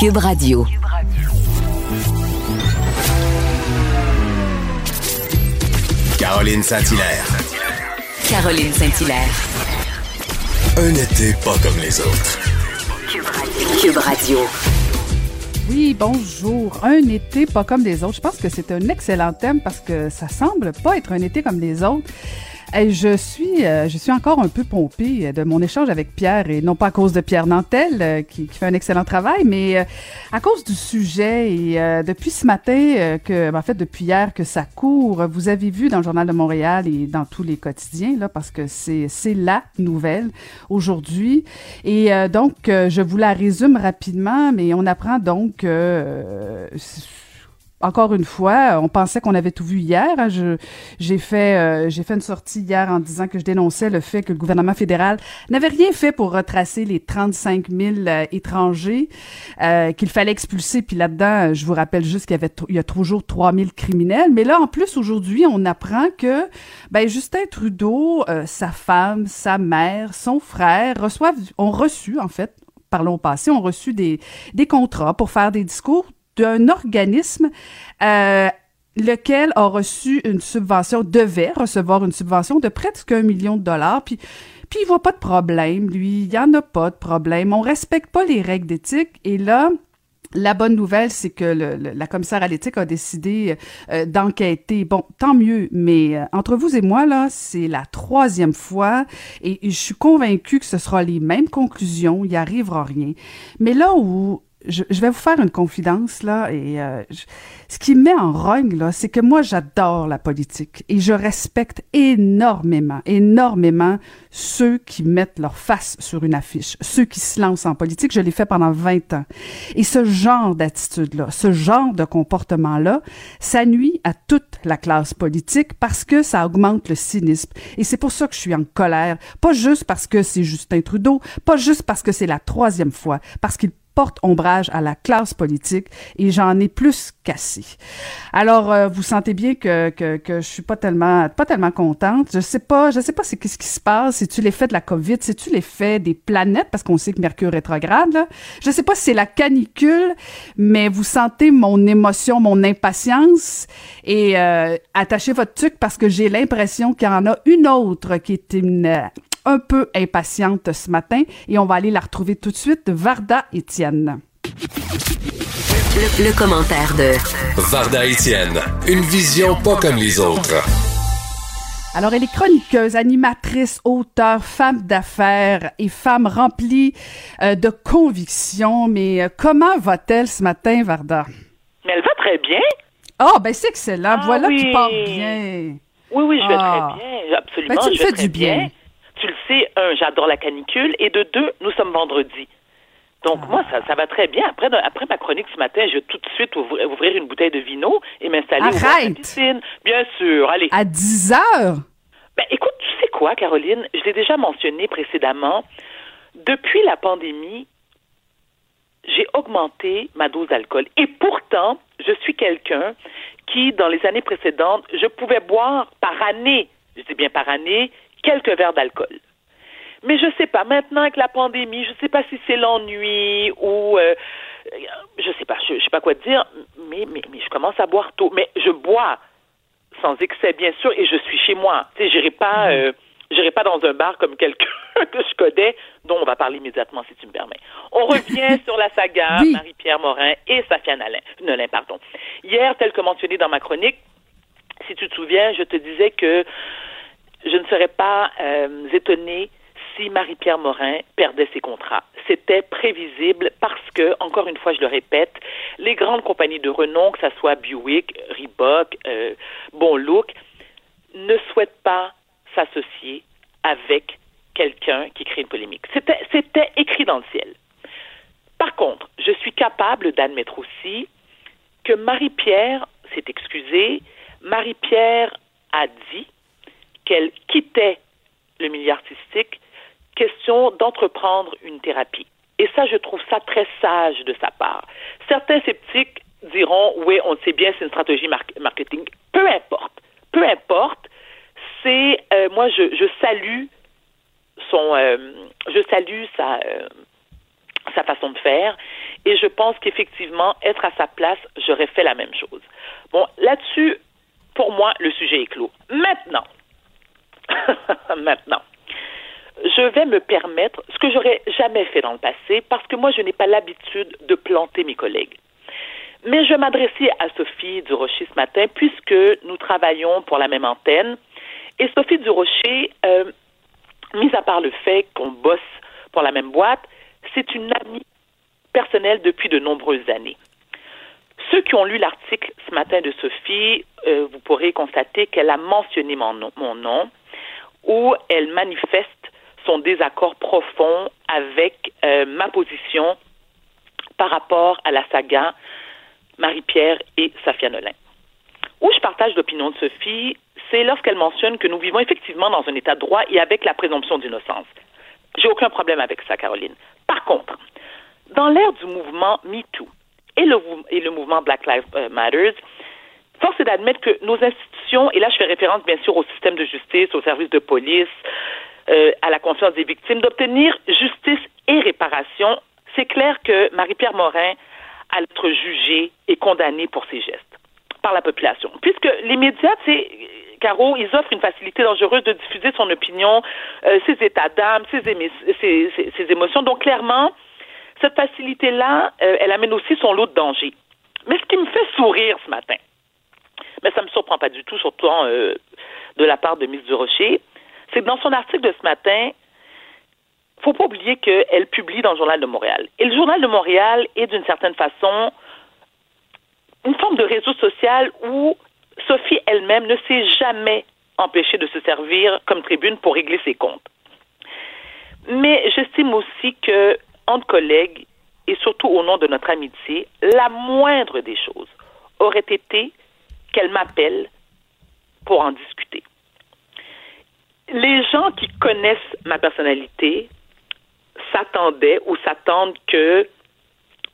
Cube Radio. Caroline Saint-Hilaire. Caroline Saint-Hilaire. Un été pas comme les autres. Cube Radio. Oui, bonjour. Un été pas comme les autres. Je pense que c'est un excellent thème parce que ça semble pas être un été comme les autres. Et je suis, euh, je suis encore un peu pompée de mon échange avec Pierre, et non pas à cause de Pierre Nantel, euh, qui, qui, fait un excellent travail, mais euh, à cause du sujet. Et depuis ce matin, que, en fait, depuis hier que ça court, vous avez vu dans le Journal de Montréal et dans tous les quotidiens, là, parce que c'est, c'est la nouvelle aujourd'hui. Et donc, je vous la résume rapidement, mais on apprend donc que encore une fois, on pensait qu'on avait tout vu hier. Hein. Je, j'ai fait, euh, j'ai fait une sortie hier en disant que je dénonçais le fait que le gouvernement fédéral n'avait rien fait pour retracer les 35 000 euh, étrangers euh, qu'il fallait expulser. Puis là-dedans, je vous rappelle juste qu'il y avait, il y a toujours 3 000 criminels. Mais là, en plus, aujourd'hui, on apprend que ben, Justin Trudeau, sa femme, sa mère, son frère reçoivent, ont reçu, en fait, parlons au passé, ont reçu des, des contrats pour faire des discours d'un organisme euh, lequel a reçu une subvention, devait recevoir une subvention de presque un million de dollars, puis puis il voit pas de problème, lui, il y en a pas de problème. On respecte pas les règles d'éthique et là, la bonne nouvelle, c'est que la commissaire à l'éthique a décidé euh, d'enquêter. Bon, tant mieux, mais euh, entre vous et moi, là, c'est la troisième fois et, je suis convaincue que ce sera les mêmes conclusions, il n'y arrivera rien. Mais là où je, vais vous faire une confidence là et euh, ce qui me met en rogne là, c'est que moi j'adore la politique et je respecte énormément, énormément ceux qui mettent leur face sur une affiche, ceux qui se lancent en politique. Je l'ai fait pendant 20 ans. Et ce genre d'attitude là, ce genre de comportement là, ça nuit à toute la classe politique parce que ça augmente le cynisme. Et c'est pour ça que je suis en colère, pas juste parce que c'est Justin Trudeau, pas juste parce que c'est la troisième fois, parce qu'il porte ombrage à la classe politique et j'en ai plus cassé. Alors, euh, vous sentez bien que, que, que je suis pas tellement pas tellement contente. Je sais pas, je sais pas c'est qu'est-ce qui se passe. C'est-tu l'effet de la COVID? C'est-tu l'effet des planètes? Parce qu'on sait que Mercure rétrograde, là. Je sais pas si c'est la canicule, mais vous sentez mon émotion, mon impatience et euh, attachez votre truc parce que j'ai l'impression qu'il y en a une autre qui est une un peu impatiente ce matin et on va aller la retrouver tout de suite, Varda Étienne. Le, commentaire de Varda Étienne, une vision pas comme les autres. Alors, elle est chroniqueuse, animatrice, auteure, femme d'affaires et femme remplie euh, de convictions. Mais euh, comment va-t-elle ce matin, Varda? Mais elle va très bien. Oh, ben c'est excellent. Ah voilà oui. qui part bien. Oui, oui, je vais Ah. très bien. Absolument. Ben, tu me je fais du bien. Sais, un, j'adore la canicule. Et de deux, nous sommes vendredi. Donc, Ah. moi, ça, ça va très bien. Après, après ma chronique ce matin, je vais tout de suite ouvrir, ouvrir une bouteille de vino et m'installer de la piscine. Bien sûr. Allez. À 10 heures? Ben, écoute, tu sais quoi, Caroline? Je l'ai déjà mentionné précédemment. Depuis la pandémie, j'ai augmenté ma dose d'alcool. Et pourtant, je suis quelqu'un qui, dans les années précédentes, je pouvais boire par année, je dis bien par année, quelques verres d'alcool. Mais je sais pas, maintenant avec la pandémie, je sais pas si c'est l'ennui ou euh, je sais pas, je, je sais pas quoi te dire, mais, mais, mais je commence à boire tôt. Mais je bois sans excès, bien sûr, et je suis chez moi. Tu sais, j'irai pas, euh, j'irai pas dans un bar comme quelqu'un que je connais, dont on va parler immédiatement, si tu me permets. On revient sur la saga Oui. Marie-Pierre Morin et Safia Nolin, Nolin, pardon. Hier, tel que mentionné dans ma chronique, si tu te souviens, je te disais que je ne serais pas euh, étonnée Marie-Pierre Morin perdait ses contrats. C'était prévisible parce que, encore une fois, je le répète, les grandes compagnies de renom, que ce soit Buick, Reebok, euh, Bon Look, ne souhaitent pas s'associer avec quelqu'un qui crée une polémique. C'était écrit dans le ciel. Par contre, je suis capable d'admettre aussi que Marie-Pierre s'est excusée. Marie-Pierre a dit qu'elle quittait le milieu artistique, question d'entreprendre une thérapie. Et ça, je trouve ça très sage de sa part. Certains sceptiques diront, oui, on sait bien, c'est une stratégie mar- marketing. Peu importe. Peu importe. C'est, euh, moi, je, je salue son, euh, je salue sa, euh, sa façon de faire. Et je pense qu'effectivement, être à sa place, j'aurais fait la même chose. Bon, là-dessus, pour moi, le sujet est clos. Maintenant, maintenant, je vais me permettre ce que j'aurais jamais fait dans le passé parce que moi, je n'ai pas l'habitude de planter mes collègues. Mais je m'adresser à Sophie Durocher ce matin puisque nous travaillons pour la même antenne. Et Sophie Durocher, euh, mis à part le fait qu'on bosse pour la même boîte, c'est une amie personnelle depuis de nombreuses années. Ceux qui ont lu l'article ce matin de Sophie, euh, vous pourrez constater qu'elle a mentionné mon nom, mon nom, où elle manifeste son désaccord profond avec euh, ma position par rapport à la saga Marie-Pierre et Safia Nolin. Où je partage l'opinion de Sophie, c'est lorsqu'elle mentionne que nous vivons effectivement dans un état de droit et avec la présomption d'innocence. J'ai aucun problème avec ça, Caroline. Par contre, dans l'ère du mouvement MeToo et le, et le mouvement Black Lives euh, Matter, force est d'admettre que nos institutions, et là je fais référence bien sûr au système de justice, aux services de police, euh, à la confiance des victimes, d'obtenir justice et réparation, c'est clair que Marie-Pierre Morin a être jugée et condamnée pour ses gestes par la population. Puisque les médias, c'est Caro, ils offrent une facilité dangereuse de diffuser son opinion, euh, ses états d'âme, ses, ses, ses, émotions. Donc, clairement, cette facilité-là, euh, elle amène aussi son lot de dangers. Mais ce qui me fait sourire ce matin, mais ça me surprend pas du tout, surtout de la part de Miss Durocher, c'est dans son article de ce matin, faut pas oublier qu'elle publie dans le Journal de Montréal. Et le Journal de Montréal est d'une certaine façon une forme de réseau social où Sophie elle-même ne s'est jamais empêchée de se servir comme tribune pour régler ses comptes. Mais j'estime aussi que, entre collègues, et surtout au nom de notre amitié, la moindre des choses aurait été qu'elle m'appelle pour en discuter. Les gens qui connaissent ma personnalité s'attendaient ou s'attendent que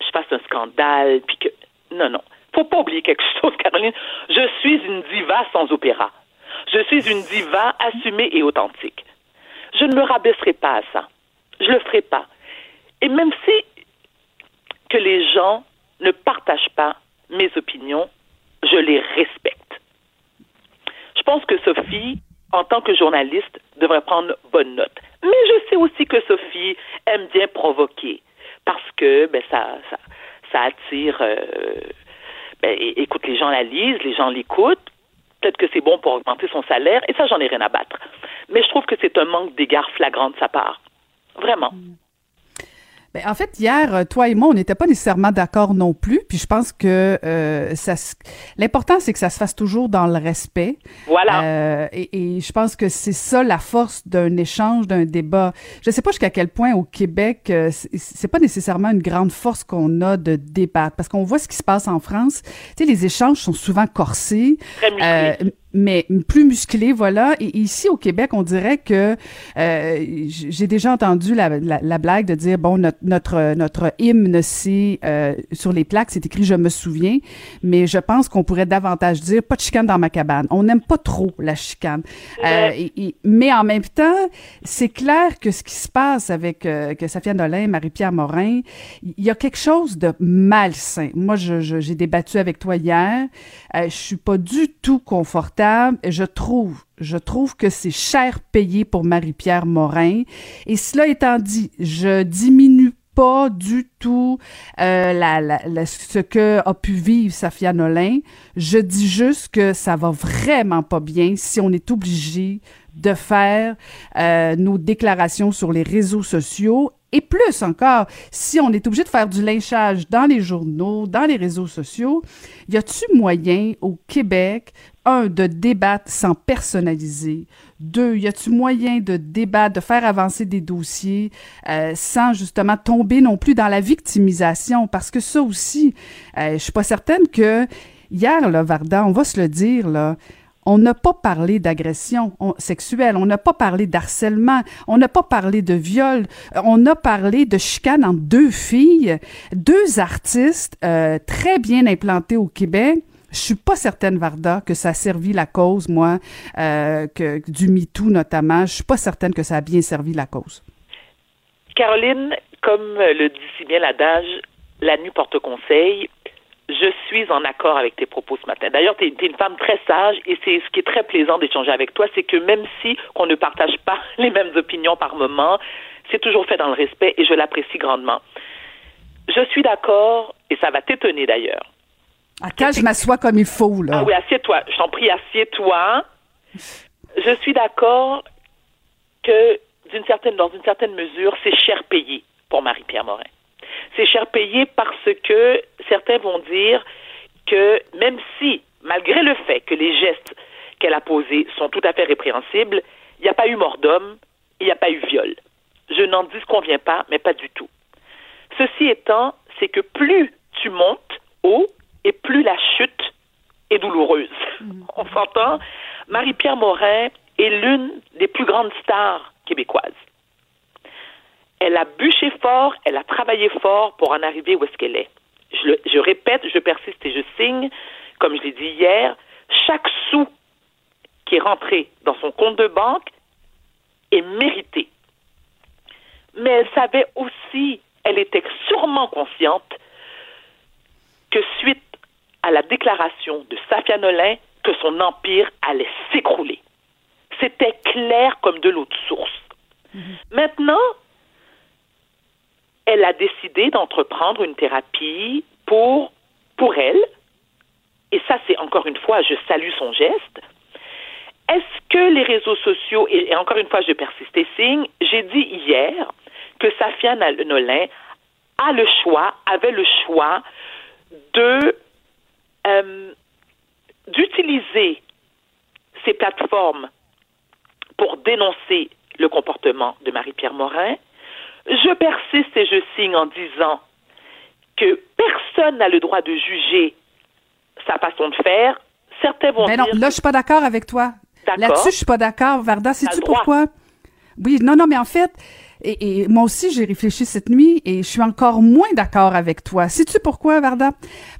je fasse un scandale, puis que... Non, non faut pas oublier quelque chose, Caroline. Je suis une diva sans opéra. Je suis une diva assumée et authentique. Je ne me rabaisserai pas à ça. Je le ferai pas. Et même si que les gens ne partagent pas mes opinions, je les respecte. Je pense que Sophie, en tant que journaliste, devrait prendre bonne note. Mais je sais aussi que Sophie aime bien provoquer parce que ben, ça, ça, ça attire euh, ben, écoute, les gens la lisent, les gens l'écoutent. Peut-être que c'est bon pour augmenter son salaire, et ça, j'en ai rien à battre. Mais je trouve que c'est un manque d'égard flagrant de sa part. Vraiment. Mm. Ben, en fait, hier, euh, toi et moi, on n'était pas nécessairement d'accord non plus. Puis je pense que euh, ça, l'important, c'est que ça se fasse toujours dans le respect. Voilà. Euh, et, et, je pense que c'est ça la force d'un échange, d'un débat. Je ne sais pas jusqu'à quel point au Québec, euh, c'est pas nécessairement une grande force qu'on a de débattre, parce qu'on voit ce qui se passe en France. Tu sais, les échanges sont souvent corsés. Très mais plus musclé, voilà. Et ici au Québec, on dirait que euh, j'ai déjà entendu la, la, blague de dire bon notre notre, notre hymne c'est euh, sur les plaques c'est écrit je me souviens, mais je pense qu'on pourrait davantage dire pas de chicane dans ma cabane. On n'aime pas trop la chicane, euh, et, mais en même temps c'est clair que ce qui se passe avec euh, que Safia Nolin, Marie-Pierre Morin, il y a quelque chose de malsain. Moi, j'ai je, débattu avec toi hier, euh, je suis pas du tout confortable je trouve, je trouve que c'est cher payé pour Marie-Pierre Morin. Et cela étant dit, je diminue pas du tout euh, ce que a pu vivre Safia Nolin. Je dis juste que ça va vraiment pas bien si on est obligé de faire euh, nos déclarations sur les réseaux sociaux et plus encore, si on est obligé de faire du lynchage dans les journaux, dans les réseaux sociaux, y a-tu moyen au Québec, un, de débattre sans personnaliser, deux, y a-tu moyen de débattre, de faire avancer des dossiers euh, sans justement tomber non plus dans la victimisation, parce que ça aussi, euh, je suis pas certaine que hier, là, Varda, on va se le dire, là, on n'a pas parlé d'agression sexuelle, on n'a pas parlé d'harcèlement, on n'a pas parlé de viol, on a parlé de chicane entre deux filles, deux artistes euh, très bien implantés au Québec. Je suis pas certaine, Varda, que ça a servi la cause, moi, euh, que du MeToo notamment. Je suis pas certaine que ça a bien servi la cause. Caroline, comme le dit si bien l'adage, la nuit porte conseil. Je suis en accord avec tes propos ce matin. D'ailleurs, tu es, une femme très sage et c'est ce qui est très plaisant d'échanger avec toi, c'est que même si on ne partage pas les mêmes opinions par moment, c'est toujours fait dans le respect et je l'apprécie grandement. Je suis d'accord, et ça va t'étonner d'ailleurs. À quand je m'assois comme il faut, là? Ah oui, assieds-toi. Je t'en prie, assieds-toi. Je suis d'accord que, d'une certaine, dans une certaine mesure, c'est cher payé pour Marie-Pierre Morin. C'est cher payé parce que certains vont dire que même si, malgré le fait que les gestes qu'elle a posés sont tout à fait répréhensibles, il n'y a pas eu mort d'homme, il n'y a pas eu viol. Je n'en disconviens pas, mais pas du tout. Ceci étant, c'est que plus tu montes haut et plus la chute est douloureuse. Mm. On s'entend? Marie-Pierre Morin est l'une des plus grandes stars québécoises. Elle a bûché fort, elle a travaillé fort pour en arriver où est-ce qu'elle est. Je, je répète, je persiste et je signe, comme je l'ai dit hier, chaque sou qui est rentré dans son compte de banque est mérité. Mais elle savait aussi elle était sûrement consciente que suite à la déclaration de Safia Nolin, que son empire allait s'écrouler. C'était clair comme de l'eau de source. Mhm. Maintenant, elle a décidé d'entreprendre une thérapie pour, elle, et ça c'est encore une fois, je salue son geste. Est-ce que les réseaux sociaux, et, encore une fois je persiste et signe, j'ai dit hier, que Safia Nolin a le choix, avait le choix de euh, d'utiliser ces plateformes pour dénoncer le comportement de Marie-Pierre Morin. Je persiste et je signe en disant que personne n'a le droit de juger sa façon de faire. Certains vont Mais non, là, je suis pas d'accord avec toi. Là-dessus, je suis pas d'accord. Varda, sais-tu pourquoi? Oui, non, non, mais en fait, et, moi aussi, j'ai réfléchi cette nuit et je suis encore moins d'accord avec toi. Sais-tu pourquoi, Varda?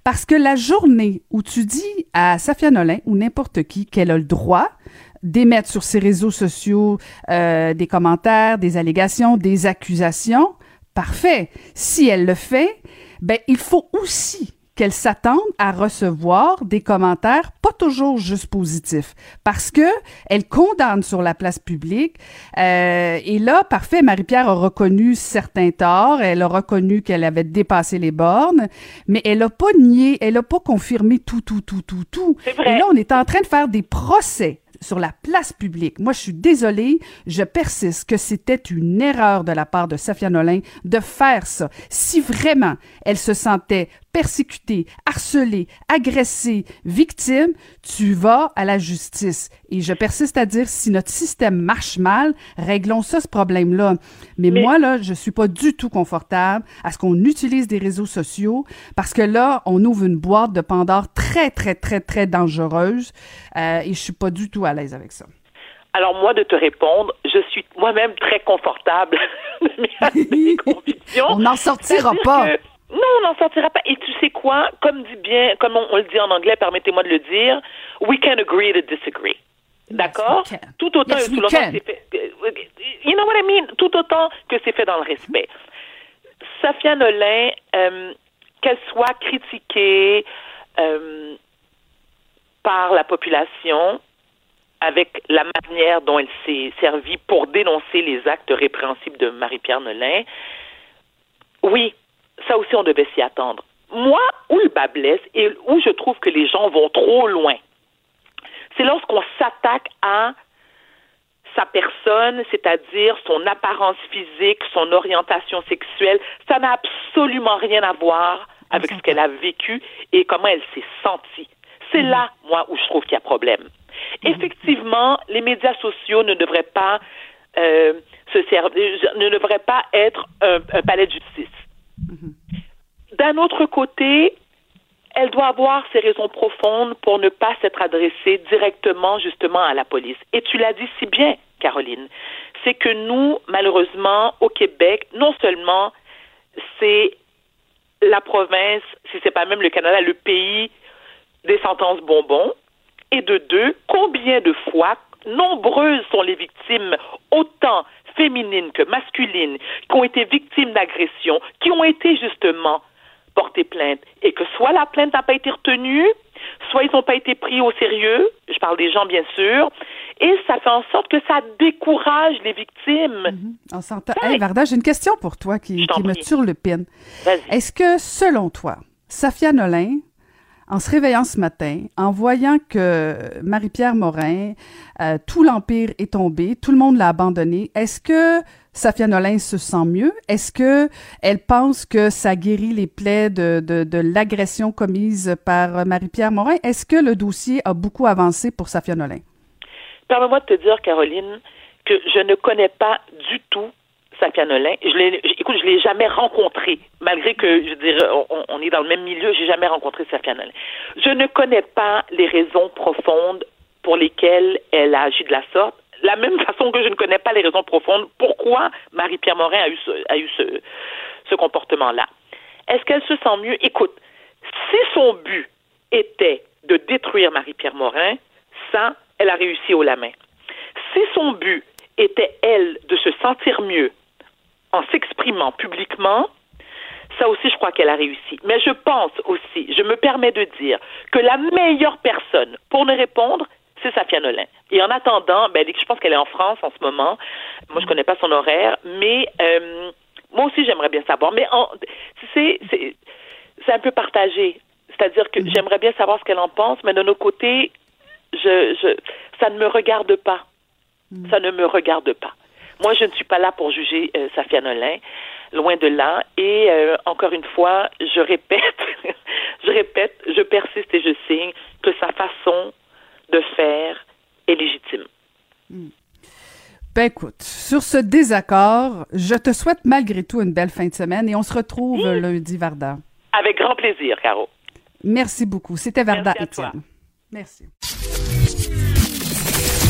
Parce que la journée où tu dis à Safia Nolin ou n'importe qui qu'elle a le droit d'émettre sur ses réseaux sociaux euh, des commentaires, des allégations, des accusations, parfait. Si elle le fait, ben il faut aussi qu'elle s'attende à recevoir des commentaires pas toujours juste positifs parce que elle condamne sur la place publique. Euh, et là parfait Marie-Pierre a reconnu certains torts. Elle a reconnu qu'elle avait dépassé les bornes mais elle a pas nié elle a pas confirmé tout tout tout tout tout. Et là on est en train de faire des procès sur la place publique. Moi, je suis désolée, je persiste que c'était une erreur de la part de Safia Nolin de faire ça. Si vraiment elle se sentait persécutée, harcelée, agressée, victime, tu vas à la justice. Et je persiste à dire, si notre système marche mal, réglons ça, ce problème-là. Mais, moi, là, je suis pas du tout confortable à ce qu'on utilise des réseaux sociaux parce que là, on ouvre une boîte de Pandore très, très, très, très dangereuse euh, et je suis pas du tout à l'aise avec ça. Alors moi, de te répondre, je suis moi-même très confortable de mes, convictions. on n'en sortira pas. Non, on n'en sortira pas. Et tu sais quoi? Comme dit bien, comme on, le dit en anglais, permettez-moi de le dire, we can agree to disagree. D'accord? tout autant tout longtemps que c'est fait. You know what I mean? Tout autant que c'est fait dans le respect. Safia Nolin, euh, qu'elle soit critiquée euh, par la population avec la manière dont elle s'est servie pour dénoncer les actes répréhensibles de Marie-Pierre Nolin, oui, ça aussi, on devait s'y attendre. Moi, où le bas blesse et où je trouve que les gens vont trop loin, c'est lorsqu'on s'attaque à sa personne, c'est-à-dire son apparence physique, son orientation sexuelle. Ça n'a absolument rien à voir avec ce qu'elle a vécu et comment elle s'est sentie. C'est mhm. là, moi, où je trouve qu'il y a problème. Mhm. Effectivement, les médias sociaux ne devraient pas euh, se servir, ne devraient pas être un palais de justice. D'un autre côté, elle doit avoir ses raisons profondes pour ne pas s'être adressée directement justement à la police. Et tu l'as dit si bien, Caroline, c'est que nous, malheureusement, au Québec, non seulement c'est la province, si c'est pas même le Canada, le pays des sentences bonbons, et de deux, combien de fois, nombreuses sont les victimes, autant féminines que masculines, qui ont été victimes d'agressions, qui ont été justement porter plainte et que soit la plainte n'a pas été retenue, soit ils n'ont pas été pris au sérieux, je parle des gens bien sûr, et ça fait en sorte que ça décourage les victimes. On s'entend. Hey, Varda, j'ai une question pour toi qui, me prie. turlupine. Vas-y. Est-ce que, selon toi, Safia Nolin, en se réveillant ce matin, en voyant que Marie-Pierre Morin, euh, tout l'Empire est tombé, tout le monde l'a abandonné, est-ce que Safia Nolin se sent mieux? Est-ce que elle pense que ça guérit les plaies de, de, l'agression commise par Marie-Pierre Morin? Est-ce que le dossier a beaucoup avancé pour Safia Nolin? Permets-moi de te dire, Caroline, que je ne connais pas du tout Safia Nolin. Je l'ai, écoute, je l'ai jamais rencontré, malgré que, on, est dans le même milieu, j'ai jamais rencontré Safia Nolin. Je ne connais pas les raisons profondes pour lesquelles elle a agi de la sorte. La même façon que je ne connais pas les raisons profondes pourquoi Marie-Pierre Morin a eu ce comportement-là. Est-ce qu'elle se sent mieux? Écoute, si son but était de détruire Marie-Pierre Morin, ça, elle a réussi au la main. Si son but était, elle, de se sentir mieux en s'exprimant publiquement, ça aussi, je crois qu'elle a réussi. Mais je pense aussi, je me permets de dire que la meilleure personne pour ne répondre, c'est Safia Nolin. Et en attendant, ben, je pense qu'elle est en France en ce moment. Moi, je connais pas son horaire, mais euh, moi aussi, j'aimerais bien savoir. Mais c'est, c'est un peu partagé. C'est-à-dire que j'aimerais bien savoir ce qu'elle en pense, mais de notre côté, je, je, ça ne me regarde pas. Ça ne me regarde pas. Moi, je ne suis pas là pour juger euh, Safia Nolin, loin de là. Et euh, encore une fois, je répète, je répète, je persiste et je signe que sa façon de faire est légitime. Ben écoute, sur ce désaccord, je te souhaite malgré tout une belle fin de semaine et on se retrouve lundi, Varda. Avec grand plaisir, Caro. Merci beaucoup. C'était Varda Merci à toi. Merci.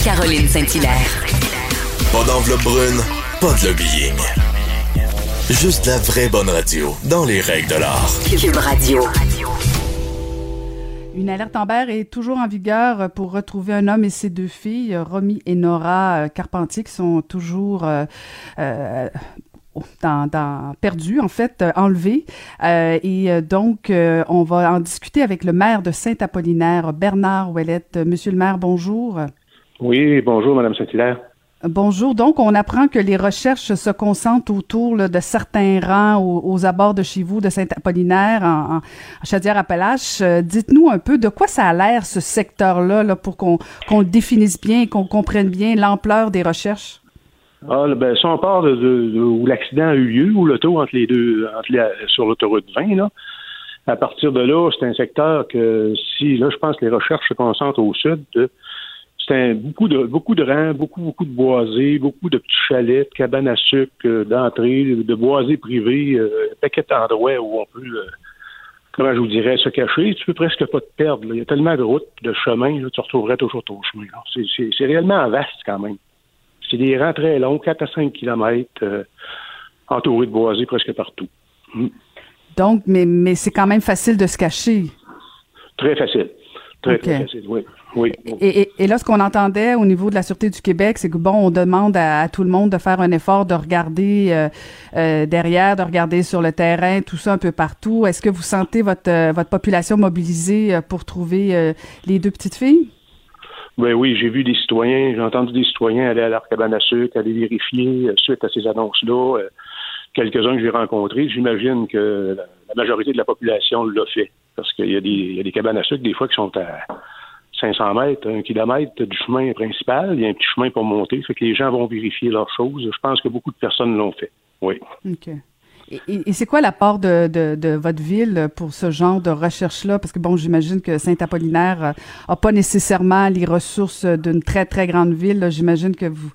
Caroline Saint-Hilaire. Pas d'enveloppe brune, pas de lobbying. Juste la vraie bonne radio, dans les règles de l'art. Cube Radio. Une alerte Amber est toujours en vigueur pour retrouver un homme et ses deux filles, Romy et Nora Carpentier, qui sont toujours euh, euh, dans, en fait, euh, enlevés. Euh, et euh, donc, euh, on va en discuter avec le maire de Saint-Apollinaire, Bernard Ouellette. Monsieur le maire, bonjour. Oui, bonjour, Madame Saint-Hilaire. Bonjour. Donc, on apprend que les recherches se concentrent autour de certains rangs aux, abords de chez vous, de Saint-Apollinaire, en, en Chaudière-Appalaches. Euh, Dites-nous un peu de quoi ça a l'air, ce secteur-là, là, pour qu'on qu'on le définisse bien et qu'on comprenne bien l'ampleur des recherches. Ah, ben, si on part de, où l'accident a eu lieu, où l'auto entre les deux, entre sur l'autoroute 20, là, à partir de là, c'est un secteur que si, là, je pense que les recherches se concentrent au sud, c'est un- beaucoup de beaucoup de rangs, beaucoup, beaucoup de boisés, beaucoup de petits chalets, de cabanes à sucre, euh, d'entrée, de boisés privés, euh, un paquet d'endroits où on peut, euh, comment je vous dirais, se cacher. Tu peux presque pas te perdre. là. Il y a tellement de routes, de chemins, là, tu retrouverais toujours ton chemin. C'est- réellement vaste quand même. C'est des rangs très longs, 4 à 5 kilomètres, euh, entourés de boisés presque partout. Mm. Donc, mais, mais c'est quand même facile de se cacher. Très facile. Très, Ok. très facile, oui. oui. Et, et- et là, ce qu'on entendait au niveau de la Sûreté du Québec, c'est que, bon, on demande à, à tout le monde de faire un effort de regarder euh, euh, derrière, de regarder sur le terrain, tout ça un peu partout. Est-ce que vous sentez votre, euh, votre population mobilisée pour trouver euh, les deux petites filles? Ben oui, j'ai vu des citoyens, j'ai entendu des citoyens aller à leur cabane à sucre, aller vérifier suite à ces annonces-là. Quelques-uns que j'ai rencontrés, j'imagine que la majorité de la population l'a fait. Parce qu'il y, a des- il y a des cabanes à sucre, des fois, qui sont à 500 mètres, un kilomètre du chemin principal. Il y a un petit chemin pour monter. Fait que les gens vont vérifier leurs choses. Je pense que beaucoup de personnes l'ont fait. Oui. OK. Et, c'est quoi l'apport de, de, de votre ville pour ce genre de recherche-là? Parce que, bon, j'imagine que Saint-Apollinaire euh, a pas nécessairement les ressources d'une très, très grande ville. J'imagine que vous,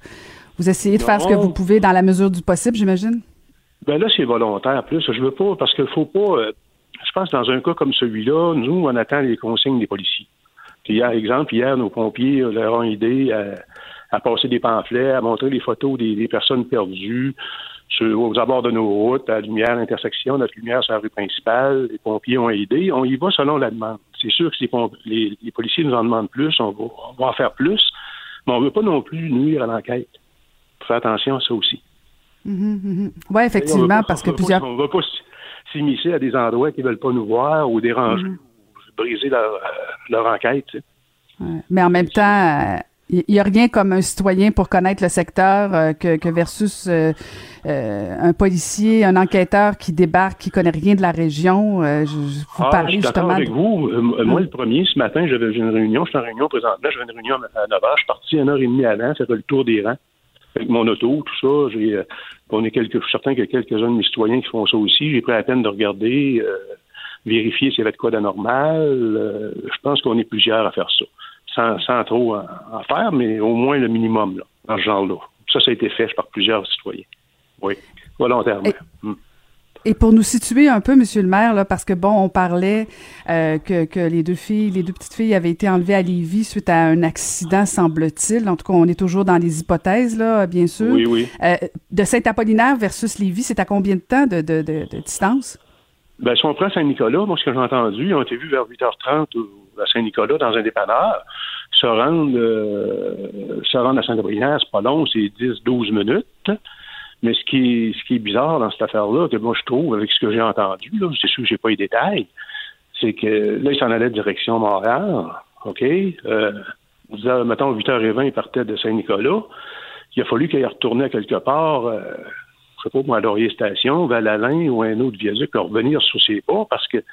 vous essayez de faire ce que vous pouvez dans la mesure du possible, j'imagine? Ben là, c'est volontaire. Plus, je veux pas, parce qu'il faut pas. Je pense que dans un cas comme celui-là, nous, on attend les consignes des policiers. Puis, hier, exemple, hier, nos pompiers euh, leur ont aidé à, à passer des pamphlets, à montrer les photos des, des personnes perdues sur, aux abords de nos routes, à la lumière, l'intersection, notre lumière sur la rue principale. Les pompiers ont aidé. On y va selon la demande. C'est sûr que si les, les- les policiers nous en demandent plus, on va, on va en faire plus, mais on veut pas non plus nuire à l'enquête. Faut faire attention à ça aussi. Mhm, mhm. Oui, effectivement, parce que plusieurs... On va pas s'immiscer à des endroits qui veulent pas nous voir ou déranger Mhm. ou briser leur, euh, leur enquête. tu sais. Ouais. Mais en même temps, il n'y a rien comme un citoyen pour connaître le secteur euh, que, que versus euh, euh, un policier, un enquêteur qui débarque, qui connaît rien de la région. Euh, je, vous Ah, parlez je suis justement. avec de- vous. Euh, moi, le premier, ce matin, j'avais une réunion. Je suis en réunion présentement. J'avais une réunion à 9 h. Je suis parti une heure et demie avant, faire le tour des rangs avec mon auto, tout ça. J'ai, euh, on est quelques, je suis certain qu'il y a quelques-uns de mes citoyens qui font ça aussi. J'ai pris la peine de regarder, euh, vérifier s'il y avait de quoi d'anormal. Euh, je pense qu'on est plusieurs à faire ça. Sans, sans trop en, en faire, mais au moins le minimum, là, dans ce genre-là. Ça, ça a été fait par plusieurs citoyens. Oui, volontairement. Et- Mm. Et pour nous situer un peu, Monsieur le maire, là, parce que bon, on parlait euh, que, que les deux filles, les deux petites filles avaient été enlevées à Lévis suite à un accident, semble-t-il. En tout cas, on est toujours dans les hypothèses, là, bien sûr. Oui, oui. Euh, de Saint-Apollinaire versus Lévis, c'est à combien de temps de, de, de, de distance? Ben, si on prend Saint-Nicolas, moi, ce que j'ai entendu, ils ont été vus vers 8h30 au- à Saint-Nicolas dans un dépanneur. Se rendre, euh, se rendre à Saint-Apollinaire, c'est pas long, c'est 10-12 minutes. Mais ce qui, est, ce qui est bizarre dans cette affaire-là, que moi je trouve, avec ce que j'ai entendu, là, c'est sûr que j'ai pas les détails, c'est que là, ils s'en allaient direction Montréal, OK? Euh, mettons, 8h20, ils partaient de Saint-Nicolas. Il a fallu qu'ils retournaient quelque part, euh, je sais pas, moi, à Laurier Station, vers ou un autre viaduc, pour revenir sur ses pas parce qu'ils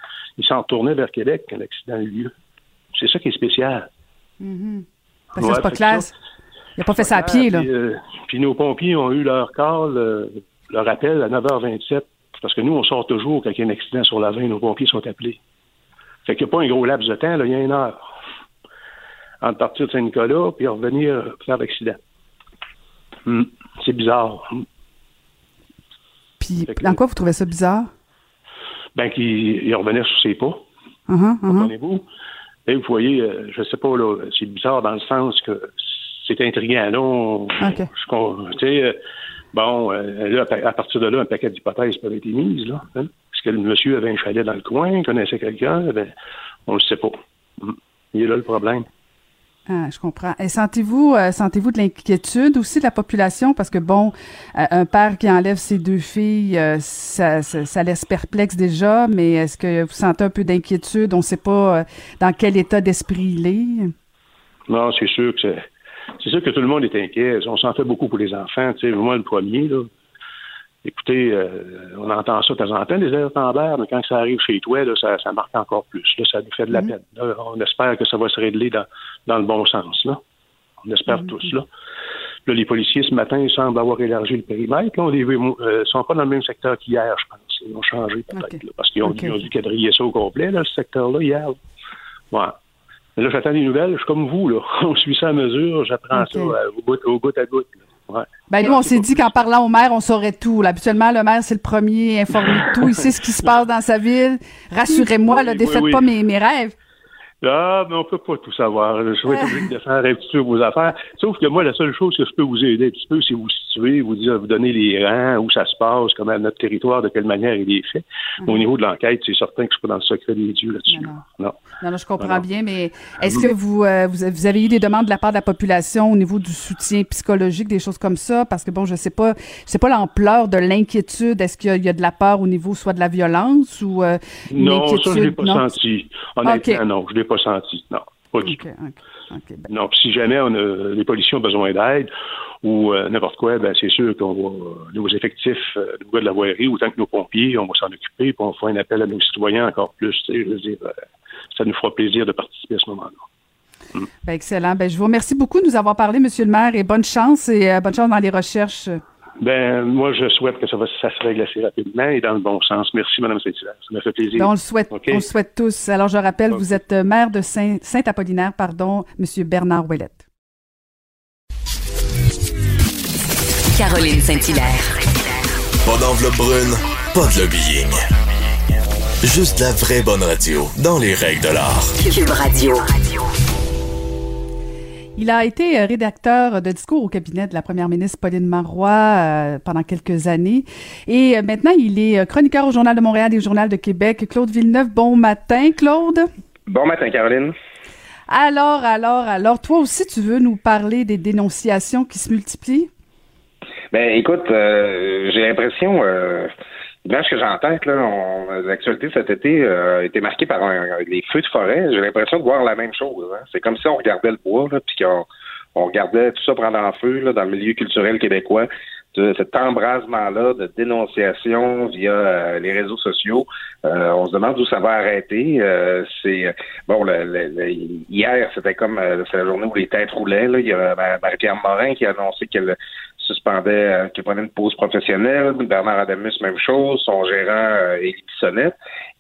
s'en retournaient vers Québec quand l'accident a eu lieu. C'est ça qui est spécial. Parce que Ouais, c'est pas ça- Il n'a pas fait ça à pied, là. Puis, euh, puis nos pompiers ont eu leur call, euh, leur appel à 9h27. Parce que nous, on sort toujours quand il y a un accident sur la 20, nos pompiers sont appelés. Fait qu'il n'y a pas un gros laps de temps, là, il y a une heure. Entre partir de Saint-Nicolas puis revenir faire l'accident. Hmm. C'est bizarre. Hmm. Puis, Fait que- dans quoi vous trouvez ça bizarre? Ben, qu'il il revenait sur ses pas. Uh-huh, uh-huh. Comprenez-vous? Et vous voyez, euh, je sais pas, là, c'est bizarre dans le sens que c'est intriguant. Là, on- OK. je con- tu sais, euh, bon, euh, là, à partir de là, un paquet d'hypothèses peuvent être émises. Là, hein. Est-ce que le monsieur avait un chalet dans le coin, connaissait quelqu'un? Ben, on le sait pas. Hmm. Il est là le problème. Ah, je comprends. Et sentez-vous, euh, sentez-vous de l'inquiétude aussi de la population? Parce que bon, euh, un père qui enlève ses deux filles, euh, ça, ça, ça laisse perplexe déjà. Mais est-ce que vous sentez un peu d'inquiétude? On ne sait pas dans quel état d'esprit il est. Non, c'est sûr que c'est. C'est sûr que tout le monde est inquiet. On s'en fait beaucoup pour les enfants. Tu sais, moi, le premier, là. Écoutez, euh, on entend ça de temps en temps, en l'air, mais quand ça arrive chez toi, là, ça, ça marque encore plus. Là, ça nous fait de la peine. Là, on espère que ça va se régler dans, dans le bon sens. Là. On espère tous. Là. là, les policiers, ce matin, ils semblent avoir élargi le périmètre. Là, on les euh, sont pas dans le même secteur qu'hier, je pense. Ils ont changé peut-être. Parce qu'ils ont, Ok, ils ont dû quadriller ça au complet, là, ce secteur-là, hier. Ouais. Mais là, j'attends des nouvelles. Je suis comme vous, là. On suit ça à mesure. J'apprends ça euh, au, bout à bout. là. Ouais. Ben nous, on s'est dit qu'en parlant au maire, on saurait tout. Là, habituellement, le maire, c'est le premier informé de tout. Il sait ce qui se passe dans sa ville. Rassurez-moi, Oui, défaites oui, oui. pas mes, mes rêves. Ah, mais on peut pas tout savoir. Je suis obligé de faire un petit peu vos affaires. Sauf que moi, la seule chose que je peux vous aider un petit peu, c'est vous situer, vous dire, vous donner les rangs, où ça se passe, comment notre territoire, de quelle manière il est fait. Au niveau de l'enquête, c'est certain que je suis pas dans le secret des dieux là-dessus. Non, Non. Non, non, je comprends bien, mais est-ce que vous, euh, vous, avez eu des demandes de la part de la population au niveau du soutien psychologique, des choses comme ça? Parce que bon, je sais pas, je sais pas l'ampleur de l'inquiétude. Est-ce qu'il y, a- il y a de la peur au niveau soit de la violence ou euh, Non, ça, je l'ai pas senti. Honnêtement, non, je l'ai pas senti. Non, pas du tout. ben, Non, si jamais on a, les policiers ont besoin d'aide ou euh, n'importe quoi, ben c'est sûr qu'on va, nos effectifs, euh, nos gars de la voirie, autant que nos pompiers, on va s'en occuper, puis on fera un appel à nos citoyens encore plus. Je veux dire, euh, ça nous fera plaisir de participer à ce moment-là. ben, excellent. Ben, je vous remercie beaucoup de nous avoir parlé, Monsieur le maire, et bonne chance et euh, bonne chance dans les recherches. Ben, moi, je souhaite que ça, va, ça se règle assez rapidement et dans le bon sens. Merci, Mme Saint-Hilaire. Ça m'a fait plaisir. Ben, on le souhaite, on le souhaite tous. Alors, je rappelle, vous êtes euh, maire de Saint- Saint-Apollinaire, pardon, Monsieur Bernard Ouellette. Caroline Saint-Hilaire. Pas d'enveloppe brune, pas de lobbying. Juste la vraie bonne radio, dans les règles de l'art. Cube Radio. Il a été euh, rédacteur de discours au cabinet de la première ministre Pauline Marois euh, pendant quelques années. Et euh, maintenant, il est chroniqueur au Journal de Montréal et au Journal de Québec. Claude Villeneuve, bon matin, Claude. Bon matin, Caroline. Alors, alors, alors, toi aussi, tu veux nous parler des dénonciations qui se multiplient? Ben, écoute, euh, j'ai l'impression, euh, L'image que j'ai en l'actualité cet été a été marquée par un, les feux de forêt. J'ai l'impression de voir la même chose. Hein. C'est comme si on regardait le bois, là, puis qu'on on regardait tout ça prendre en feu là, dans le milieu culturel québécois cet embrasement-là de dénonciation via euh, les réseaux sociaux. Euh, on se demande où ça va arrêter. Euh, c'est bon, le, hier, c'était comme c'est la journée où les têtes roulaient. Là. Il y a Marie-Pierre Morin qui a annoncé qu'elle suspendait, qu'elle prenait une pause professionnelle. Bernard Adamus, même chose. Son gérant, Élie Bissonnette.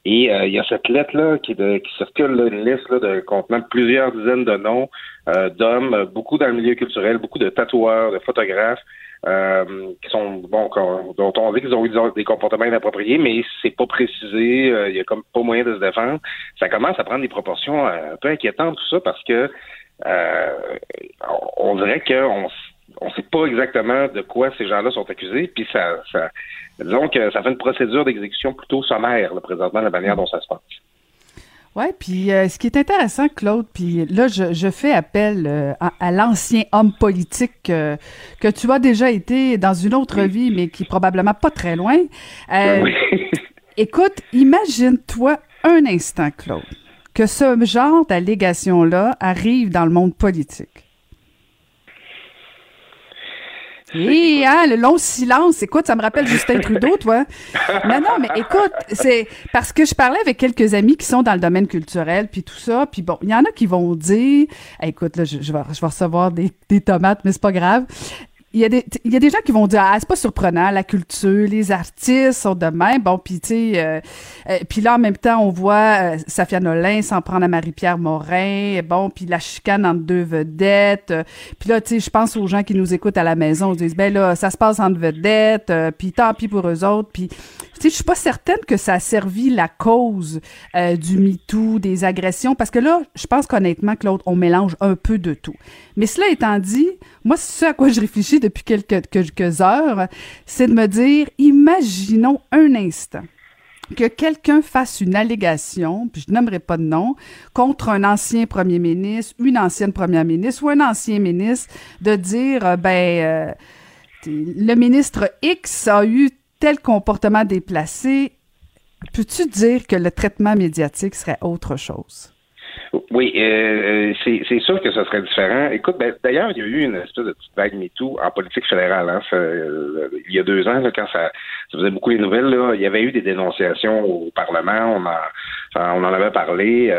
Et il y a cette lettre-là qui, qui circule, une liste là, de contenant plusieurs dizaines de noms d'hommes, beaucoup dans le milieu culturel, beaucoup de tatoueurs, de photographes, euh, qui sont bon dont on dit qu'ils ont eu des comportements inappropriés, mais c'est pas précisé, euh, il y a comme pas moyen de se défendre. Ça commence à prendre des proportions euh, un peu inquiétantes tout ça parce que on dirait qu'on on sait pas exactement de quoi ces gens-là sont accusés, puis ça, ça disons que ça fait une procédure d'exécution plutôt sommaire là, présentement la manière dont ça se passe. Oui, puis euh, ce qui est intéressant, Claude, puis là, je, fais appel euh, à, l'ancien homme politique euh, que tu as déjà été dans une autre vie, mais qui est probablement pas très loin. Oui. écoute, imagine-toi un instant, Claude, que ce genre d'allégation-là arrive dans le monde politique. Oui, hein, le long silence. Écoute, ça me rappelle Justin Trudeau, toi. Non, non, mais écoute, c'est parce que je parlais avec quelques amis qui sont dans le domaine culturel, puis tout ça. Puis bon, il y en a qui vont dire, écoute, là, je, vais, recevoir des, des tomates, mais c'est pas grave il y, a des, il y a des gens qui vont dire ah c'est pas surprenant la culture les artistes sont de même. Bon puis tu sais euh, euh, puis là en même temps on voit euh, Safia Nolin s'en prendre à Marie-Pierre Morin bon puis la chicane entre deux vedettes puis là tu sais je pense aux gens qui nous écoutent à la maison ils disent ben là ça se passe entre vedettes puis tant pis pour eux autres puis sais je suis pas certaine que ça a servi la cause du MeToo des agressions parce que là je pense qu'honnêtement Claude on mélange un peu de tout. Mais cela étant dit moi ce à quoi je réfléchis depuis quelques, quelques heures, c'est de me dire, imaginons un instant que quelqu'un fasse une allégation, puis je n'aimerais pas de nom, contre un ancien premier ministre, une ancienne première ministre ou un ancien ministre, de dire, euh, ben, euh, le ministre X a eu tel comportement déplacé. Peux-tu dire que le traitement médiatique serait autre chose? Oui, euh, euh c'est sûr que ce serait différent. Écoute, ben, d'ailleurs, il y a eu une espèce de petite vague MeToo en politique fédérale. Hein, euh, il y a deux ans, quand ça, ça, faisait beaucoup les nouvelles, il y avait eu des dénonciations au Parlement. On, en, avait parlé.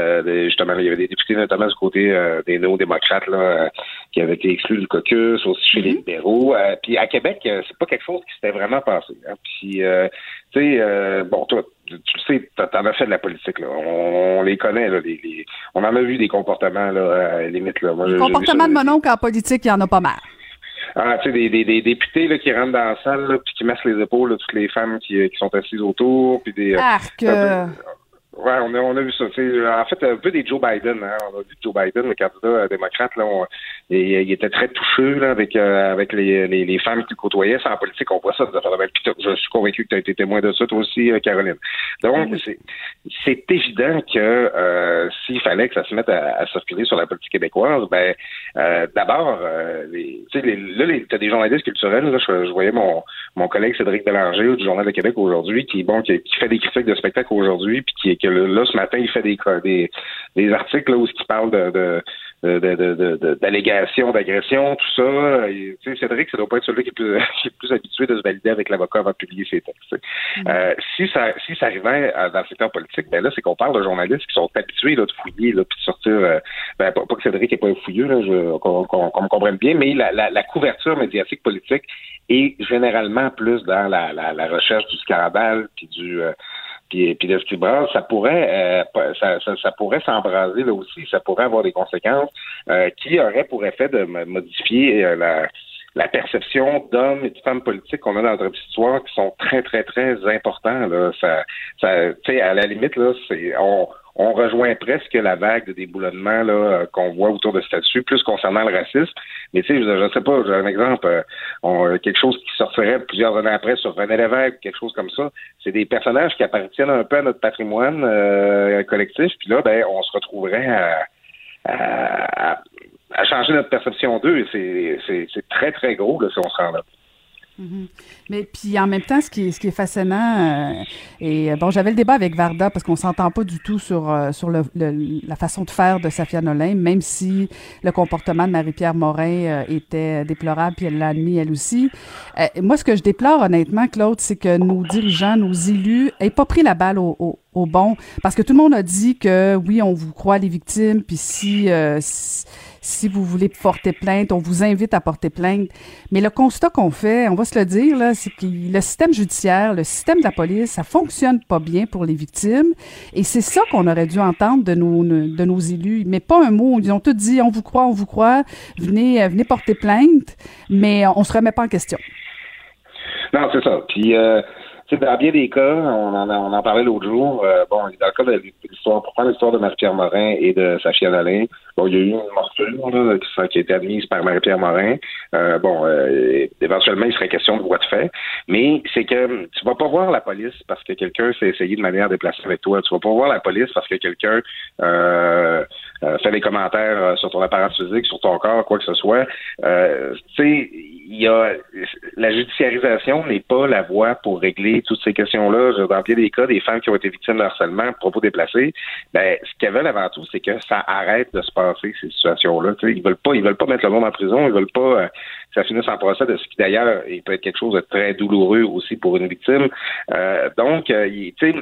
Justement, il y avait des députés, notamment du côté des néo-démocrates, qui avaient été exclus du caucus, aussi chez les mm-hmm. libéraux. puis à Québec, c'est pas quelque chose qui s'était vraiment passé. Hein. Puis, tu sais, bon, toi, tu sais, t'en as fait de la politique, là. On, les connaît, là. Les, on en a vu des comportements, là, à la limite, là. Moi, comportements de mon oncle en politique, il y en a pas mal. Ah, tu sais, des, des, des, députés là, qui rentrent dans la salle, là, puis qui massent les épaules, là, toutes les femmes qui, qui sont assises autour, puis des... Arc! Euh, Ouais, on a, on a vu ça. en fait, un peu des Joe Biden. Hein. On a vu Joe Biden, le candidat démocrate, là, il, était très touché là, avec, euh, avec les, les, les, femmes qu'il côtoyait. C'est en politique, on voit ça. Je suis convaincu que tu as été témoin de ça, toi aussi, euh, Caroline. Donc, c'est évident que euh, s'il fallait que ça se mette à, à, circuler sur la politique québécoise, ben d'abord, les, les, là, tu as des journalistes culturels. Là, je, voyais mon, mon collègue Cédric Bélanger du Journal de Québec aujourd'hui, qui bon, qui, fait des critiques de spectacle aujourd'hui, puis qui, qui là, ce matin, il fait des, des, des articles là, où il parle de, de d'allégations, d'agression, tout ça. tu sais, Cédric, ça doit pas être celui qui est plus, qui est plus habitué de se valider avec l'avocat avant de publier ses textes. Mm. Euh, si ça si ça arrivait dans le secteur politique, ben là, c'est qu'on parle de journalistes qui sont habitués là, de fouiller là, puis de sortir. Euh, ben, pas, que Cédric n'est pas fouilleux, là, qu'on me comprenne bien, mais la, la, la, couverture médiatique politique est généralement plus dans la, la, la recherche du scandale puis du euh, puis, puis qui brasse, ça pourrait euh, ça, ça, ça, pourrait s'embraser là aussi, ça pourrait avoir des conséquences euh, qui auraient pour effet de modifier euh, la, la perception d'hommes et de femmes politiques qu'on a dans notre histoire qui sont très, très, très importants. Là. Ça, ça, à la limite, là, c'est on, on rejoint presque la vague de déboulonnement là, qu'on voit autour de statut, plus concernant le racisme. Mais tu sais, je ne sais pas, j'ai un exemple, euh, on, quelque chose qui sortirait plusieurs années après sur René Lévesque, quelque chose comme ça. C'est des personnages qui appartiennent un peu à notre patrimoine euh, collectif, puis là, ben, on se retrouverait à, à, changer notre perception d'eux, et c'est très, très gros là, si on se rend là. Mhm. Mais puis en même temps, ce qui est, ce qui est fascinant, euh, et euh, bon, j'avais le débat avec Varda parce qu'on s'entend pas du tout sur euh, sur le, la façon de faire de Safia Nolin, même si le comportement de Marie-Pierre Morin était déplorable, puis elle l'a admis elle aussi. moi, ce que je déplore honnêtement, Claude, c'est que nos dirigeants, nos élus, aient pas pris la balle au, au, au, bon, parce que tout le monde a dit que oui, on vous croit les victimes, puis si, si si vous voulez porter plainte, on vous invite à porter plainte. Mais le constat qu'on fait, on va se le dire, là, c'est que le système judiciaire, le système de la police, ça fonctionne pas bien pour les victimes. Et c'est ça qu'on aurait dû entendre de nos, de nos élus. Mais pas un mot. Ils ont tout dit, on vous croit, on vous croit, venez, venez porter plainte, mais on se remet pas en question. Non, c'est ça. Puis, euh, dans bien des cas, on en, on en parlait l'autre jour, euh, bon, dans le cas de l'histoire, pour prendre l'histoire de Marie-Pierre Morin et de sa chienne Alain, bon, il y a eu une morsure là, qui, a été admise par Marie-Pierre Morin. Euh, bon, euh, éventuellement, il serait question de voie de fait, mais c'est que tu vas pas voir la police parce que quelqu'un s'est essayé de manière déplacée avec toi. Tu vas pas voir la police parce que quelqu'un euh, fait des commentaires sur ton apparence physique, sur ton corps, quoi que ce soit. tu sais, il y a la judiciarisation n'est pas la voie pour régler toutes ces questions-là. Dans bien des cas, des femmes qui ont été victimes de harcèlement, propos déplacés, ben, ce qu'elles veulent avant tout, c'est que ça arrête de se passer ces situations-là. ils veulent pas, ils veulent pas mettre le monde en prison, ils veulent pas euh, que ça finisse en procès de ce qui d'ailleurs il peut être quelque chose de très douloureux aussi pour une victime. Euh, donc, euh, tu sais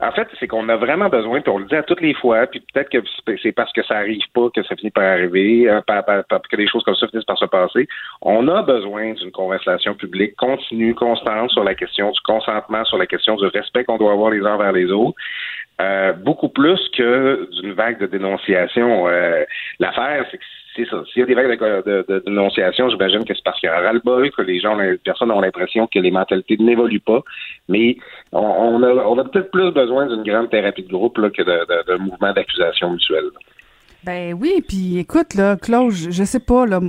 en fait, c'est qu'on a vraiment besoin, puis on le dit à toutes les fois, puis peut-être que c'est parce que ça arrive pas que ça finit par arriver, euh, que des choses comme ça finissent par se passer. On a besoin d'une conversation publique continue, constante sur la question du consentement, sur la question du respect qu'on doit avoir les uns vers les autres. Euh, beaucoup plus que d'une vague de dénonciation. Euh, l'affaire, c'est que c'est ça. S'il y a des vagues de, dénonciation, j'imagine que c'est parce qu'il y a un ras-le-bol, que les gens, les personnes ont l'impression que les mentalités n'évoluent pas. Mais on, a, peut-être plus besoin d'une grande thérapie de groupe là, que d'un mouvement d'accusation mutuelle. Ben oui, puis écoute, là, Claude, je sais pas, là.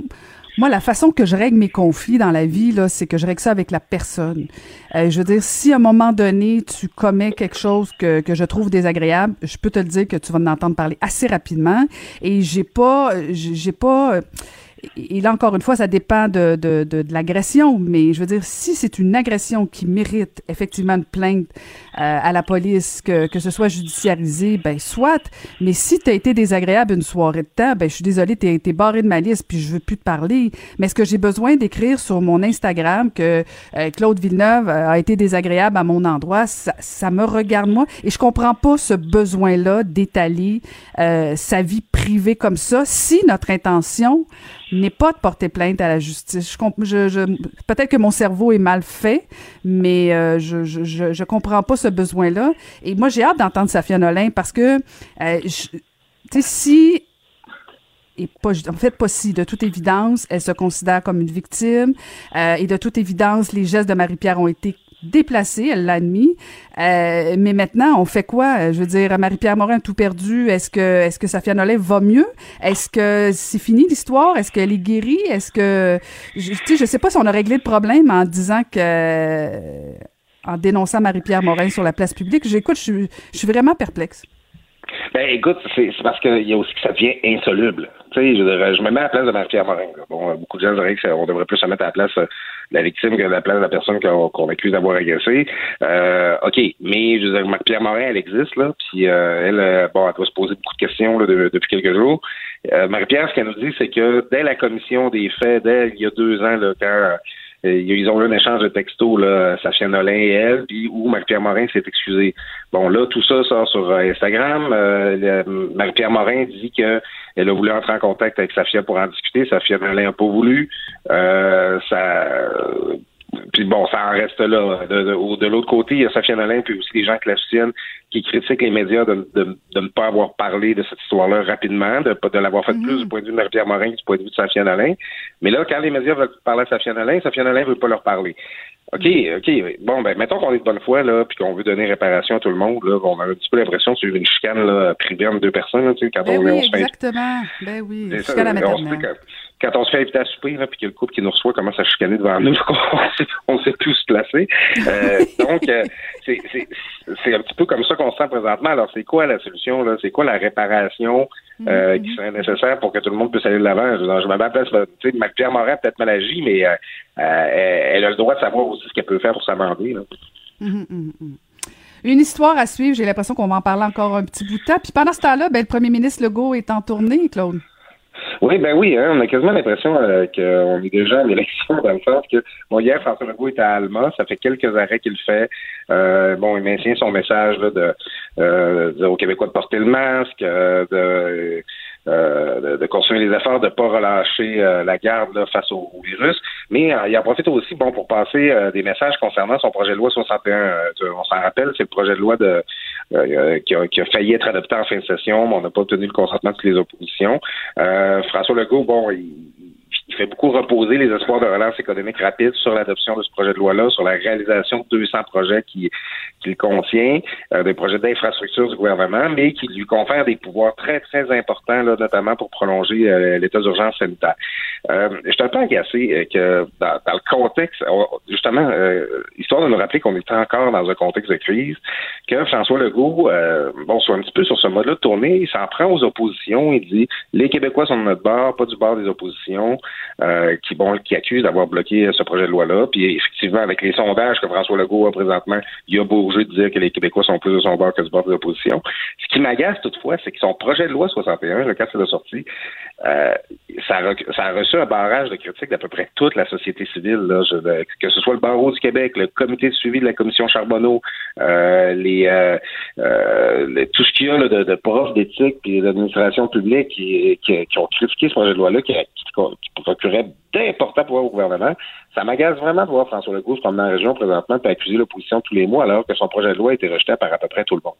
Moi, la façon que je règle mes conflits dans la vie, c'est que je règle ça avec la personne. Euh, je veux dire, si à un moment donné, tu commets quelque chose que, que je trouve désagréable, je peux te le dire que tu vas en entendre parler assez rapidement. Et j'ai pas, j'ai pas et là, encore une fois, ça dépend de, de, de, de l'agression, mais je veux dire, si c'est une agression qui mérite effectivement une plainte euh, à la police, que, que ce soit judiciarisé, ben soit, mais si tu as été désagréable une soirée de temps, ben je suis désolée, tu as été barré de ma liste, puis je veux plus te parler. Mais est-ce que j'ai besoin d'écrire sur mon Instagram que euh, Claude Villeneuve a été désagréable à mon endroit? Ça, ça me regarde moi, et je comprends pas ce besoin-là d'étaler euh, sa vie privée comme ça, si notre intention n'est pas de porter plainte à la justice. Je, je, Peut-être que mon cerveau est mal fait, mais euh, je, je, je, comprends pas ce besoin-là. Et moi, j'ai hâte d'entendre Safia Nolin parce que, euh, tu sais, si et pas, en fait, pas si. De toute évidence, elle se considère comme une victime. Euh, et de toute évidence, les gestes de Marie-Pierre ont été déplacée, elle l'a admis. Euh, mais maintenant, on fait quoi? Je veux dire, Marie-Pierre Morin tout perdu. Est-ce que, est-ce que Safia Nolin va mieux? Est-ce que c'est fini l'histoire? Est-ce qu'elle est guérie? Est-ce que, je, tu sais, je sais pas si on a réglé le problème en disant que, en dénonçant Marie-Pierre Morin sur la place publique. J'écoute, je, suis vraiment perplexe. Ben écoute, c'est parce qu'il y a aussi que ça devient insoluble. Tu sais, je, je, me mets à la place de Marie-Pierre Morin. Bon, beaucoup de gens diraient qu'on devrait plus se mettre à la place de la victime que la la personne qu'on accuse d'avoir agressé. Euh, OK, mais je veux dire, Marie-Pierre Morin, elle existe, là, puis euh, elle, euh, bon, elle doit se poser beaucoup de questions là, depuis quelques jours. Euh, Marie-Pierre, ce qu'elle nous dit, c'est que dès la commission des faits, dès il y a deux ans, là, quand ils ont eu un échange de textos, là, Safia Nolin et elle, puis où Marie-Pierre Morin s'est excusé. Bon, là, tout ça sort sur euh, Instagram. Euh, Marie-Pierre Morin dit que elle a voulu entrer en contact avec Safia pour en discuter. Safia Nolin n'a pas voulu. ça puis bon, ça en reste là. De, de, l'autre côté, il y a Safia Nolin, puis aussi des gens qui la soutiennent, qui critiquent les médias de, de, de, ne pas avoir parlé de cette histoire-là rapidement, de, de l'avoir fait plus mhm. du point de vue de Marie-Pierre Morin que du point de vue de Safia Nolin. Mais là, quand les médias veulent parler à Safia Nolin, Safia Nolin ne veut pas leur parler. OK, OK. Bon, ben, mettons qu'on est de bonne foi, là, puis qu'on veut donner réparation à tout le monde, là. On a un petit peu l'impression que c'est une chicane, là, privée entre deux personnes, tu sais, quand ben on, oui, exactement. Ben oui, chicane à quand on se fait inviter à souper, là, puis que le couple qui nous reçoit commence à chicaner devant nous, on sait plus se placer. Euh, donc, euh, c'est un petit peu comme ça qu'on se sent présentement. Alors, c'est quoi la solution? là? C'est quoi la réparation euh, mm-hmm. qui serait nécessaire pour que tout le monde puisse aller de l'avant? Je, je me mets à place, tu sais, Pierre Morin peut-être mal agi, mais elle, a le droit de savoir aussi ce qu'elle peut faire pour s'amender. Mm-hmm, mm-hmm. Une histoire à suivre, j'ai l'impression qu'on va en parler encore un petit bout de temps. Puis pendant ce temps-là, ben, le premier ministre Legault est en tournée, Claude. Oui, ben oui, hein, on a quasiment l'impression euh, qu'on est déjà en élection dans le sens que bon hier François Legault est à Alma, ça fait quelques arrêts qu'il fait. Euh, bon, il maintient son message là, de, euh, de, aux Québécois de porter le masque, euh, de euh, de, continuer les efforts, de ne pas relâcher la garde face au, virus. Mais il en profite aussi bon pour passer des messages concernant son projet de loi 61. on s'en rappelle, c'est le projet de loi de qui a, qui, a, failli être adopté en fin de session, mais on n'a pas obtenu le consentement de toutes les oppositions. François Legault, bon, il, il fait beaucoup reposer les espoirs de relance économique rapide sur l'adoption de ce projet de loi-là, sur la réalisation de 200 projets qu'il qui contient, euh, des projets d'infrastructure du gouvernement, mais qui lui confèrent des pouvoirs très, très importants, là, notamment pour prolonger euh, l'état d'urgence sanitaire. Euh, je suis un peu agacé euh, que dans, dans, le contexte, justement, histoire de nous rappeler qu'on est encore dans un contexte de crise, que François Legault, bon, soit un petit peu sur ce mode-là de tournée, il s'en prend aux oppositions, il dit les Québécois sont de notre bord, pas du bord des oppositions. Euh, qui, bon, accuse d'avoir bloqué ce projet de loi-là. Puis effectivement, avec les sondages que François Legault a présentement, il a beau de dire que les Québécois sont plus de son que du bord de l'opposition. Ce qui m'agace toutefois, c'est que son projet de loi 61, le cas c'est la sortie, euh, ça, a, reçu un barrage de critiques d'à peu près toute la société civile, que ce soit le barreau du Québec, le comité de suivi de la commission Charbonneau, euh, euh, tout ce qu'il y a de, profs d'éthique et d'administration publique qui, ont critiqué ce projet de loi-là, qui procurait d'importants pouvoirs au gouvernement. Ça m'agace vraiment de voir François Legault se promener en région présentement et accuser l'opposition tous les mois alors que son projet de loi a été rejeté par à peu près tout le monde.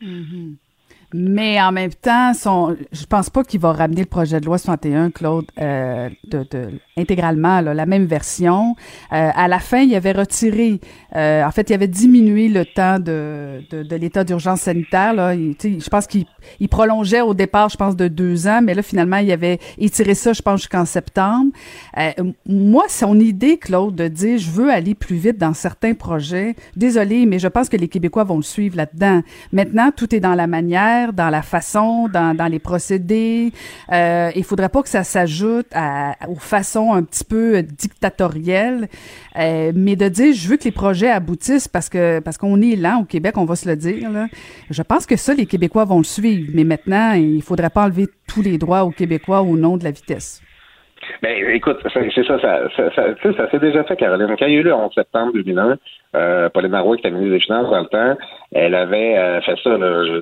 Mm-hmm. Mais en même temps, son, je pense pas qu'il va ramener le projet de loi 61, Claude, euh, de, de, intégralement, là, la même version. Euh, à la fin, il avait retiré, euh, en fait, il avait diminué le temps de, de, de l'état d'urgence sanitaire. Là. Il, je pense qu'il il prolongeait au départ, je pense, de deux ans, mais là, finalement, il avait étiré ça, je pense, jusqu'en septembre. Euh, moi, son idée, Claude, de dire, je veux aller plus vite dans certains projets, désolé, mais je pense que les Québécois vont le suivre là-dedans. Maintenant, tout est dans la manière dans la façon, dans, dans les procédés. Euh, il faudrait pas que ça s'ajoute aux façons un petit peu dictatorielles, euh, mais de dire je veux que les projets aboutissent parce que parce qu'on est lent au Québec, on va se le dire. Je pense que ça, les Québécois vont le suivre, mais maintenant, il faudrait pas enlever tous les droits aux Québécois au nom de la vitesse. Ben, écoute, c'est ça, ça, ça, ça, s'est déjà fait, Caroline. Quand il y a eu le 11 septembre 2001, euh, Pauline Marois, qui était ministre des Finances dans le temps, elle avait euh, fait ça, là,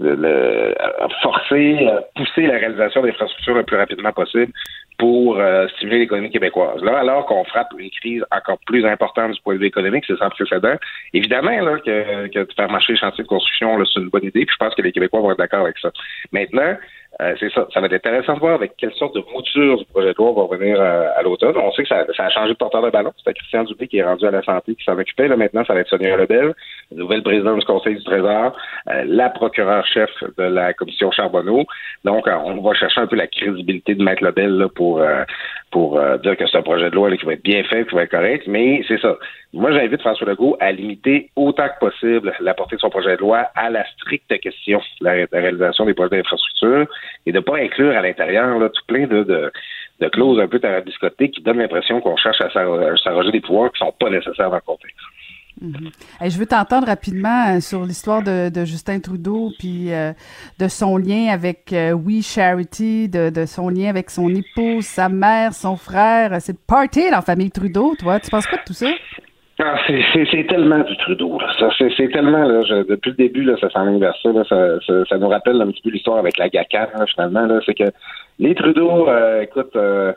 le, forcer, pousser la réalisation d'infrastructures le plus rapidement possible pour euh, stimuler l'économie québécoise. Là, alors qu'on frappe une crise encore plus importante du point de vue économique, c'est sans précédent. Évidemment là, que, que de faire marcher les chantiers de construction, c'est une bonne idée, puis je pense que les Québécois vont être d'accord avec ça. Maintenant, euh, c'est ça. Ça va être intéressant de voir avec quelle sorte de mouture du projet de loi va revenir euh, à l'automne. On sait que ça, a changé de porteur de ballon. C'était Christian Dubé qui est rendu à la santé, qui s'en occupait. Là, maintenant, ça va être Sonia Lebel, nouvelle présidente du Conseil du Trésor, euh, la procureure-chef de la commission Charbonneau. Donc, on va chercher un peu la crédibilité de Maître Lebel là, pour, pour dire que c'est un projet de loi qui va être bien fait, qui va être correct. Mais c'est ça. Moi, j'invite François Legault à limiter autant que possible la portée de son projet de loi à la stricte question de la, réalisation des projets d'infrastructure et de ne pas inclure à l'intérieur tout plein de, de, clauses un peu tarabiscotées qui donnent l'impression qu'on cherche à s'arroger des pouvoirs qui ne sont pas nécessaires dans le contexte. Mm-hmm. je veux t'entendre rapidement euh, sur l'histoire de, Justin Trudeau, puis euh, de son lien avec euh, We Charity, de, son lien avec son épouse, sa mère, son frère. C'est le party dans la famille Trudeau, toi. Tu penses quoi de tout ça? Ah, c'est tellement du Trudeau. C'est tellement, là, depuis le début, là, ça s'en vers ça, ça, ça, nous rappelle un petit peu l'histoire avec la GACA, finalement. C'est que les Trudeau, euh, écoute, euh,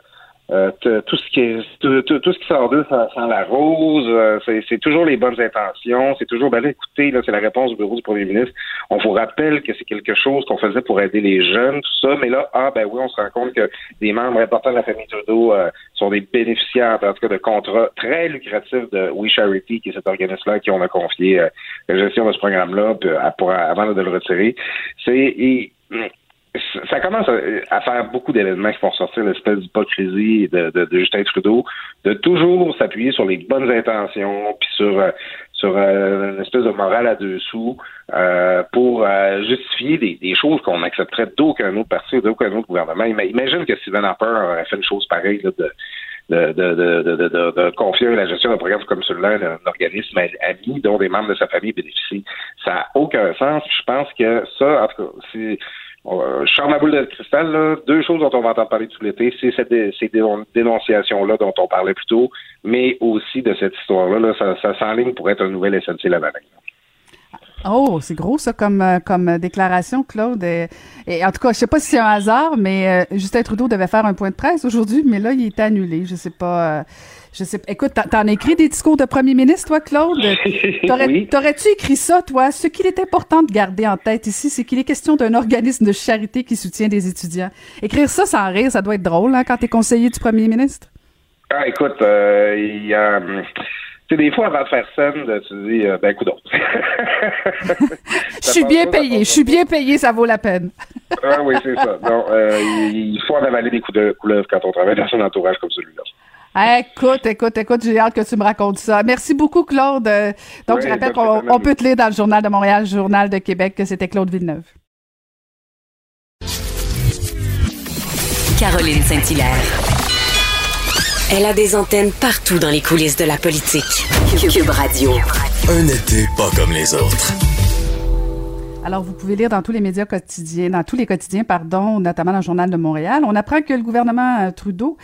euh, tout ce qui est tout, ce qui sort d'eux ça sent la rose. Euh, c'est toujours les bonnes intentions. C'est toujours ben écoutez, là, c'est la réponse du bureau du premier ministre. On vous rappelle que c'est quelque chose qu'on faisait pour aider les jeunes, tout ça, mais là, ah ben oui, on se rend compte que des membres importants de la famille Trudeau euh, sont des bénéficiaires, en tout cas, de contrats très lucratifs de We Charity, qui est cet organisme-là qui on a confié la gestion de ce programme-là pour, avant de le retirer. C'est ça commence à, faire beaucoup d'événements qui font sortir l'espèce d'hypocrisie de, Justin Trudeau, de toujours s'appuyer sur les bonnes intentions, puis sur euh, sur euh, une espèce de morale à deux sous euh, pour justifier des, choses qu'on n'accepterait d'aucun autre parti, d'aucun autre gouvernement. Imagine que Stephen Harper aurait fait une chose pareille là, de de, de, de, de, confier la gestion d'un programme comme celui-là à un organisme ami dont des membres de sa famille bénéficient. Ça n'a aucun sens. Je pense que ça, en tout cas, c'est euh, je ma boule de cristal, là, deux choses dont on va entendre parler tout l'été, c'est cette ces dénonciations-là dont on parlait plus tôt, mais aussi de cette histoire-là. Là, ça, s'enligne pour être un nouvel SNC Lavalin. Oh, c'est gros ça comme euh, déclaration, Claude. Et, en tout cas, je sais pas si c'est un hasard, mais euh, Justin Trudeau devait faire un point de presse aujourd'hui, mais là, il est annulé. Je sais pas. Euh, je sais. Écoute, t'en as écrit des discours de premier ministre, toi, Claude? T'aurais-tu écrit ça, toi? Ce qu'il est important de garder en tête ici, c'est qu'il est question d'un organisme de charité qui soutient des étudiants. Écrire ça sans rire, ça doit être drôle, hein, quand t'es conseiller du premier ministre. Ah, écoute, il y a hum, des fois, avant de faire scène, tu dis, euh, ben, coup Je suis bien payé, je suis bien payé, ça vaut la peine. ah oui, c'est ça. Non, euh, il faut en avaler des coups de couleuvre quand on travaille dans un entourage comme celui-là. Écoute, écoute, écoute, j'ai hâte que tu me racontes ça. Merci beaucoup, Claude. Donc, je rappelle qu'on peut te lire dans le Journal de Montréal, le Journal de Québec, que c'était Claude Villeneuve. Caroline Saint-Hilaire. Elle a des antennes partout dans les coulisses de la politique. Cube Radio. Un été pas comme les autres. Alors, vous pouvez lire dans tous les médias quotidiens, dans tous les quotidiens, pardon, notamment dans le Journal de Montréal. On apprend que le gouvernement euh, Trudeau,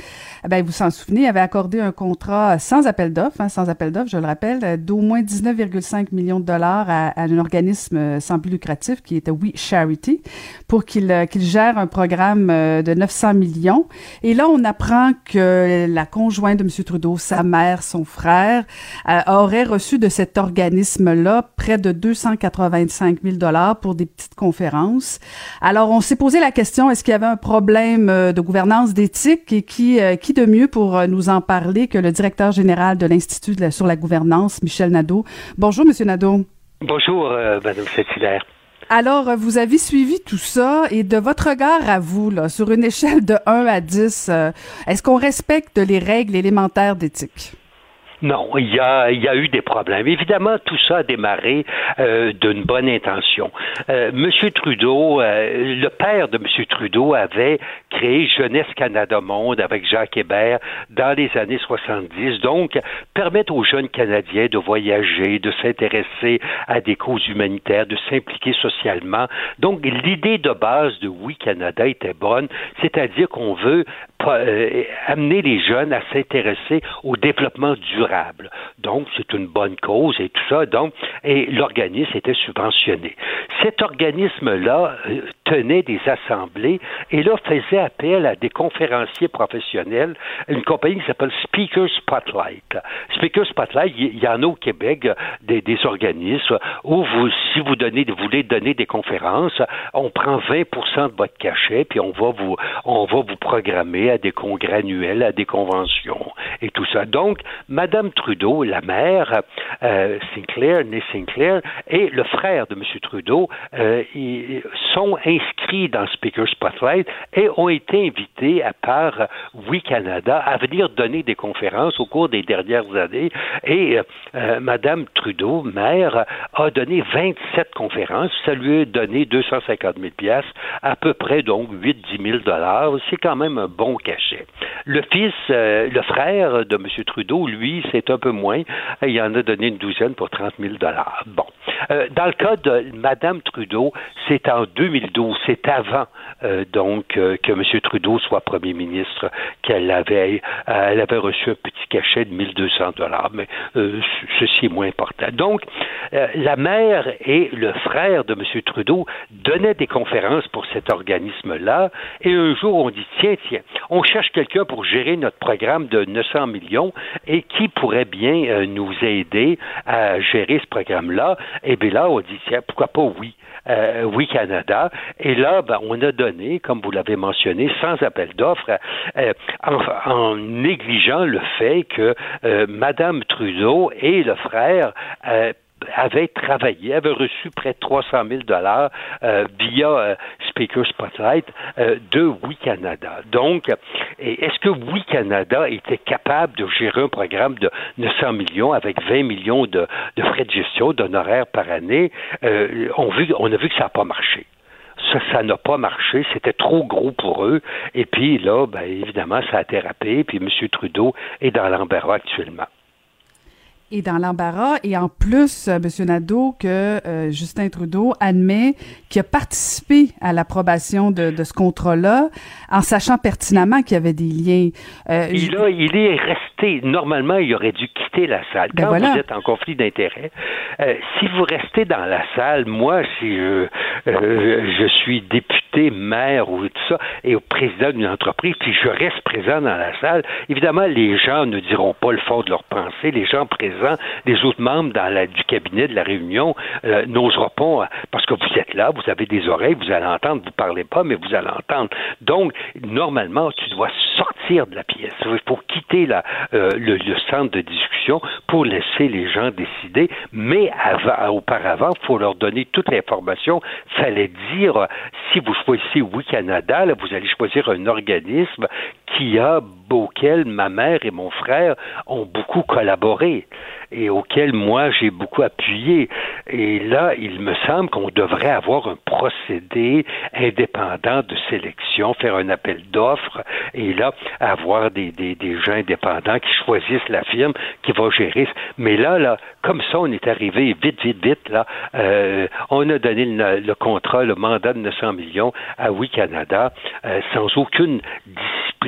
eh ben, vous s'en souvenez, avait accordé un contrat sans appel d'offres, hein, sans appel d'offres, je le rappelle, euh, d'au moins 19,5 millions de dollars à, un organisme euh, sans but lucratif qui était We Charity pour qu'il qu'il gère un programme de 900 millions. Et là, on apprend que la conjointe de M. Trudeau, sa mère, son frère, auraient reçu de cet organisme-là près de 285 000 dollars pour des petites conférences. Alors, on s'est posé la question, est-ce qu'il y avait un problème euh, de gouvernance d'éthique et qui, euh, qui de mieux pour euh, nous en parler que le directeur général de l'Institut sur la gouvernance, Michel Nadeau? Bonjour, Monsieur Nadeau. Bonjour, Madame Saint-Hilaire. Alors, vous avez suivi tout ça et de votre regard à vous, là, sur une échelle de 1 à 10, est-ce qu'on respecte les règles élémentaires d'éthique? Non, il y a, eu des problèmes. Évidemment, tout ça a démarré euh, d'une bonne intention. Euh, Trudeau, euh, le père de Monsieur Trudeau avait créé Jeunesse Canada Monde avec Jacques Hébert dans les années 70. Donc, permettre aux jeunes Canadiens de voyager, de s'intéresser à des causes humanitaires, de s'impliquer socialement. Donc, l'idée de base de Oui Canada était bonne, c'est-à-dire qu'on veut euh, amener les jeunes à s'intéresser au développement durable. Donc, c'est une bonne cause et tout ça. Donc, et l'organisme était subventionné. Cet organisme-là euh, tenait des assemblées et là faisait appel à des conférenciers professionnels, une compagnie qui s'appelle Speaker Spotlight. Speaker Spotlight, il y, en a au Québec des, des organismes où si vous donnez, voulez donner des conférences, on prend 20% de votre cachet puis on va vous, on va vous programmer à des congrès annuels, à des conventions et tout ça. Donc, Madame Trudeau, la mère, euh, Sinclair, née Sinclair, et le frère de M. Trudeau euh, sont inscrits dans Speaker Spotlight et ont été invités à part Oui Canada à venir donner des conférences au cours des dernières années. Et euh, Madame Trudeau, mère, a donné 27 conférences. Ça lui a donné 250 000 pièces, à peu près donc 8-10 000 dollars. C'est quand même un bon cachet. Le fils, euh, le frère de M. Trudeau, lui, c'est un peu moins. Il en a donné une douzaine pour 30 000 dollars. Bon. Euh, dans le cas de Mme Trudeau, c'est en 2012, c'est avant euh, donc que M. Trudeau soit premier ministre qu'elle avait, elle avait reçu un petit cachet de 1200 dollars, mais ceci est moins important. Donc, la mère et le frère de M. Trudeau donnaient des conférences pour cet organisme-là, et un jour on dit tiens tiens, on cherche quelqu'un pour gérer notre programme de 900 millions et qui pourrait bien euh, nous aider à gérer ce programme-là. Et bien là, on dit, tiens, pourquoi pas oui. Euh, oui Canada. Et là, ben, on a donné, comme vous l'avez mentionné, sans appel d'offres, euh, en, négligeant le fait que Madame Trudeau et le frère avait travaillé, avait reçu près de 300 000 dollars euh, via euh, Speaker Spotlight euh, de Oui Canada. Donc, est-ce que Oui Canada était capable de gérer un programme de 900 millions avec 20 millions de, frais de gestion, d'honoraires par année? On, on a vu que ça n'a pas marché. Ça, ça n'a pas marché. C'était trop gros pour eux. Et puis là, ben, évidemment, ça a dérapé. Puis M. Trudeau est dans l'embarras actuellement est dans l'embarras. Et en plus, euh, M. Nadeau, que euh, Justin Trudeau admet qu'il a participé à l'approbation de, de, ce contrat-là, en sachant pertinemment qu'il y avait des liens. Euh, il, a, il est resté. Normalement, il aurait dû quitter la salle. Ben Quand vous êtes en conflit d'intérêts, euh, si vous restez dans la salle, moi, si je, je suis député, maire ou tout ça, et au président d'une entreprise, puis je reste présent dans la salle, évidemment, les gens ne diront pas le fond de leur pensée. Les gens présents les autres membres du cabinet de la réunion euh, pas, euh, parce que vous êtes là, vous avez des oreilles, vous allez entendre, vous parlez pas, mais vous allez entendre. Donc, normalement, tu dois sortir de la pièce. Il faut quitter euh, le, centre de discussion pour laisser les gens décider, mais avant, auparavant, il faut leur donner toute l'information. fallait dire, si vous choisissez Oui Canada, vous allez choisir un organisme qui a, auquel ma mère et mon frère ont beaucoup collaboré et auquel moi j'ai beaucoup appuyé. Et là, il me semble qu'on devrait avoir un procédé indépendant de sélection, faire un appel d'offres et là, avoir des, des, des gens indépendants qui choisissent la firme qui va gérer. Mais là, là, comme ça, on est arrivé vite, vite, vite, là. Euh, on a donné le, contrat, le mandat de 900 millions à Oui Canada euh, sans aucune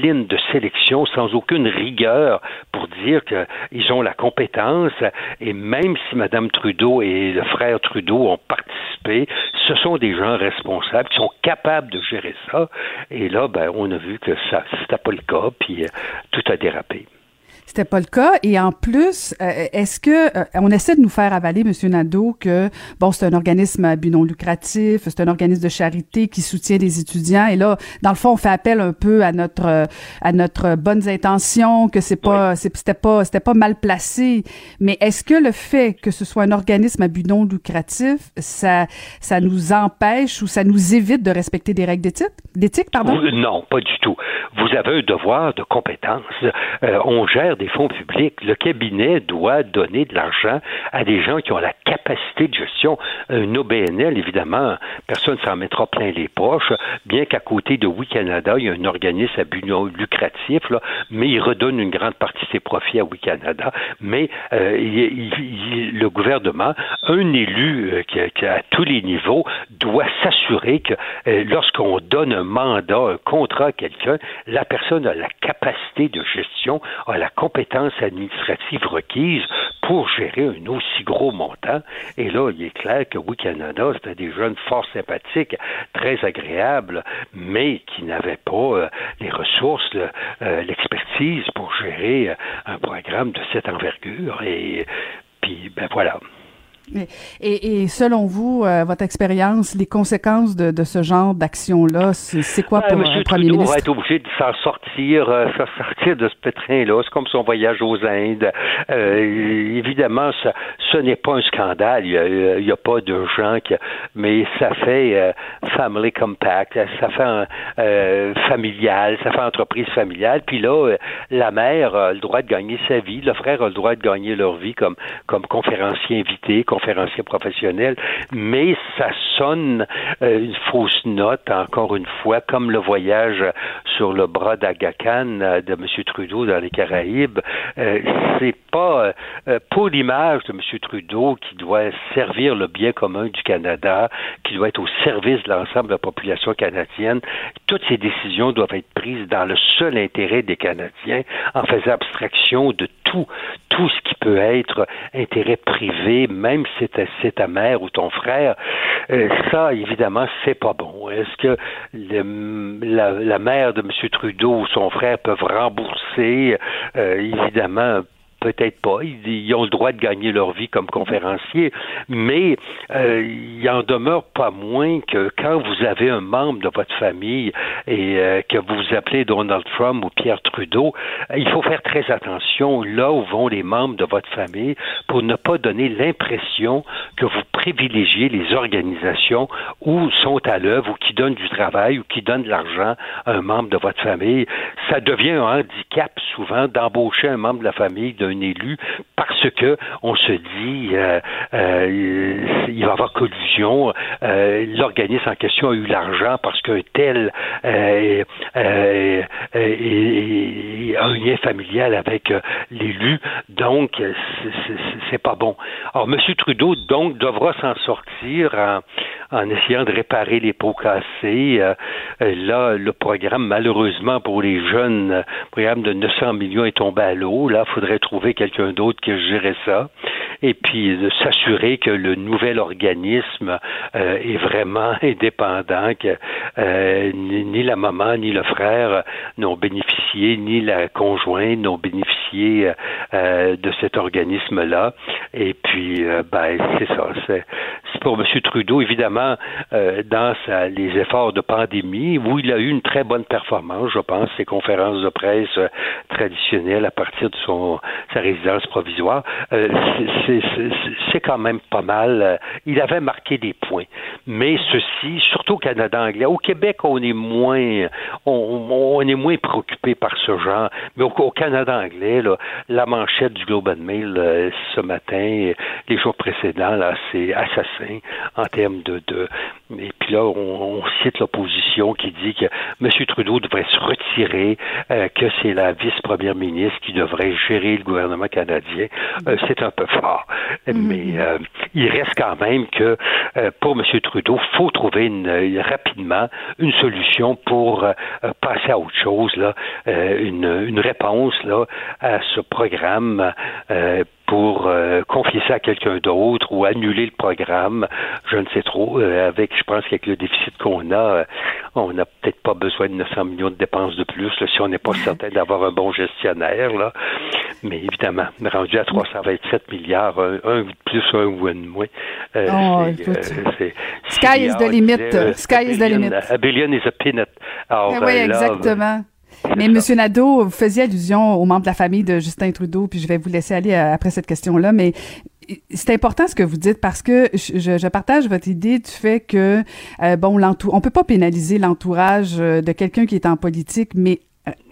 de sélection, sans aucune rigueur pour dire qu'ils ont la compétence et même si Mme Trudeau et le frère Trudeau ont participé, ce sont des gens responsables qui sont capables de gérer ça. Et là, ben, on a vu que ça, c'était pas le cas, puis euh, tout a dérapé. C'était pas le cas. Et en plus, euh, est-ce que euh, on essaie de nous faire avaler, Monsieur Nadeau, que bon, c'est un organisme à but non lucratif, c'est un organisme de charité qui soutient les étudiants. Et là, dans le fond, on fait appel un peu à notre euh, à notre bonnes intentions, que c'est pas c'était pas c'était pas mal placé. Mais est-ce que le fait que ce soit un organisme à but non lucratif, ça ça nous empêche ou ça nous évite de respecter des règles d'éthique, d'éthique, pardon? Non, pas du tout. Vous avez un devoir de compétence. on gère des fonds publics. Le cabinet doit donner de l'argent à des gens qui ont la capacité de gestion. Un OBNL, évidemment, personne ne s'en mettra plein les poches, bien qu'à côté de Oui Canada, il y a un organisme à but non lucratif, là, mais il redonne une grande partie de ses profits à Oui Canada. Mais euh, le gouvernement, un élu euh, qui, à tous les niveaux, doit s'assurer que euh, lorsqu'on donne un mandat, un contrat à quelqu'un, la personne a la capacité de gestion, a la compétences administratives requises pour gérer un aussi gros montant. Et là, il est clair que oui, Canada, c'était des jeunes fort sympathiques, très agréables, mais qui n'avaient pas euh, les ressources, euh, l'expertise pour gérer euh, un programme de cette envergure. Et puis, ben voilà. Et, et, selon vous, euh, votre expérience, les conséquences de, de ce genre d'action-là, c'est quoi pour un premier ministre? va être obligé de s'en sortir, euh, sortir de ce pétrin-là. C'est comme son voyage aux Indes. Euh, évidemment, ça, ce n'est pas un scandale. Il n'y a, pas de gens qui... Mais ça fait euh, family compact, ça fait familial, ça fait entreprise familiale. Puis là, la mère a le droit de gagner sa vie, le frère a le droit de gagner leur vie comme, comme conférencier invité, conférencier professionnel, mais ça sonne euh, une fausse note, encore une fois, comme le voyage sur le bras d'Agacan euh, de M. Trudeau dans les Caraïbes. Euh, c'est pas pour l'image de M. Trudeau qui doit servir le bien commun du Canada, qui doit être au service de l'ensemble de la population canadienne. Toutes ces décisions doivent être prises dans le seul intérêt des Canadiens, en faisant abstraction de tout, tout ce qui peut être intérêt privé, même c'est ta mère ou ton frère, euh, ça, évidemment, c'est pas bon. Est-ce que la, mère de M. Trudeau ou son frère peuvent rembourser, euh, évidemment, peut-être pas. Ils, ont le droit de gagner leur vie comme conférenciers, mais euh, il en demeure pas moins que quand vous avez un membre de votre famille et euh, que vous appelez Donald Trump ou Pierre Trudeau, il faut faire très attention là où vont les membres de votre famille pour ne pas donner l'impression que vous privilégiez les organisations où sont à l'œuvre ou qui donnent du travail ou qui donnent de l'argent à un membre de votre famille. Ça devient un handicap souvent d'embaucher un membre de la famille d'un élu parce que on se dit euh, euh, il va y avoir collusion. Euh, l'organisme en question a eu l'argent parce qu'un tel euh, a un lien familial avec l'élu. Donc, c'est pas bon. Alors, M. Trudeau, donc, devra s'en sortir en, essayant de réparer les pots cassés. Là, le programme, malheureusement pour les jeunes, le programme de 900 millions est tombé à l'eau. Là, il faudrait trouver quelqu'un d'autre qui gérerait ça. Et puis, s'assurer que le nouvel organisme euh, est vraiment indépendant, que euh, ni la maman ni le frère n'ont bénéficié, ni la conjointe n'ont bénéficié de cet organisme-là. Et puis, ben, c'est ça. C'est pour M. Trudeau, évidemment, euh, dans les efforts de pandémie, où il a eu une très bonne performance, je pense, ses conférences de presse euh, traditionnelles à partir de son sa résidence provisoire, euh, c'est quand même pas mal. Il avait marqué des points. Mais ceci, surtout au Canada anglais, au Québec, on est moins, on, est moins préoccupé par ce genre. Mais au, Canada anglais, la manchette du Globe and Mail ce matin, les jours précédents, là, c'est assassin en termes de, et puis là, on, cite l'opposition qui dit que M. Trudeau devrait se retirer, euh, que c'est la vice-première ministre qui devrait gérer le gouvernement canadien. Euh, c'est un peu fort. Mm-hmm. Mais euh, il reste quand même que pour M. Trudeau, faut trouver une, rapidement une solution pour passer à autre chose, là, une, une réponse là, à ce programme pour euh, confier ça à quelqu'un d'autre ou annuler le programme, je ne sais trop. Euh, avec, je pense qu'avec le déficit qu'on a, euh, on n'a peut-être pas besoin de 900 millions de dépenses de plus si on n'est pas certain d'avoir un bon gestionnaire. Là. Mais évidemment, rendu à 327 milliards, un, de plus, un ou un de moins. Oh, sky is the limit. Sky is the limit. A billion is a peanut. Alors, oui, exactement. Mais Monsieur Nadeau, vous faisiez allusion aux membres de la famille de Justin Trudeau, puis je vais vous laisser aller euh, après cette question-là, mais c'est important ce que vous dites parce que je, je partage votre idée du fait que euh, bon, on peut pas pénaliser l'entourage euh, de quelqu'un qui est en politique, mais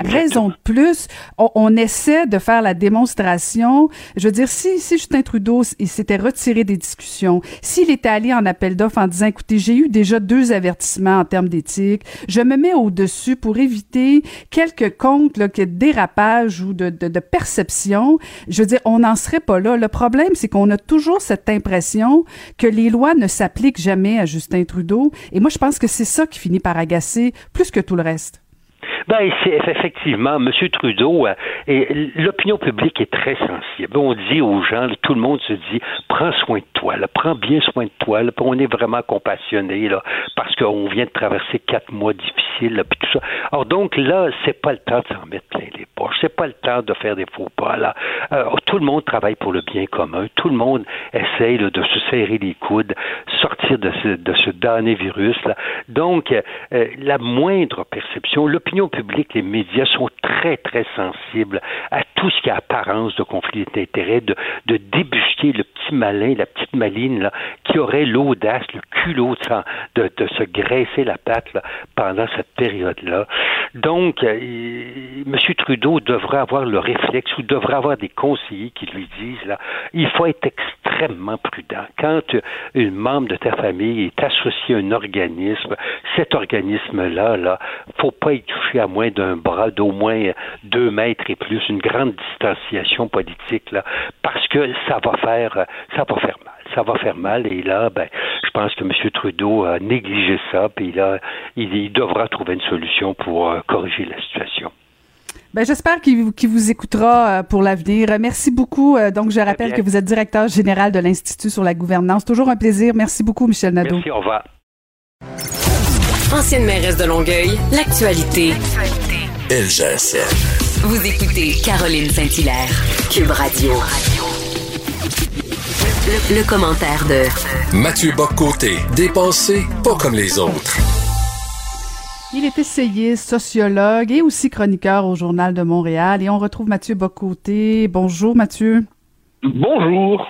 raison de plus, on, essaie de faire la démonstration. Je veux dire, si, si Justin Trudeau il s'était retiré des discussions, s'il était allé en appel d'offres en disant, écoutez, j'ai eu déjà deux avertissements en termes d'éthique, je me mets au-dessus pour éviter quelques comptes là, de dérapage ou de, de, de perception, je veux dire, on n'en serait pas là. Le problème, c'est qu'on a toujours cette impression que les lois ne s'appliquent jamais à Justin Trudeau. Et moi, je pense que c'est ça qui finit par agacer plus que tout le reste. Ben, c'est effectivement, M. Trudeau, euh, l'opinion publique est très sensible. On dit aux gens, tout le monde se dit, prends soin de toi, là, prends bien soin de toi, là, on est vraiment compassionné, là, parce qu'on vient de traverser quatre mois difficiles, là, puis tout ça. Alors donc là, c'est pas le temps de s'en mettre plein les poches, c'est pas le temps de faire des faux pas, là. Euh, tout le monde travaille pour le bien commun, tout le monde essaye de se serrer les coudes, sortir de ce, de ce damné virus, là. Donc, euh, la moindre perception, l'opinion public, les médias sont très, très sensibles à tout ce qui a apparence de conflit d'intérêts, de, débusquer le petit malin, la petite maline là, qui aurait l'audace, le culot de, se graisser la patte pendant cette période-là. Donc, euh, M. Trudeau devrait avoir le réflexe ou devrait avoir des conseillers qui lui disent là, il faut être extrêmement prudent. Quand une membre de ta famille est associé à un organisme, cet organisme-là, là, faut pas y toucher à moins d'un bras d'au moins deux mètres et plus, une grande distanciation politique, là, parce que ça va faire, ça va faire mal. Ça va faire mal et là, ben, je pense que M. Trudeau a négligé ça, puis là, il, devra trouver une solution pour euh, corriger la situation. Ben, j'espère qu'il vous écoutera euh, pour l'avenir. Merci beaucoup. Euh, donc, je rappelle que vous êtes directeur général de l'Institut sur la gouvernance. Toujours un plaisir. Merci beaucoup, Michel Nadeau. Merci, au revoir. Ancienne mairesse de Longueuil, l'actualité. LGSN. Vous écoutez Caroline Saint-Hilaire, Cube Radio. Le, le commentaire de Mathieu Boccoté, dépensé pas comme les autres. Il est essayiste, sociologue et aussi chroniqueur au Journal de Montréal. Et on retrouve Mathieu Bocoté. Bonjour Mathieu. Bonjour.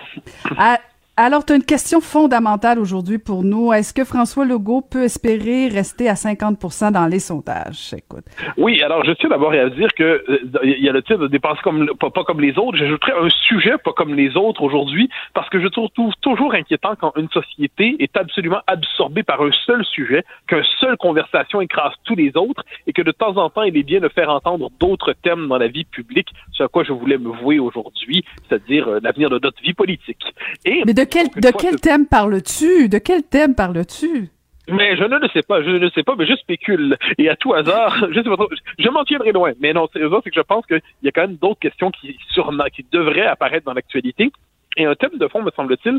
Alors, tu as une question fondamentale aujourd'hui pour nous. Est-ce que François Legault peut espérer rester à 50 dans les sondages? Écoute. Oui, alors je tiens d'abord à dire que euh, il y a le titre de dépenses comme pas, pas comme les autres. J'ajouterais un sujet pas comme les autres aujourd'hui parce que je trouve toujours inquiétant quand une société est absolument absorbée par un seul sujet, qu'une seule conversation écrase tous les autres et que de temps en temps, il est bien de faire entendre d'autres thèmes dans la vie publique, ce à quoi je voulais me vouer aujourd'hui, c'est-à-dire euh, l'avenir de notre vie politique. Et Mais de quel, de quel thème parles-tu? De quel thème parles-tu? Mais je ne le sais pas, je ne le sais pas, mais je spécule. Et à tout hasard, je sais pas trop, je m'en tiendrai loin. Mais non, c'est c'est que je pense qu'il y a quand même d'autres questions qui, devraient apparaître dans l'actualité. Et un thème de fond, me semble-t-il,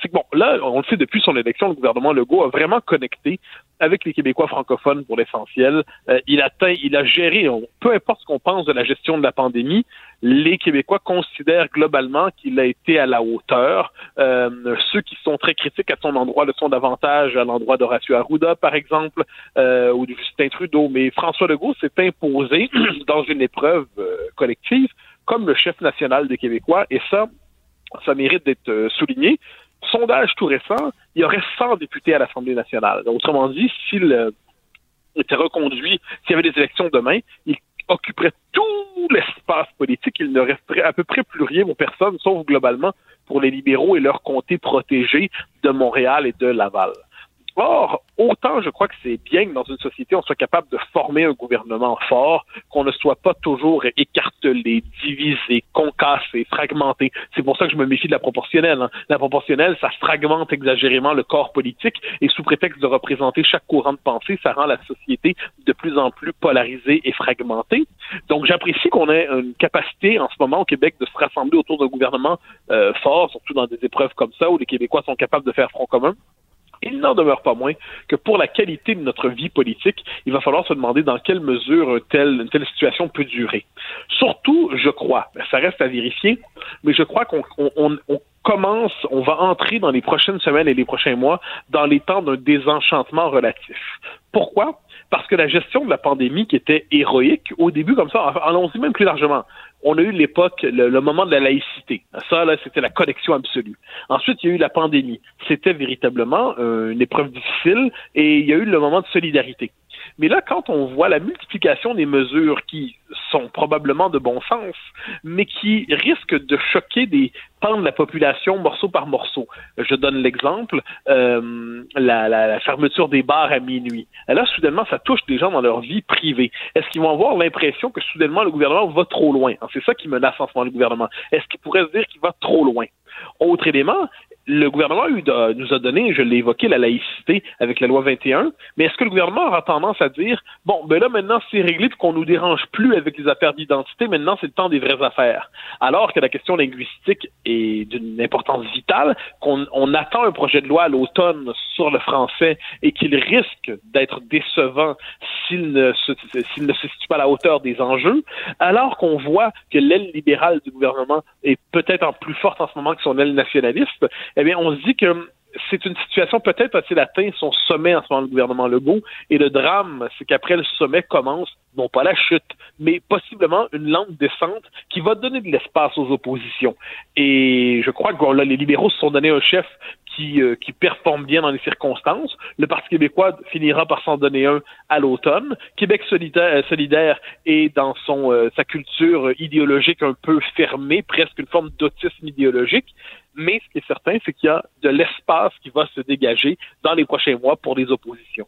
c'est que bon, là, on le sait depuis son élection, le gouvernement Legault a vraiment connecté avec les Québécois francophones pour l'essentiel. Euh, il a il a géré, peu importe ce qu'on pense de la gestion de la pandémie, les Québécois considèrent globalement qu'il a été à la hauteur. Euh, ceux qui sont très critiques à son endroit le sont davantage à l'endroit d'Horacio Arruda, par exemple, euh, ou de Justin Trudeau. Mais François Legault s'est imposé dans une épreuve euh, collective comme le chef national des Québécois, et ça, ça mérite d'être euh, souligné. Sondage tout récent, il y aurait 100 députés à l'Assemblée nationale. Autrement dit, s'il euh, était reconduit, s'il y avait des élections demain, il occuperait tout l'espace politique. Il ne resterait à peu près plus rien pour personne, sauf globalement pour les libéraux et leurs comtés protégés de Montréal et de Laval. Or, autant je crois que c'est bien que dans une société, on soit capable de former un gouvernement fort, qu'on ne soit pas toujours écartelé, divisé, concassé, fragmenté. C'est pour ça que je me méfie de la proportionnelle. Hein. La proportionnelle, ça fragmente exagérément le corps politique et sous prétexte de représenter chaque courant de pensée, ça rend la société de plus en plus polarisée et fragmentée. Donc, j'apprécie qu'on ait une capacité en ce moment au Québec de se rassembler autour d'un gouvernement euh, fort, surtout dans des épreuves comme ça où les Québécois sont capables de faire front commun. Il n'en demeure pas moins que pour la qualité de notre vie politique, il va falloir se demander dans quelle mesure telle, une telle situation peut durer. Surtout, je crois, ça reste à vérifier, mais je crois qu'on on, on commence, on va entrer dans les prochaines semaines et les prochains mois dans les temps d'un désenchantement relatif. Pourquoi? Parce que la gestion de la pandémie qui était héroïque, au début comme ça, allons-y même plus largement, on a eu l'époque, le, le, moment de la laïcité. Ça, là, c'était la connexion absolue. Ensuite, il y a eu la pandémie. C'était véritablement euh, une épreuve difficile et il y a eu le moment de solidarité. Mais là, quand on voit la multiplication des mesures qui sont probablement de bon sens, mais qui risquent de choquer des pans de la population morceau par morceau. Je donne l'exemple, euh, la, la, la, fermeture des bars à minuit. Là, soudainement, ça touche des gens dans leur vie privée. Est-ce qu'ils vont avoir l'impression que soudainement le gouvernement va trop loin? C'est ça qui menace en ce moment le gouvernement. Est-ce qu'il pourrait se dire qu'il va trop loin? Autre élément, le gouvernement nous a donné, je l'ai évoqué, la laïcité avec la loi 21, mais est-ce que le gouvernement aura tendance à dire, bon, ben là, maintenant, c'est réglé puis qu'on nous dérange plus avec les affaires d'identité, maintenant, c'est le temps des vraies affaires? Alors que la question linguistique est d'une importance vitale, qu'on on attend un projet de loi à l'automne sur le français et qu'il risque d'être décevant s'il ne, se, s'il ne se situe pas à la hauteur des enjeux, alors qu'on voit que l'aile libérale du gouvernement est peut-être en plus forte en ce moment que son aile nationaliste, eh bien, on se dit que c'est une situation peut-être a-t-il atteint son sommet en ce moment le gouvernement Legault et le drame c'est qu'après le sommet commence non pas la chute mais possiblement une lente descente qui va donner de l'espace aux oppositions et je crois que les libéraux se sont donné un chef qui, euh, qui performe bien dans les circonstances. Le Parti québécois finira par s'en donner un à l'automne. Québec solidaire, solidaire est dans son euh, sa culture idéologique un peu fermée, presque une forme d'autisme idéologique. Mais ce qui est certain, c'est qu'il y a de l'espace qui va se dégager dans les prochains mois pour les oppositions.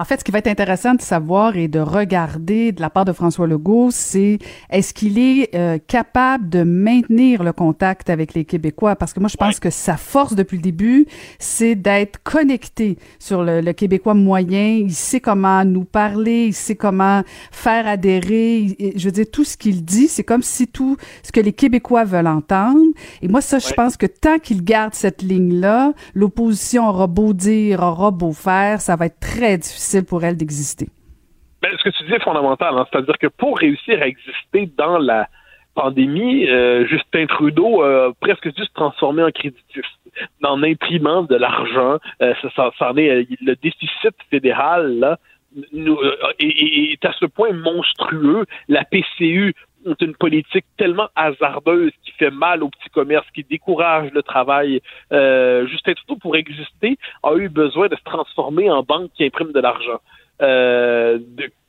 En fait, ce qui va être intéressant de savoir et de regarder de la part de François Legault, c'est est-ce qu'il est, euh, capable de maintenir le contact avec les Québécois? Parce que moi, je pense que sa force depuis le début, c'est d'être connecté sur le, le, Québécois moyen. Il sait comment nous parler, il sait comment faire adhérer. Je veux dire, tout ce qu'il dit, c'est comme si tout ce que les Québécois veulent entendre. Et moi, ça, je pense que tant qu'il garde cette ligne-là, l'opposition aura beau dire, aura beau faire, ça va être très difficile pour elle d'exister. Ben, ce que tu dis est fondamental, hein. c'est-à-dire que pour réussir à exister dans la pandémie, euh, Justin Trudeau a presque dû se transformer en créditif, en imprimant de l'argent. Euh, ça, euh, le déficit fédéral est, à ce point monstrueux. La PCU est une politique tellement hasardeuse qui fait mal au petit commerce, qui décourage le travail. Justin Trudeau, pour exister, a eu besoin de se transformer en banque qui imprime de l'argent. Euh,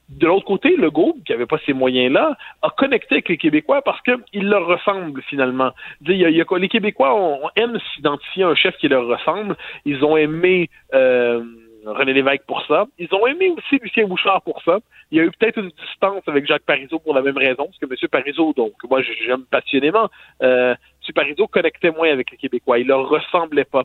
de, l'autre côté, Legault, qui n'avait pas ces moyens-là, a connecté avec les Québécois parce qu'il leur ressemble finalement. Il y a, les Québécois ont, aiment s'identifier à un chef qui leur ressemble. Ils ont aimé euh, René Lévesque pour ça. Ils ont aimé aussi Lucien Bouchard pour ça. Il y a eu peut-être une distance avec Jacques Parizeau pour la même raison, parce que M. Parizeau, donc moi j'aime passionnément, euh, M. Parizeau connectait moins avec les Québécois. Il leur ressemblait pas.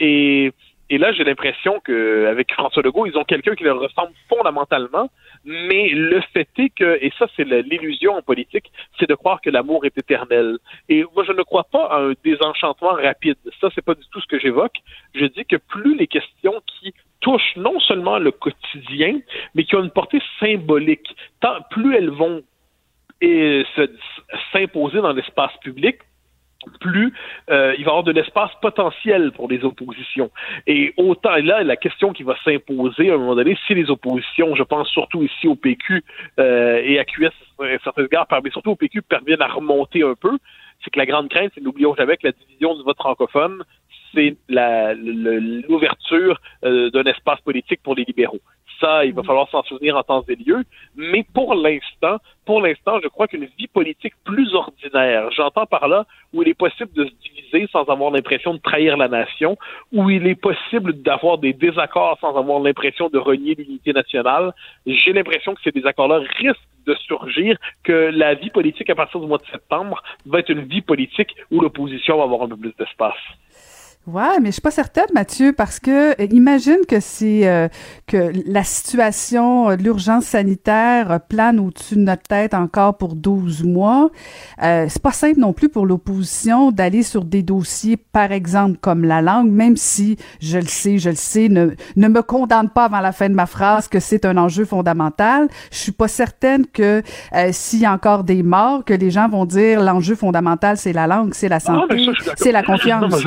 Et et là, j'ai l'impression qu'avec François Legault, ils ont quelqu'un qui leur ressemble fondamentalement, mais le fait est que, et ça c'est l'illusion en politique, c'est de croire que l'amour est éternel. Et moi, je ne crois pas à un désenchantement rapide. Ça, c'est pas du tout ce que j'évoque. Je dis que plus les questions qui touchent non seulement le quotidien, mais qui ont une portée symbolique, plus elles vont s'imposer dans l'espace public, plus euh, il va y avoir de l'espace potentiel pour les oppositions. Et autant là, la question qui va s'imposer à un moment donné, si les oppositions, je pense surtout ici au PQ euh, et à QS à certains égards, mais surtout au PQ, parviennent à remonter un peu, c'est que la grande crainte, c'est n'oublions jamais que la division du vote francophone, c'est l'ouverture euh, d'un espace politique pour les libéraux. Ça, il va mm. falloir s'en souvenir en temps et lieu. Mais pour l'instant, pour l'instant, je crois qu'une vie politique plus ordinaire, j'entends par là où il est possible de se diviser sans avoir l'impression de trahir la nation, où il est possible d'avoir des désaccords sans avoir l'impression de renier l'unité nationale. J'ai l'impression que ces désaccords-là risquent de surgir, que la vie politique à partir du mois de septembre va être une vie politique où l'opposition va avoir un peu plus d'espace. Ouais, mais je suis pas certaine, Mathieu, parce que euh, imagine que c'est euh, que la situation de l'urgence sanitaire plane au-dessus de notre tête encore pour 12 mois. Euh, c'est pas simple non plus pour l'opposition d'aller sur des dossiers, par exemple comme la langue, même si je le sais, je le sais, ne, ne me condamne pas avant la fin de ma phrase que c'est un enjeu fondamental. Je suis pas certaine que euh, s'il y a encore des morts, que les gens vont dire l'enjeu fondamental c'est la langue, c'est la santé, c'est la confiance.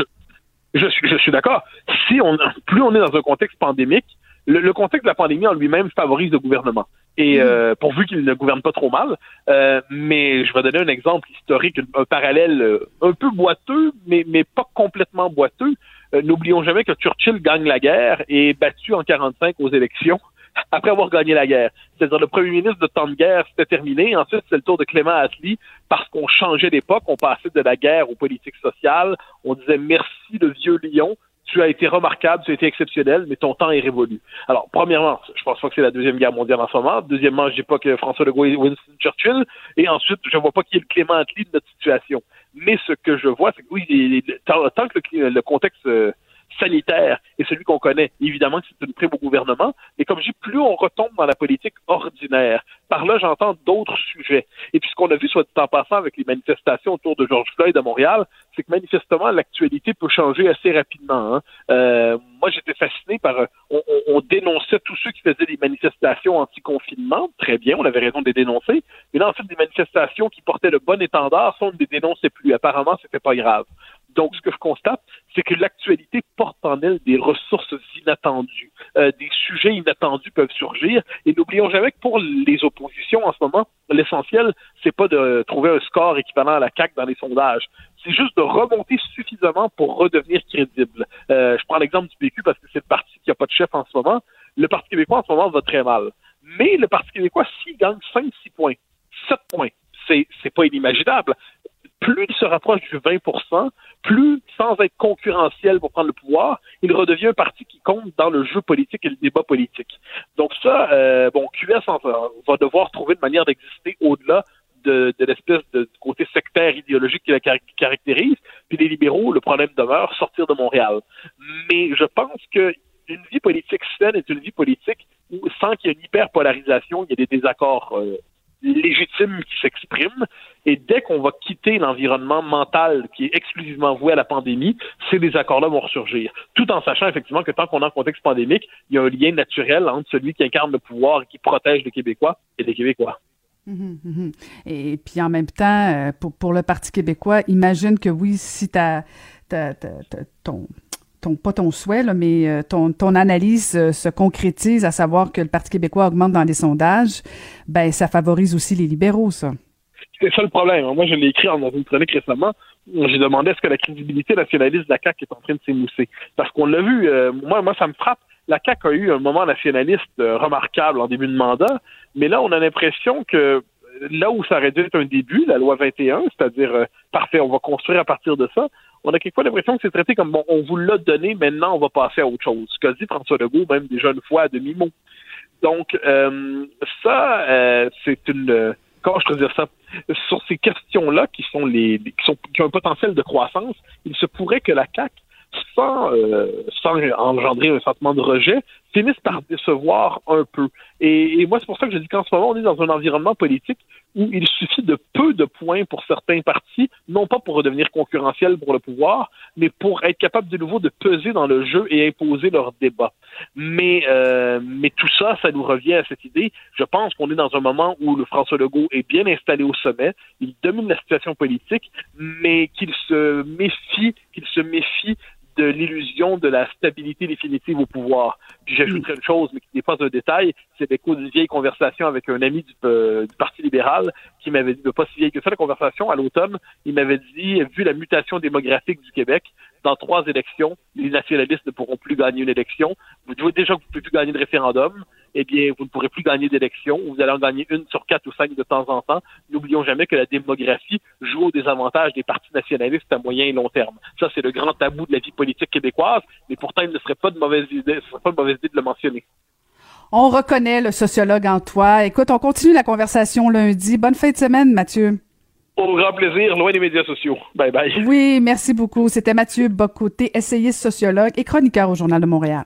Je suis, je suis d'accord. Si on, plus on est dans un contexte pandémique, le, contexte de la pandémie en lui-même favorise le gouvernement. Et mm. euh, pourvu qu'il ne gouverne pas trop mal. Euh, mais je vais donner un exemple historique, un, parallèle euh, un peu boiteux, mais, mais pas complètement boiteux. N'oublions jamais que Churchill gagne la guerre et est battu en 45 aux élections après avoir gagné la guerre. C'est-à-dire le premier ministre de temps de guerre, c'était terminé. Ensuite, c'est le tour de Clément Attlee parce qu'on changeait d'époque. On passait de la guerre aux politiques sociales. On disait merci le vieux lion. Tu as été remarquable, tu as été exceptionnel, mais ton temps est révolu. Alors, premièrement, je pense pas que c'est la deuxième guerre mondiale en ce moment. Deuxièmement, je dis pas que François Legault est Winston Churchill. Et ensuite, je vois pas qui est le Clément Attlee de notre situation. Mais ce que je vois, c'est que oui, tant, que le, contexte euh, sanitaire et celui qu'on connaît. Évidemment que c'est un très beau gouvernement, mais comme je dis, plus on retombe dans la politique ordinaire. Par là, j'entends d'autres sujets. Et puis ce qu'on a vu, soit dit en passant, avec les manifestations autour de George Floyd à Montréal, c'est que manifestement, l'actualité peut changer assez rapidement. Hein. Euh, moi, j'étais fasciné par... Euh, on, on, dénonçait tous ceux qui faisaient des manifestations anti-confinement. Très bien, on avait raison de les dénoncer. Mais là, en fait, des manifestations qui portaient le bon étendard, ça, on ne les dénonçait plus. Apparemment, c'était pas grave. Donc, ce que je constate, c'est que l'actualité porte en elle des ressources inattendues. Euh, des sujets inattendus peuvent surgir. Et n'oublions jamais que pour les oppositions en ce moment, l'essentiel, c'est pas de trouver un score équivalent à la CAQ dans les sondages. C'est juste de remonter suffisamment pour redevenir crédible. Euh, je prends l'exemple du PQ parce que c'est le parti qui n'a pas de chef en ce moment. Le Parti québécois en ce moment va très mal. Mais le Parti québécois, s'il gagne 5-6 points, 7 points, c'est pas inimaginable plus il se rapproche du 20% plus, sans être concurrentiel pour prendre le pouvoir, il redevient un parti qui compte dans le jeu politique et le débat politique. Donc ça, euh, bon, QS va devoir trouver une manière d'exister au-delà de, l'espèce de côté sectaire idéologique qui la caractérise. Puis les libéraux, le problème demeure sortir de Montréal. Mais je pense que une vie politique saine est une vie politique où, sans qu'il y ait une hyperpolarisation, il y a des désaccords euh, légitimes qui s'expriment Et dès qu'on va quitter l'environnement mental qui est exclusivement voué à la pandémie, ces désaccords-là vont ressurgir. Tout en sachant effectivement que tant qu'on est en contexte pandémique, il y a un lien naturel entre celui qui incarne le pouvoir et qui protège les Québécois et les Québécois. Mhm, mhm. Et puis en même temps, euh, pour, pour le Parti québécois, imagine que oui, si t'as, t'as, ton, pas ton souhait, là, mais euh, ton, ton analyse euh, se concrétise, à savoir que le Parti québécois augmente dans les sondages, ben ça favorise aussi les libéraux, ça. C'est ça le problème. Moi, je l'ai écrit dans une chronique récemment. J'ai demandé est-ce que la crédibilité nationaliste de la CAQ est en train de s'émousser. Parce qu'on l'a vu, moi, moi, ça me frappe. La CAQ a eu un moment nationaliste remarquable en début de mandat, mais là, on a l'impression que là où ça aurait dû être un début, la loi 21, c'est-à-dire, euh, parfait, on va construire à partir de ça, on a quelquefois l'impression que c'est traité comme, bon, on vous l'a donné, maintenant on va passer à autre chose. Ce qu'a dit François Legault, même déjà une fois à demi-mot. Donc, euh, ça, euh, c'est une... Comment je peux dire ça? Sur ces questions-là qui sont les qui, sont, qui ont un potentiel de croissance, il se pourrait que la CAQ sans, sans engendrer un sentiment de rejet, finissent par décevoir un peu. Et, moi, c'est pour ça que je dis qu'en ce moment, on est dans un environnement politique où il suffit de peu de points pour certains partis, non pas pour redevenir concurrentiels pour le pouvoir, mais pour être capable de nouveau de peser dans le jeu et imposer leur débat. Mais, euh, mais tout ça, ça nous revient à cette idée. Je pense qu'on est dans un moment où le François Legault est bien installé au sommet, il domine la situation politique, mais qu'il se méfie, qu'il se méfie de l'illusion de la stabilité définitive au pouvoir. Puis j'ajouterais une chose, mais qui n'est pas un détail, c'est l'écho d'une vieille conversation avec un ami du, euh, du Parti libéral qui m'avait dit, pas si vieille que ça, la conversation, à l'automne, il m'avait dit, vu la mutation démographique du Québec, dans trois élections, les nationalistes ne pourront plus gagner une élection. Vous devez déjà que vous ne pouvez plus gagner de référendum. Eh bien, vous ne pourrez plus gagner d'élection. Vous allez en gagner une sur quatre ou cinq de temps en temps. N'oublions jamais que la démographie joue au désavantage des partis nationalistes à moyen et long terme. Ça, c'est le grand tabou de la vie politique québécoise, mais pourtant, il ne serait pas de mauvaise idée, ce serait pas de mauvaise idée de le mentionner. On reconnaît le sociologue en toi. Écoute, on continue la conversation lundi. Bonne fin de semaine, Mathieu. Au grand plaisir, loin des médias sociaux. Bye bye. Oui, merci beaucoup. C'était Mathieu Bocoté, essayiste sociologue et chroniqueur au Journal de Montréal.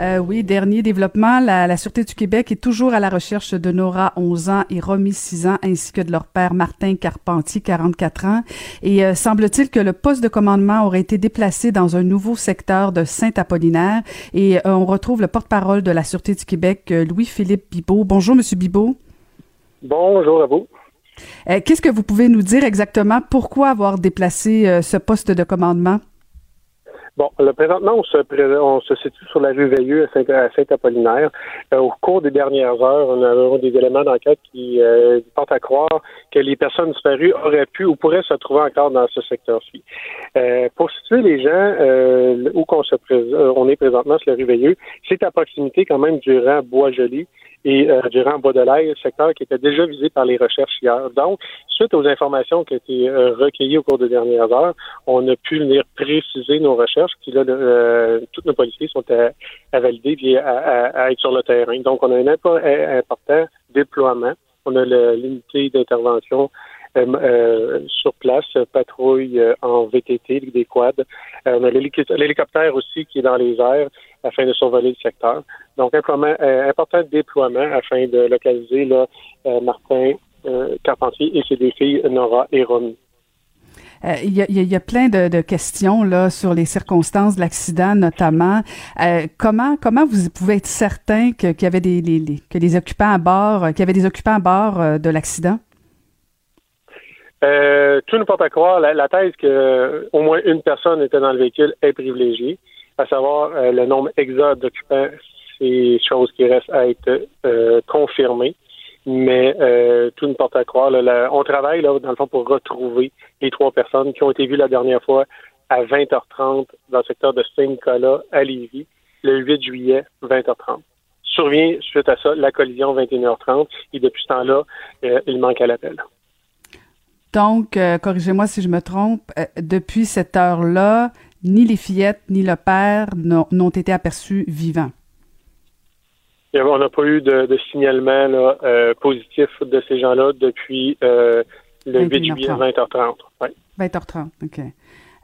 Euh, oui, dernier développement, la, la, Sûreté du Québec est toujours à la recherche de Nora, 11 ans, et Romy, 6 ans, ainsi que de leur père Martin Carpentier, 44 ans. Et euh, semble-t-il que le poste de commandement aurait été déplacé dans un nouveau secteur de Saint-Apollinaire. Et euh, on retrouve le porte-parole de la Sûreté du Québec, Louis-Philippe Bibot. Bonjour, Monsieur Bibot. Bonjour à vous. Qu'est-ce que vous pouvez nous dire exactement? Pourquoi avoir déplacé ce poste de commandement? Bon, là, présentement, on se, on se situe sur la rue Veilleux à Saint-Apollinaire. Euh, au cours des dernières heures, on a des éléments d'enquête qui euh, portent à croire que les personnes disparues auraient pu ou pourraient se trouver encore dans ce secteur-ci. Euh, pour situer les gens euh, où qu'on se on est présentement sur la rue Veilleux, c'est à proximité quand même du rang Bois-Joli et euh, durant Bois de l'Air, secteur qui était déjà visé par les recherches hier. Donc, suite aux informations qui ont été euh, recueillies au cours des dernières heures, on a pu venir préciser nos recherches, puis là, euh, tous nos policiers sont à, valider et à, être sur le terrain. Donc, on a un important déploiement. On a l'unité d'intervention sur place, patrouille en VTT, des quads. on a l'hélicoptère aussi qui est dans les airs afin de survoler le secteur. Donc, un euh, important déploiement afin de localiser euh, Martin euh, Carpentier et ses deux filles, Nora et Romy. Il y, a plein de, questions là sur les circonstances de l'accident, notamment. comment comment vous pouvez être certain qu'il y avait des occupants à bord, qu'il y avait des occupants à bord de l'accident? Tout ne porte à croire la, la thèse que au moins une personne était dans le véhicule est privilégiée, à savoir le nombre exact d'occupants c'est chose qui reste à être euh, confirmée. Mais euh, tout ne porte à croire. on travaille là, dans le fond pour retrouver les trois personnes qui ont été vues la dernière fois à 20h30 dans le secteur de Saint-Nicolas à Lévis, le 8 juillet, 20h30. Survient suite à ça la collision 21h30 et depuis ce temps-là, euh, il manque à l'appel. Donc, corrigez-moi si je me trompe, depuis cette heure-là, ni les fillettes ni le père n'ont été aperçus vivants. On n'a pas eu de, signalement euh, positif de ces gens-là depuis euh, le 8 juillet 20h30. 20h30, OK.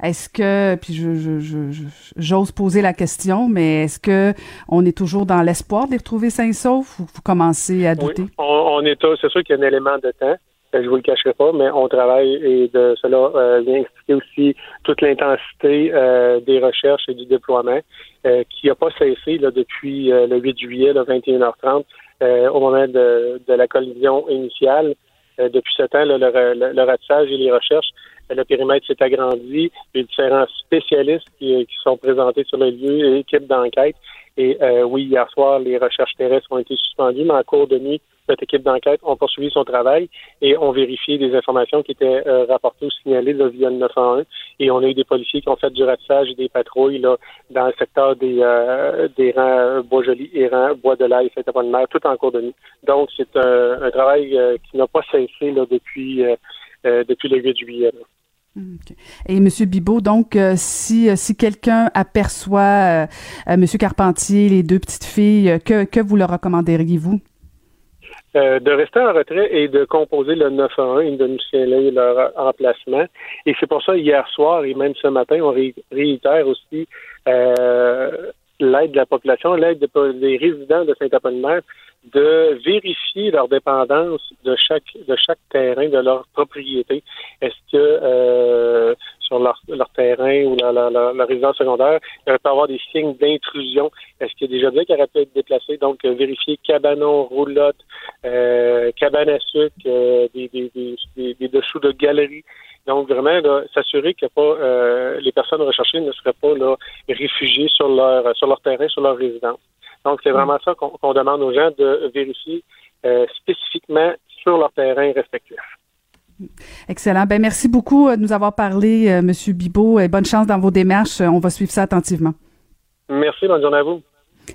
Est-ce que, puis je, j'ose poser la question, mais est-ce que on est toujours dans l'espoir de les retrouver sains et saufs ou vous commencez à douter? Oui, on, on est, c'est sûr qu'il y a un élément de temps. Je vous le cacherai pas, mais on travaille et de cela euh, vient expliquer aussi toute l'intensité euh, des recherches et du déploiement euh, qui n'a pas cessé là, depuis euh, le 8 juillet, le 21h30, euh, au moment de, de, la collision initiale. depuis ce temps, là, le, le, ratissage et les recherches le périmètre s'est agrandi, les différents spécialistes qui, qui, sont présentés sur le lieu, équipe d'enquête. Et oui, hier soir, les recherches terrestres ont été suspendues, mais en cours de nuit, cette équipe d'enquête a poursuivi son travail et ont vérifié des informations qui étaient euh, rapportées ou signalées là, via le 901. Et on a eu des policiers qui ont fait du ratissage et des patrouilles là, dans le secteur des, euh, des rangs euh, Bois-Joli, Errant, Bois-de-Laye, Saint-Apollinaire, tout en cours de nuit. Donc, c'est un, travail qui n'a pas cessé depuis, depuis le 8 juillet. Okay. Et Monsieur Bibot, donc, si si quelqu'un aperçoit euh, Monsieur Carpentier, les deux petites filles, que que vous leur recommanderiez-vous? Euh, de rester en retrait et de composer le 911 et de nous signaler leur emplacement. Et c'est pour ça, hier soir et même ce matin, on ré réitère aussi euh, l'aide de la population, l'aide des résidents de Saint-Apollinaire de vérifier leur dépendance de chaque de chaque terrain de leur propriété. Est-ce que euh, sur leur, leur terrain ou leur, leur, résidence secondaire, il peut y avoir des signes d'intrusion? Est-ce qu'il y a des objets qui auraient pu être déplacés? Donc, euh, vérifier cabanon, roulotte, euh, cabane à sucre, euh, des, des, des, des, dessous de galeries. Donc, vraiment, s'assurer que euh, les personnes recherchées ne seraient pas là, réfugiées sur leur sur leur terrain, sur leur résidence. Donc, c'est vraiment ça qu'on qu demande aux gens de vérifier spécifiquement sur leur terrain respectif. Excellent. Ben merci beaucoup de nous avoir parlé, euh, Monsieur Bibot, et bonne chance dans vos démarches. On va suivre ça attentivement. Merci. Bonne journée à vous.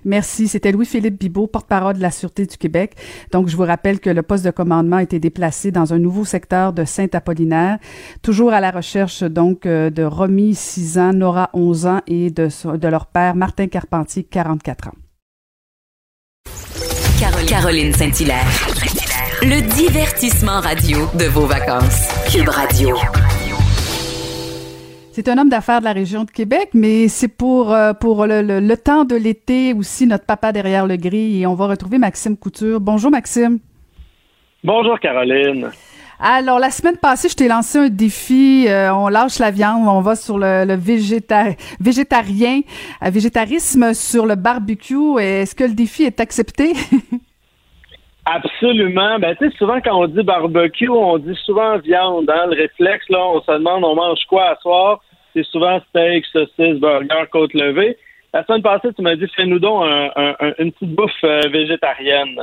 Merci. C'était Louis-Philippe Bibot, porte-parole de la Sûreté du Québec. Donc, je vous rappelle que le poste de commandement a été déplacé dans un nouveau secteur de Saint-Apollinaire, toujours à la recherche, donc, de Romy, 6 ans, Nora, 11 ans, et de, de leur père, Martin Carpentier, 44 ans. Caroline, Caroline Saint-Hilaire. Le divertissement radio de vos vacances. Cube Radio. C'est un homme d'affaires de la région de Québec, mais c'est pour euh, pour le, le, le temps de l'été aussi notre papa derrière le gris et on va retrouver Maxime Couture. Bonjour Maxime. Bonjour Caroline. Alors, la semaine passée, je t'ai lancé un défi. Euh, on lâche la viande, on va sur le, le végéta végétarien, euh, végétarisme sur le barbecue. Est-ce que le défi est accepté? Absolument. Ben, tu sais, souvent, quand on dit barbecue, on dit souvent viande. Hein? Le réflexe, là, on se demande, on mange quoi à soir? C'est souvent steak, saucisse, burger, côte levée. La semaine passée, tu m'as dit, fais-nous donc un, un, une petite bouffe euh, végétarienne.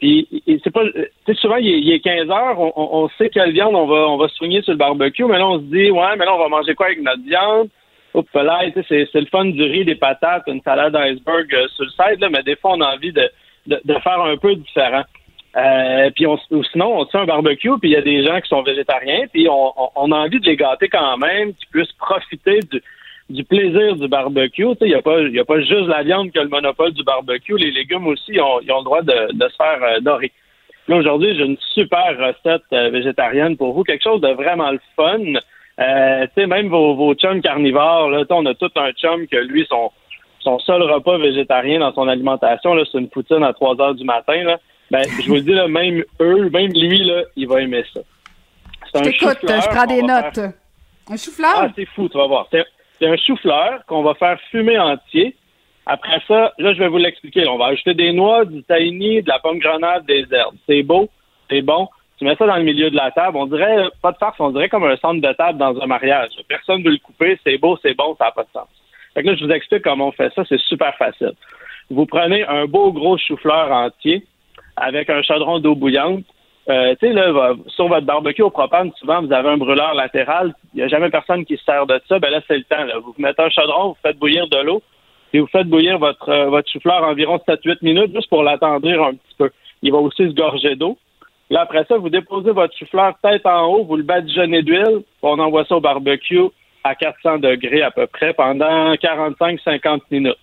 Puis c'est pas, tu sais, souvent il est, il est 15 heures, on, on, sait quelle viande on va, on va soigner sur le barbecue, mais là on se dit, ouais, mais là on va manger quoi avec notre viande? Oups, là, c'est, c'est le fun du riz, des patates, une salade iceberg euh, sur le side, là, mais des fois on a envie de, de, de faire un peu différent. Euh, puis on, sinon, on tient un barbecue, puis il y a des gens qui sont végétariens, puis on, on, on, a envie de les gâter quand même, qu'ils puissent profiter du, du plaisir du barbecue. Il n'y a, pas, y a pas juste la viande qui a le monopole du barbecue. Les légumes aussi ils ont, ont le droit de, de se faire euh, dorer. Là, aujourd'hui, j'ai une super recette euh, végétarienne pour vous, quelque chose de vraiment le fun. Euh, même vos, vos chums carnivores, là, on a tout un chum que lui, son, son seul repas végétarien dans son alimentation, là, c'est une poutine à 3 heures du matin. Là. Ben, je vous le dis, là, même eux, même lui, là, il va aimer ça. Écoute, je prends des notes. Faire... Un chou-fleur? Ah, c'est fou, tu vas voir. C'est un chou-fleur qu'on va faire fumer entier. Après ça, là, je vais vous l'expliquer. On va ajouter des noix, du tahini, de la pomme grenade, des herbes. C'est beau, c'est bon. Tu mets ça dans le milieu de la table. On dirait, pas de farce, on dirait comme un centre de table dans un mariage. Personne ne veut le couper. C'est beau, c'est bon, ça n'a pas de sens. Fait que là, je vous explique comment on fait ça. C'est super facile. Vous prenez un beau gros chou-fleur entier avec un chaudron d'eau bouillante. Euh, tu sais, là, sur votre barbecue au propane, souvent, vous avez un brûleur latéral. Il n'y a jamais personne qui se sert de ça. Ben là, c'est le temps. Là. Vous mettez un chaudron, vous faites bouillir de l'eau, et vous faites bouillir votre, euh, votre chou-fleur environ 7-8 minutes, juste pour l'attendrir un petit peu. Il va aussi se gorger d'eau. Là, après ça, vous déposez votre chou-fleur tête en haut, vous le badigeonnez d'huile, on envoie ça au barbecue à 400 degrés à peu près pendant 45-50 minutes.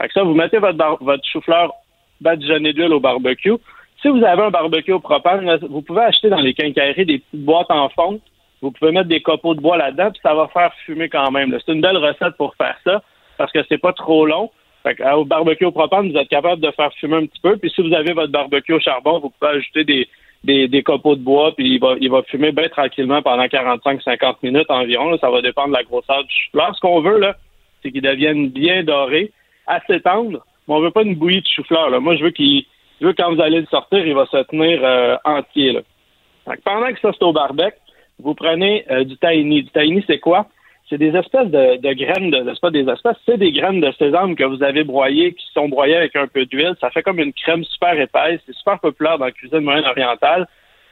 Fait que ça, vous mettez votre, votre chou-fleur badigeonné d'huile au barbecue. Si vous avez un barbecue au propane, vous pouvez acheter dans les quincailleries des petites boîtes en fonte. Vous pouvez mettre des copeaux de bois là-dedans, puis ça va faire fumer quand même. C'est une belle recette pour faire ça, parce que c'est pas trop long. Fait que, au barbecue au propane, vous êtes capable de faire fumer un petit peu. Puis si vous avez votre barbecue au charbon, vous pouvez ajouter des, des, des copeaux de bois, puis il va, il va fumer bien tranquillement pendant 45-50 minutes environ. Ça va dépendre de la grosseur du chou-fleur. Ce qu'on veut, là, c'est qu'il devienne bien doré, assez tendre, mais on veut pas une bouillie de chou-fleur. Là. Moi, je veux qu'il quand vous allez le sortir, il va se tenir euh, entier. Là. pendant que ça, c'est au barbecue, vous prenez euh, du tahini. Du tahini, c'est quoi? C'est des espèces de, graines, de, c'est pas des espèces, c'est des graines de sésame que vous avez broyées, qui sont broyées avec un peu d'huile. Ça fait comme une crème super épaisse. C'est super populaire dans la cuisine moyenne orientale.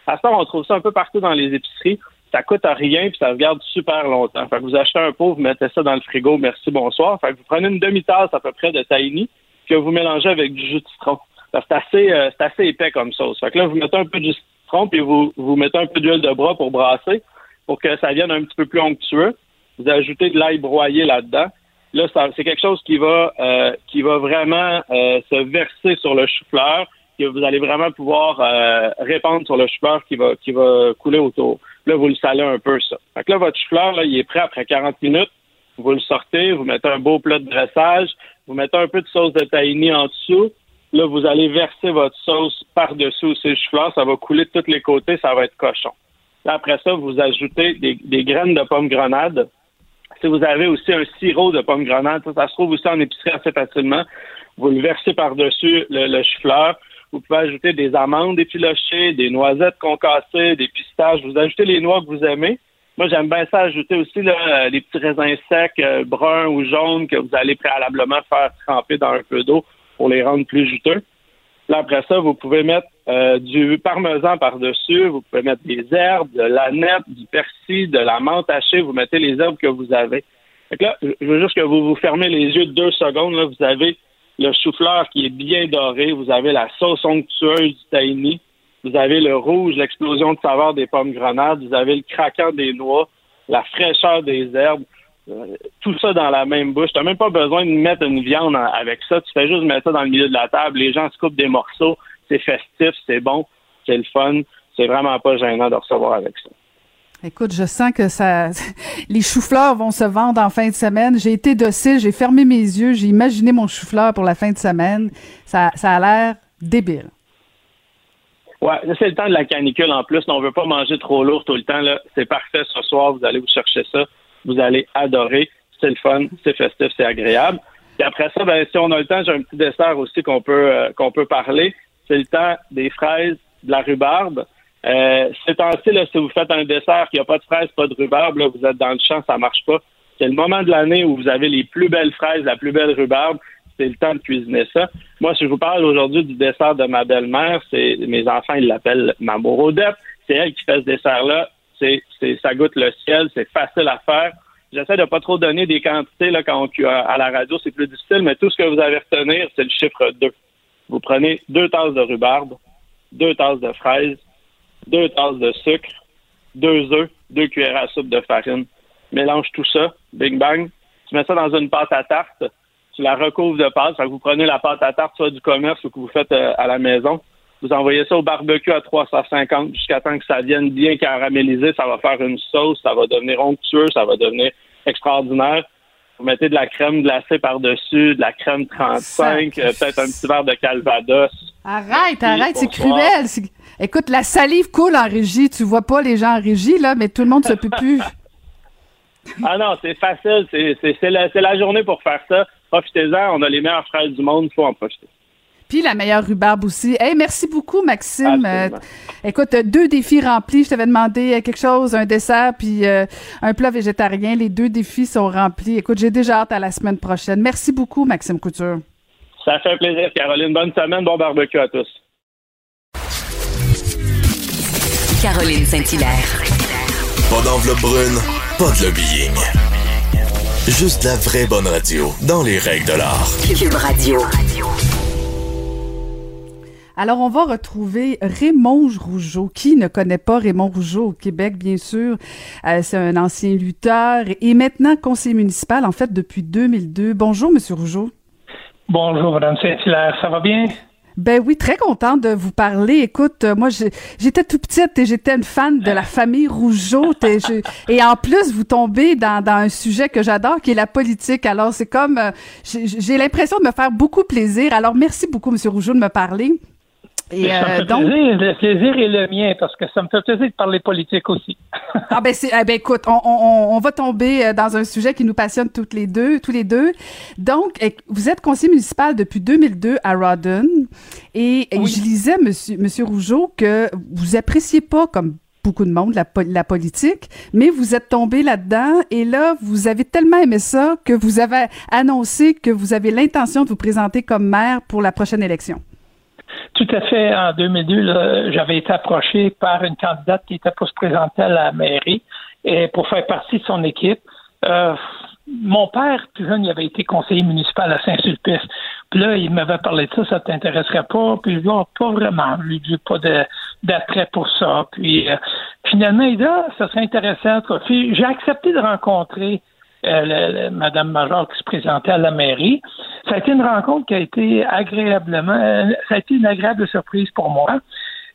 À ça, on trouve ça un peu partout dans les épiceries. Ça coûte à rien puis ça garde super longtemps. Fait que vous achetez un pot, vous mettez ça dans le frigo, merci, bonsoir. Fait que vous prenez une demi-tasse à peu près de tahini que vous mélangez avec du jus de citron. C'est assez, euh, c'est assez épais comme sauce. Fait que là, vous mettez un peu de citron puis vous, vous mettez un peu d'huile de bras pour brasser pour que ça vienne un petit peu plus onctueux. Vous ajoutez de l'ail broyé là-dedans. Là, c'est quelque chose qui va euh, qui va vraiment euh, se verser sur le chou-fleur, que vous allez vraiment pouvoir répandre sur le chou-fleur qui va qui va couler autour. Là, vous le salez un peu ça. Fait que là, votre chou-fleur, là, il est prêt après 40 minutes. Vous le sortez, vous mettez un beau plat de dressage, vous mettez un peu de sauce de tahini en dessous, Là, vous allez verser votre sauce par-dessus ces chou-fleurs. Ça va couler de tous les côtés. Ça va être cochon. Après ça, vous ajoutez des, graines de pommes grenade. Si vous avez aussi un sirop de pommes grenade, ça, se trouve aussi en épicerie assez facilement. Vous le versez par-dessus le, le chou-fleur. Vous pouvez ajouter des amandes effilochées, des noisettes concassées, des pistaches. Vous ajoutez les noix que vous aimez. Moi, j'aime bien ça ajouter aussi là, les petits raisins secs, euh, bruns ou jaunes, que vous allez préalablement faire tremper dans un peu d'eau pour les rendre plus juteux. Là, après ça, vous pouvez mettre euh, du parmesan par-dessus, vous pouvez mettre des herbes, de la nette, du persil, de la menthe hachée, vous mettez les herbes que vous avez. là, je veux juste que vous vous fermez les yeux deux secondes. Là, vous avez le chou-fleur qui est bien doré, vous avez la sauce onctueuse du tahini, vous avez le rouge, l'explosion de saveur des pommes grenades, vous avez le craquant des noix, la fraîcheur des herbes tout ça dans la même bouche. Tu n'as même pas besoin de mettre une viande avec ça. Tu fais juste mettre ça dans le milieu de la table. Les gens se coupent des morceaux. C'est festif, c'est bon, c'est le fun. C'est vraiment pas gênant de recevoir avec ça. Écoute, je sens que ça, les choux-fleurs vont se vendre en fin de semaine. J'ai été docile, j'ai fermé mes yeux, j'ai imaginé mon chou-fleur pour la fin de semaine. Ça, ça a l'air débile. Ouais, c'est le temps de la canicule en plus. On ne veut pas manger trop lourd tout le temps. C'est parfait ce soir. Vous allez vous chercher ça vous allez adorer. C'est le fun, c'est festif, c'est agréable. Et après ça, ben, si on a le temps, j'ai un petit dessert aussi qu'on peut euh, qu'on peut parler. C'est le temps des fraises, de la rhubarbe. Euh, c'est temps-ci, si vous faites un dessert qui n'a pas de fraises, pas de rhubarbe, là, vous êtes dans le champ, ça marche pas. C'est le moment de l'année où vous avez les plus belles fraises, la plus belle rhubarbe. C'est le temps de cuisiner ça. Moi, si je vous parle aujourd'hui du dessert de ma belle-mère, c'est mes enfants, ils l'appellent ma. C'est elle qui fait ce dessert-là ça goûte le ciel, c'est facile à faire. J'essaie de pas trop donner des quantités quand on, à la radio, c'est plus difficile, mais tout ce que vous à retenir, c'est le chiffre 2. Vous prenez deux tasses de rhubarbe, deux tasses de fraises, deux tasses de sucre, deux œufs, deux cuillères à soupe de farine. Mélange tout ça, bing bang. Tu mets ça dans une pâte à tarte, tu la recouvres de pâte. vous prenez la pâte à tarte soit du commerce ou que vous faites euh, à la maison. Vous envoyez ça au barbecue à 350 jusqu'à temps que ça vienne bien caraméliser. Ça va faire une sauce, ça va devenir onctueux, ça va devenir extraordinaire. Vous mettez de la crème glacée par-dessus, de la crème 35, euh, peut-être un petit verre de calvados. Arrête, arrête, c'est cruel. Écoute, la salive coule en régie. Tu vois pas les gens en régie, là, mais tout le monde se peut plus. ah non, c'est facile. C'est la, la journée pour faire ça. Profitez-en. On a les meilleures fraises du monde. Il faut en profiter. Puis la meilleure rhubarbe aussi. Hey, merci beaucoup, Maxime. Euh, écoute, deux défis remplis. Je t'avais demandé euh, quelque chose, un dessert, puis euh, un plat végétarien. Les deux défis sont remplis. Écoute, j'ai déjà hâte à la semaine prochaine. Merci beaucoup, Maxime Couture. Ça fait un plaisir, Caroline. Bonne semaine, bon barbecue à tous. Caroline Saint-Hilaire. Pas d'enveloppe brune, pas de lobbying. Juste la vraie bonne radio, dans les règles de l'art. Cube Radio. Alors, on va retrouver Raymond Rougeau. Qui ne connaît pas Raymond Rougeau au Québec, bien sûr? Euh, c'est un ancien lutteur et maintenant conseiller municipal, en fait, depuis 2002. Bonjour, Monsieur Rougeau. Bonjour, Madame Saint-Hilaire. Ça va bien? Ben oui, très contente de vous parler. Écoute, euh, moi, j'étais tout petite et j'étais une fan de la famille Rougeau. et en plus, vous tombez dans, dans un sujet que j'adore, qui est la politique. Alors, c'est comme, euh, j'ai l'impression de me faire beaucoup plaisir. Alors, merci beaucoup, Monsieur Rougeau, de me parler. Et euh, plaisir. Le plaisir est le mien parce que ça me fait plaisir de parler politique aussi. ah ben eh ben écoute, on, on, on, va tomber euh, dans un sujet qui nous passionne toutes les deux, tous les deux. Donc vous êtes conseiller municipal depuis 2002 à Rawdon et, je disais monsieur monsieur Rougeau que vous appréciez pas comme beaucoup de monde la, la politique, mais vous êtes tombé là-dedans et là vous avez tellement aimé ça que vous avez annoncé que vous avez l'intention de vous présenter comme maire pour la prochaine élection. Tout à fait. En 2002, j'avais été approché par une candidate qui était pour se présenter à la mairie et pour faire partie de son équipe. Euh, mon père, plus jeune, il avait été conseiller municipal à Saint-Sulpice. Puis là, il m'avait parlé de ça, ça t'intéresserait pas. Puis je dis, oh, pas vraiment. Lui pas d'attrait pour ça. Puis euh, finalement, il dit, ah, ça serait intéressant. J'ai accepté de rencontrer euh, Madame Major qui se présentait à la mairie. Ça a été une rencontre qui a été agréablement, euh, ça a été une agréable surprise pour moi.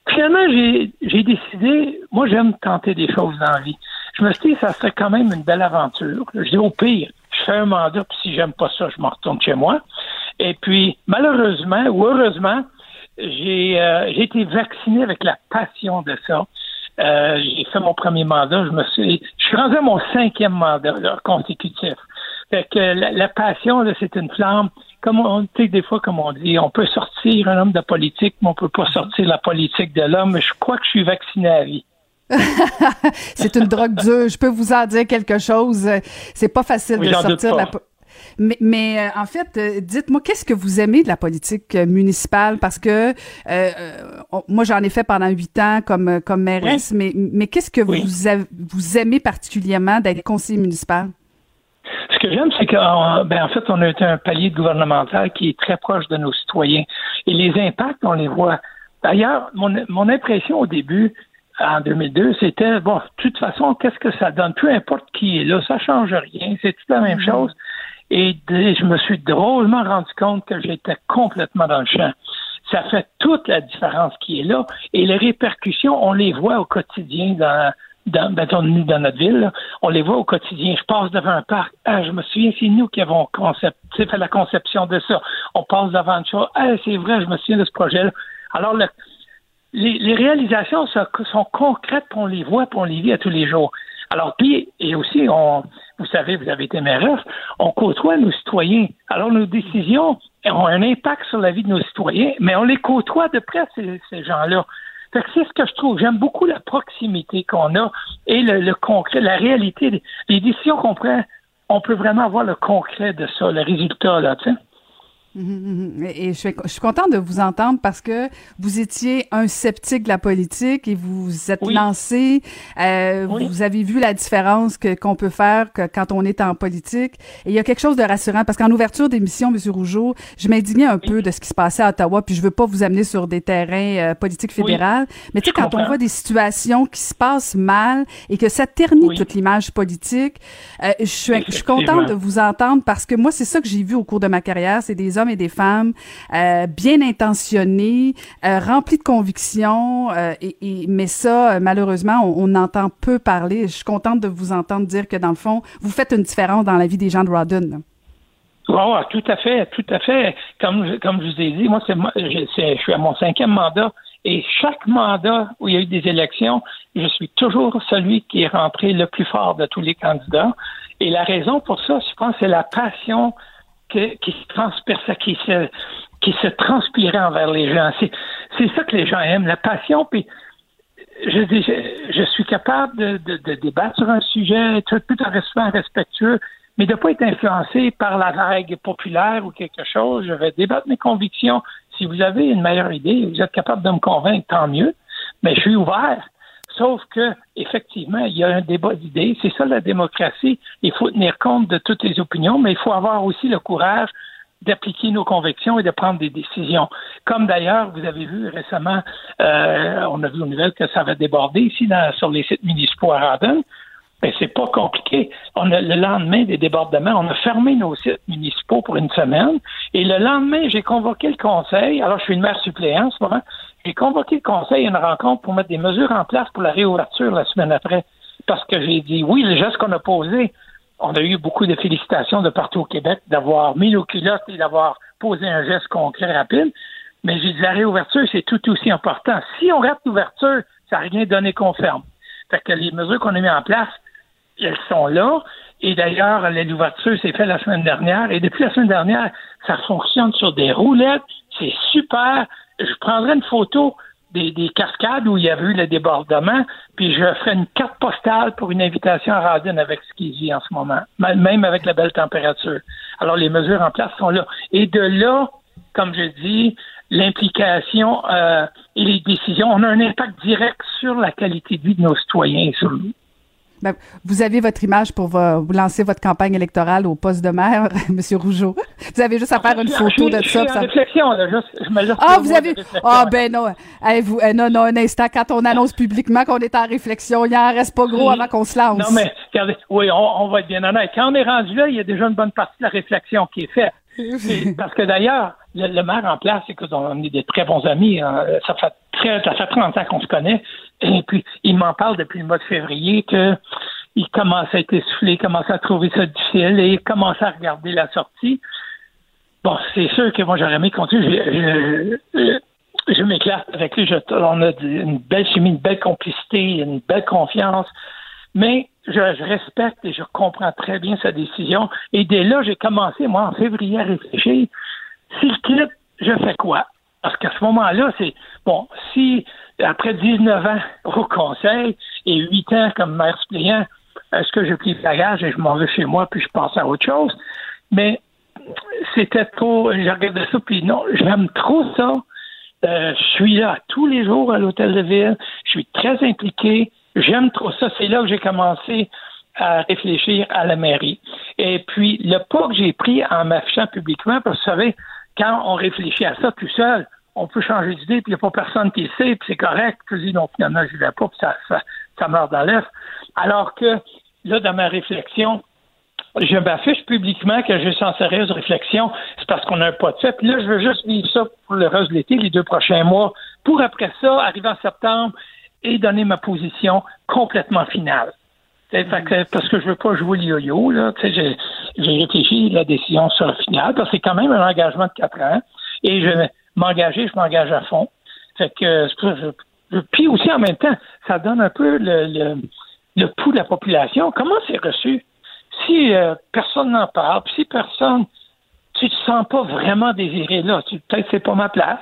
Finalement, j'ai décidé, moi j'aime tenter des choses dans la vie. Je me suis dit, ça serait quand même une belle aventure. Je dis, au pire, je fais un mandat, puis si j'aime pas ça, je me retourne chez moi. Et puis, malheureusement ou heureusement, j'ai euh, été vacciné avec la passion de ça. Euh, j'ai fait mon premier mandat. Je me suis, je suis rendu à mon cinquième mandat consécutif. Fait que la, passion, c'est une flamme. Comme on dit des fois, comme on dit, on peut sortir un homme de politique, mais on peut pas sortir la politique de l'homme. Je crois que je suis vacciné à vie. c'est une drogue dure. Je peux vous en dire quelque chose. C'est pas facile de sortir la mais, mais euh, en fait, euh, dites-moi, qu'est-ce que vous aimez de la politique euh, municipale? Parce que moi, j'en ai fait pendant huit ans comme, comme mairesse, mais, mais qu'est-ce que vous, vous aimez particulièrement d'être conseiller municipal? Ce que j'aime, c'est qu'en ben, en fait, on a été un palier gouvernemental qui est très proche de nos citoyens. Et les impacts, on les voit. D'ailleurs, mon, mon impression au début, en 2002, c'était, bon, de toute façon, qu'est-ce que ça donne? Peu importe qui est là, ça change rien, c'est toute la même mm-hmm. chose. Et je me suis drôlement rendu compte que j'étais complètement dans le champ. Ça fait toute la différence qui est là. Et les répercussions, on les voit au quotidien dans, dans, ben, dans notre ville. On les voit au quotidien. Je passe devant un parc. Ah, je me souviens, c'est nous qui avons concept, fait la conception de ça. On passe devant une chose. Ah, c'est vrai, je me souviens de ce projet-là. Alors, le, les, réalisations sont, concrètes, on les voit, on les vit à tous les jours. Alors, puis, et aussi, on, vous savez, vous avez été maire, on côtoie nos citoyens. Alors, nos décisions ont un impact sur la vie de nos citoyens, mais on les côtoie de près, ces, gens-là. Fait que c'est ce que je trouve. J'aime beaucoup la proximité qu'on a et le, concret, la réalité. Les décisions qu'on prend, on peut vraiment voir le concret de ça, le résultat, là, tu sais. Mhm, mhm. Et je suis, je suis contente de vous entendre parce que vous étiez un sceptique de la politique et vous êtes lancé. Euh, Vous avez vu la différence que qu'on peut faire que quand on est en politique. Et il y a quelque chose de rassurant parce qu'en ouverture d'émission, Monsieur Rougeau, je m'indignais un peu de ce qui se passait à Ottawa. Puis je veux pas vous amener sur des terrains euh, politiques fédérales, mais tu sais quand on voit des situations qui se passent mal et que ça ternit toute l'image politique, euh, je suis je suis contente de vous entendre parce que moi c'est ça que j'ai vu au cours de ma carrière, c'est des hommes et des femmes euh, bien intentionnés, euh, remplis de convictions, euh, et, mais ça, malheureusement, on, entend peu parler. Je suis contente de vous entendre dire que, dans le fond, vous faites une différence dans la vie des gens de Rawdon. Oh, tout à fait, tout à fait. Comme, comme je vous ai dit, moi, je, je suis à mon cinquième mandat. Et chaque mandat où il y a eu des élections, je suis toujours celui qui est rentré le plus fort de tous les candidats. Et la raison pour ça, je pense, c'est la passion qui se transperçait, qui se, transpirait envers les gens. C'est, ça que les gens aiment, la passion. Puis, je, suis capable de, débattre sur un sujet tout, en restant respectueux, mais de ne pas être influencé par la vague populaire ou quelque chose. Je vais débattre mes convictions. Si vous avez une meilleure idée, vous êtes capable de me convaincre, tant mieux. Mais je suis ouvert. Sauf que, effectivement, il y a un débat d'idées. C'est ça la démocratie. Il faut tenir compte de toutes les opinions, mais il faut avoir aussi le courage d'appliquer nos convictions et de prendre des décisions. Comme d'ailleurs, vous avez vu récemment, euh, on a vu aux nouvelles que ça va déborder ici sur les sites municipaux à Radon. Ben, c'est pas compliqué. On a, le lendemain des débordements, on a fermé nos sites municipaux pour une semaine. Et le lendemain, j'ai convoqué le conseil. Alors, je suis une maire suppléante, ce moment. J'ai convoqué le conseil à une rencontre pour mettre des mesures en place pour la réouverture la semaine après. Parce que j'ai dit, oui, le geste qu'on a posé, on a eu beaucoup de félicitations de partout au Québec d'avoir mis nos culottes et d'avoir posé un geste concret rapide. Mais j'ai dit, la réouverture, c'est tout aussi important. Si on rate l'ouverture, ça n'a rien donné qu'on ferme. Fait que les mesures qu'on a mises en place, elles sont là. Et d'ailleurs, l'ouverture s'est faite la semaine dernière. Et depuis la semaine dernière, ça fonctionne sur des roulettes. C'est super. Je prendrai une photo des, cascades où il y avait eu le débordement, puis je ferai une carte postale pour une invitation à Radin avec ce qui vit en ce moment, même avec la belle température. Alors, les mesures en place sont là. Et de là, comme je dis, l'implication euh, et les décisions, on a un impact direct sur la qualité de vie de nos citoyens et sur nous. Ben, vous avez votre image pour vous lancer votre campagne électorale au poste de maire, M. Rougeau. Vous avez juste à faire une photo de ça. ça... réflexion, là, je me ah, vous avez. Ah, ben non. vous, eh, non, non, un instant. Quand on annonce publiquement qu'on est en réflexion, il n'en reste pas gros avant qu'on se lance. Non, mais regardez, oui, on, va être bien honnête. Quand on est rendu là, il y a déjà une bonne partie de la réflexion qui est faite. Parce que d'ailleurs, le, maire en place, c'est on est des très bons amis. Hein. Ça fait très, ça fait 30 ans qu'on se connaît. Et puis, il m'en parle depuis le mois de février que il commence à être essoufflé, commence à trouver ça difficile et commence à regarder la sortie. Bon, c'est sûr que moi, j'aurais aimé continuer. Je, je, m'éclate avec lui. on a une belle chimie, une belle complicité, une belle confiance. Mais je, respecte et je comprends très bien sa décision. Et dès là, j'ai commencé, moi, en février, à réfléchir. S'il quitte, je fais quoi? Parce qu'à ce moment-là, c'est bon, si après 19 ans au conseil et 8 ans comme maire suppléant, est-ce que je plie bagage et je m'en vais chez moi puis je passe à autre chose? Mais c'était trop, j'ai regardé ça puis non, j'aime trop ça. Euh, je suis là tous les jours à l'hôtel de ville. Je suis très impliqué. J'aime trop ça. C'est là que j'ai commencé à réfléchir à la mairie. Et puis, le pas que j'ai pris en m'affichant publiquement, parce que vous savez, quand on réfléchit à ça tout seul, on peut changer d'idée, puis il n'y a pas personne qui sait, puis c'est correct. Dis non, finalement, je vais pas, puis ça, ça, ça meurt dans l'œuf. Alors que, là, dans ma réflexion, je m'affiche publiquement que j'ai sans sérieuse réflexion, c'est parce qu'on a un pas de fait. Puis là, je veux juste vivre ça pour le reste de l'été, les deux prochains mois, pour après ça, arriver en septembre, et donner ma position complètement finale. parce que je veux pas jouer le yo-yo, là. J'ai, réfléchi la décision sur le final, parce que c'est quand même un engagement de quatre ans. Et je m'engager, je m'engage à fond. Fait que puis aussi en même temps, ça donne un peu le, le, pouls de la population. Comment c'est reçu? Si euh, personne n'en parle, puis si personne, tu te sens pas vraiment désiré là, tu, peut-être c'est pas ma place.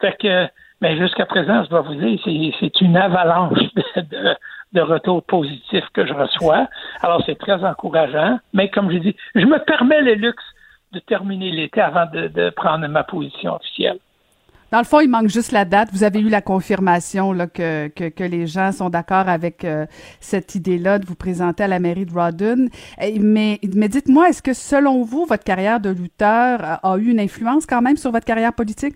Fait que mais jusqu'à présent, je dois vous dire, c'est une avalanche de, de retours positifs que je reçois. Alors, c'est très encourageant. Mais comme je dis, je me permets le luxe de terminer l'été avant de, prendre ma position officielle. Dans le fond, il manque juste la date. Vous avez eu la confirmation là, que, que, les gens sont d'accord avec euh, cette idée-là de vous présenter à la mairie de Rawdon. Mais, mais dites-moi, est-ce que selon vous, votre carrière de lutteur a eu une influence quand même sur votre carrière politique?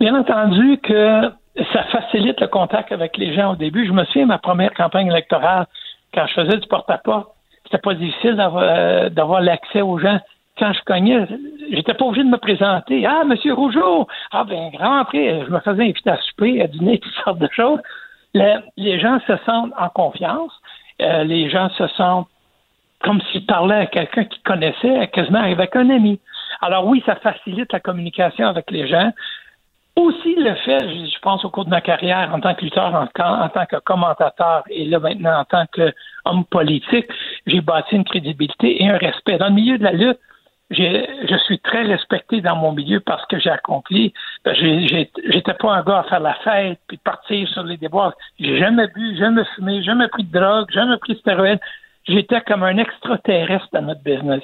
Bien entendu que ça facilite le contact avec les gens au début. Je me souviens ma première campagne électorale, quand je faisais du porte-à-porte, c'était pas difficile euh, d'avoir, l'accès aux gens. Quand je cognais, j'étais pas obligé de me présenter. Ah, Monsieur Rougeau! Ah, ben, après, je me faisais inviter à souper, à dîner, toutes sortes de choses. les gens se sentent en confiance. Euh, les gens se sentent comme s'ils parlaient à quelqu'un qu'ils connaissaient, quasiment avec un ami. Alors oui, ça facilite la communication avec les gens. Aussi le fait, je pense au cours de ma carrière en tant que lutteur, en, tant que commentateur et là maintenant en tant qu'homme politique, j'ai bâti une crédibilité et un respect. Dans le milieu de la lutte, je suis très respecté dans mon milieu parce que j'ai accompli. J'étais pas un gars à faire la fête puis partir sur les déboires. J'ai jamais bu, jamais fumé, jamais pris de drogue, jamais pris de stéroïdes. J'étais comme un extraterrestre dans notre business.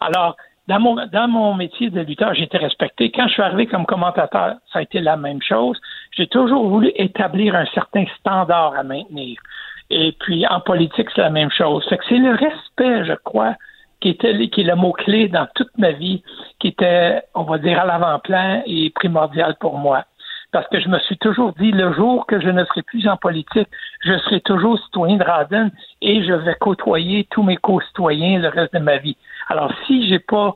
Alors, dans mon, dans mon métier de lutteur, été respecté. Quand je suis arrivé comme commentateur, ça a été la même chose. J'ai toujours voulu établir un certain standard à maintenir. Et puis, en politique, c'est la même chose. Fait que c'est le respect, je crois, qui était qui est le mot-clé dans toute ma vie, qui était, on va dire, à l'avant-plan et primordial pour moi. parce que je me suis toujours dit, le jour que je ne serai plus en politique, je serai toujours citoyen de Radin et je vais côtoyer tous mes co-citoyens le reste de ma vie. Alors, si j'ai pas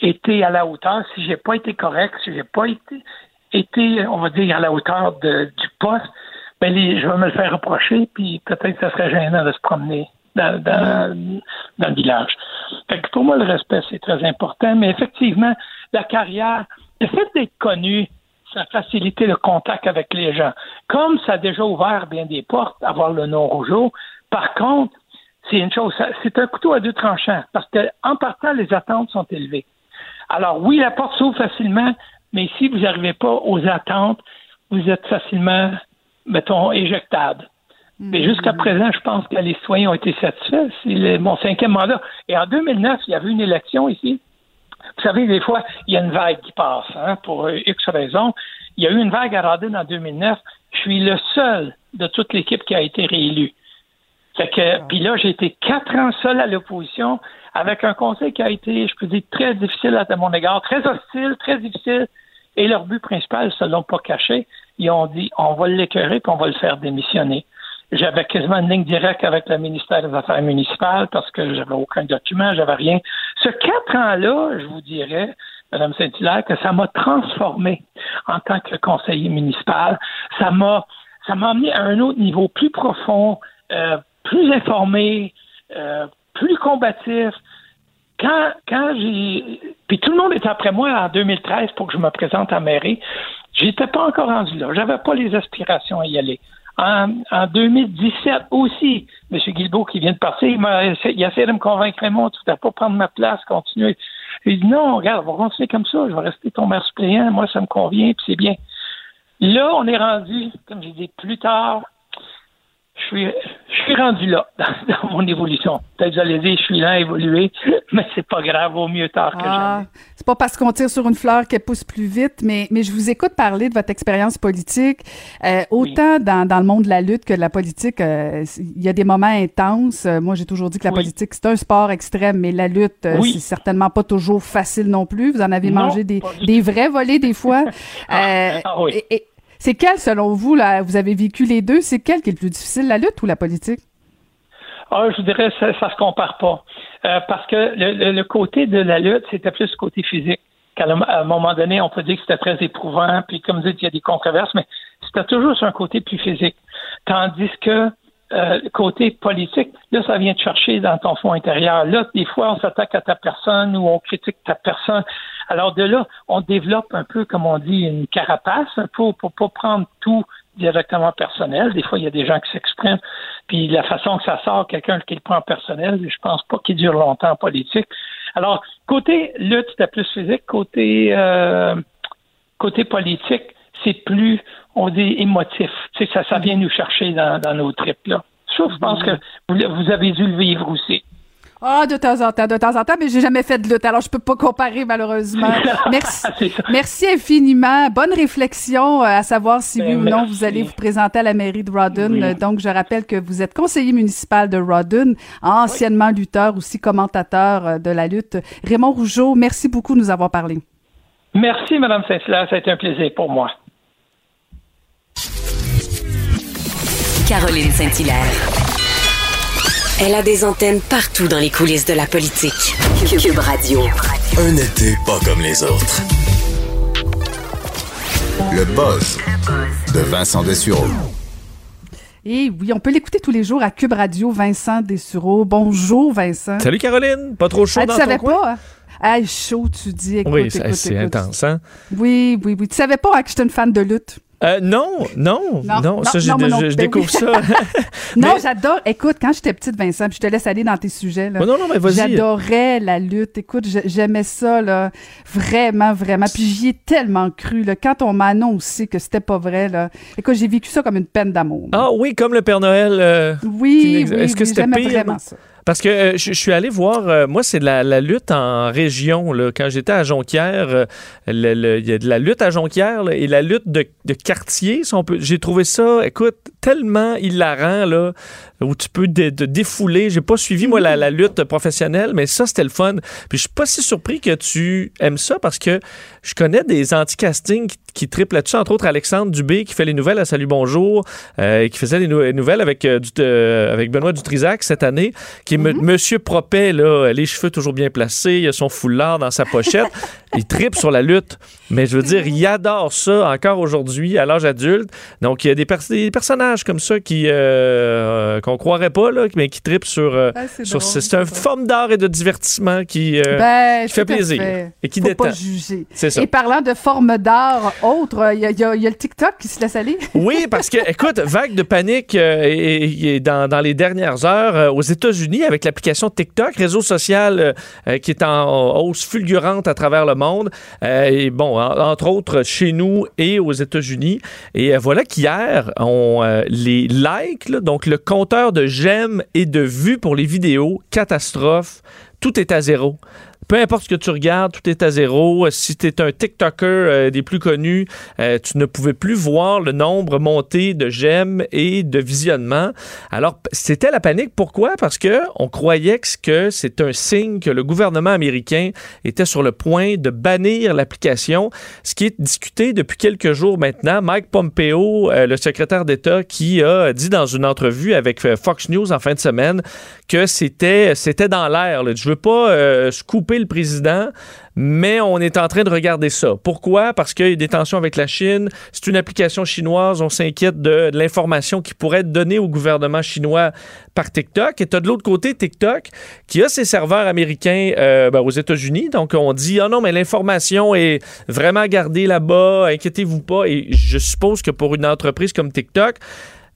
été à la hauteur, si j'ai pas été correct, si j'ai pas été, on va dire, à la hauteur du poste, ben je vais me le faire reprocher, puis peut-être que ça serait gênant de se promener dans, le village. Pour moi, le respect, c'est très important, mais effectivement, la carrière, le fait d'être connu, ça a facilité le contact avec les gens. Comme ça a déjà ouvert bien des portes, avoir le nom rougeau, par contre, c'est une chose, c'est un couteau à deux tranchants, parce qu'en partant, les attentes sont élevées. Alors oui, la porte s'ouvre facilement, mais si vous n'arrivez pas aux attentes, vous êtes facilement, mettons, éjectable. Mais jusqu'à présent, je pense que les citoyens ont été satisfaits. C'est mon cinquième mandat. Et en 2009, il y avait une élection ici. Vous savez, des fois, il y a une vague qui passe, hein, pour X raisons. Il y a eu une vague à Radin en 2009. Je suis le seul de toute l'équipe qui a été réélu. Fait que, puis là, j'ai été quatre ans seul à l'opposition, avec un conseil qui a été, je peux dire, très difficile à mon égard, très hostile, très difficile. Et leur but principal, ils se l'ont pas caché. Ils ont dit, on va l'écœurer, puis on va le faire démissionner. J'avais quasiment une ligne directe avec le ministère des Affaires municipales parce que j'avais aucun document, j'avais rien. Ce quatre ans-là, je vous dirais, Mme Saint-Hilaire, que ça m'a transformé en tant que conseiller municipal. Ça m'a ça m'a amené à un autre niveau plus profond, euh, plus informé, euh, plus combatif. Quand, quand j'ai. Puis tout le monde était après moi en 2013 pour que je me présente à mairie. J'étais pas encore rendu là. J'avais pas les aspirations à y aller. En, en 2017 aussi, M. Guilbeault qui vient de partir, il, a, il a essayé de me convaincre, Raymond, tu ne pas prendre ma place, continuer. Il dit non, regarde, on va continuer comme ça, je vais rester ton maire suppléant, moi ça me convient, puis c'est bien. Là, on est rendu, comme j'ai dit plus tard, je suis, je suis rendu là dans, mon évolution. Peut-être que j'allais dire je suis là à évoluer, mais c'est pas grave, au mieux tard que ah, jamais. C'est pas parce qu'on tire sur une fleur qu'elle pousse plus vite, mais, mais je vous écoute parler de votre expérience politique. Euh, autant oui. dans, dans le monde de la lutte que de la politique, euh, il y a des moments intenses. Euh, moi, j'ai toujours dit que la oui. politique, c'est un sport extrême, mais la lutte, euh, oui. c'est certainement pas toujours facile non plus. Vous en avez Non, mangé des, des vrais volets des fois. Ah, Euh, ah oui. et- et c'est quel, selon vous, là, vous avez vécu les deux, c'est quel qui est le plus difficile, la lutte ou la politique? Ah, je vous dirais, ça, ça se compare pas. Euh, parce que le, le- le côté de la lutte, c'était plus le côté physique. Qu'à un- à un moment donné, on peut dire que c'était très éprouvant, puis comme vous dites, il y a des controverses, mais c'était toujours sur un côté plus physique. Tandis que euh, côté politique, là, ça vient te chercher dans ton fond intérieur. Là, des fois, on s'attaque à ta personne ou on critique ta personne. Alors de là, on développe un peu, comme on dit, une carapace pour pour pas prendre tout directement personnel. Des fois, il y a des gens qui s'expriment, puis la façon que ça sort, quelqu'un qui le prend personnel, je pense pas qu'il dure longtemps en politique. Alors, côté lutte, c'était plus physique. Côté euh, côté politique, c'est plus, on dit, émotif. Tu sais, ça, ça vient nous chercher dans, dans nos tripes, là. Ça, je pense que vous, vous avez dû le vivre aussi. Ah, de temps en temps, de temps en temps, mais j'ai jamais fait de lutte, alors je peux pas comparer malheureusement. Merci, merci infiniment. Bonne réflexion euh, à savoir si Ben, oui ou non vous allez vous présenter à la mairie de. Oui. Euh, Donc, je rappelle que vous êtes conseiller municipal de Rawdon, anciennement lutteur, aussi commentateur euh, de la lutte. Raymond Rougeau, merci beaucoup de nous avoir parlé. Merci, Mme Saint-Hilaire. Ça a été un plaisir pour moi. Caroline Saint-Hilaire. Elle a des antennes partout dans les coulisses de la politique. Cube Radio. Un été pas comme les autres. Le buzz de Vincent Dessureau. Et oui, on peut l'écouter tous les jours à Cube Radio, Vincent Dessureau. Bonjour, Vincent. Salut Caroline, pas trop chaud Ah, tu dans savais ton coin? pas? Ah, chaud, tu dis. Écoute, oui, c'est intense, hein? Oui, oui, oui. Tu savais pas hein, que j'étais une fan de lutte? Euh, non, non, Non, ça, non, je, je découvre ça. Non, Mais- j'adore. Écoute, quand j'étais petite, Vincent, puis je te laisse aller dans tes sujets. Là, Oh non, non, mais vas-y. J'adorais la lutte. Écoute, j'aimais ça, là. Vraiment, vraiment. Puis j'y ai tellement cru, là. Quand on m'a annoncé que c'était pas vrai, là. Écoute, j'ai vécu ça comme une peine d'amour. Ah oui, comme le Père Noël. euh, oui, Est-ce que c'était pire? vraiment ça. Parce que euh, je suis allé voir, euh, moi, c'est de la, lutte en région. Là. Quand j'étais à Jonquière, euh, il y a de la lutte à Jonquière et la lutte de, quartier. J'ai trouvé ça, écoute, tellement hilarant, là, où tu peux te défouler. J'ai pas suivi, moi, la, lutte professionnelle, mais ça, c'était le fun. Puis je suis pas si surpris que tu aimes ça parce que je connais des anti-castings qui, triplent là-dessus, entre autres Alexandre Dubé qui fait les nouvelles à Salut Bonjour, euh, qui faisait les nou- nouvelles avec, du- avec Benoît Dutrisac cette année, qui me- Monsieur Propet, là, les cheveux toujours bien placés, il a son foulard dans sa pochette. il tripe sur la lutte. Mais je veux dire, il adore ça encore aujourd'hui, à l'âge adulte. Donc, il y a des, pers- des personnages comme ça qui euh, qu'on croirait pas, là, mais qui tripent sur. euh, Ah, c'est sur- drôle, c'est un forme d'art et de divertissement qui, euh, Ben, qui fait plaisir fait. et qui Faut détend. pas juger. Ça. Et parlant de formes d'art autres, il y, a- y y le TikTok qui se laisse aller. Oui, parce que, écoute, vague de panique euh, et- et dans, dans les dernières heures euh, aux États-Unis avec l'application TikTok, réseau social euh, euh, qui est en hausse fulgurante à travers le monde. Euh, et bon, en- entre autres chez nous et aux États-Unis. Et voilà qu'hier, on les likes, donc le compteur de j'aime et de vues pour les vidéos, catastrophe, tout est à zéro. Peu importe ce que tu regardes, tout est à zéro. Euh, Si tu es un TikToker euh, des plus connus, euh, tu ne pouvais plus voir le nombre monté de j'aime et de visionnements. Alors, c'était la panique. Pourquoi? Parce que on croyait que- c'est un signe que le gouvernement américain était sur le point de bannir l'application, ce qui est discuté depuis quelques jours maintenant. Mike Pompeo, le secrétaire d'État, qui a dit dans une entrevue avec Fox News en fin de semaine que c'était c'était dans l'air. Je veux pas euh, scooper le président, mais on est en train de regarder ça. Pourquoi? Parce qu'il y a des tensions avec la Chine. C'est une application chinoise. On s'inquiète de, l'information qui pourrait être donnée au gouvernement chinois par TikTok. Et tu as de l'autre côté TikTok qui a ses serveurs américains euh, ben, aux États-Unis. Donc on dit, ah non, mais l'information est vraiment gardée là-bas. Inquiétez-vous pas. Et je suppose que pour une entreprise comme TikTok,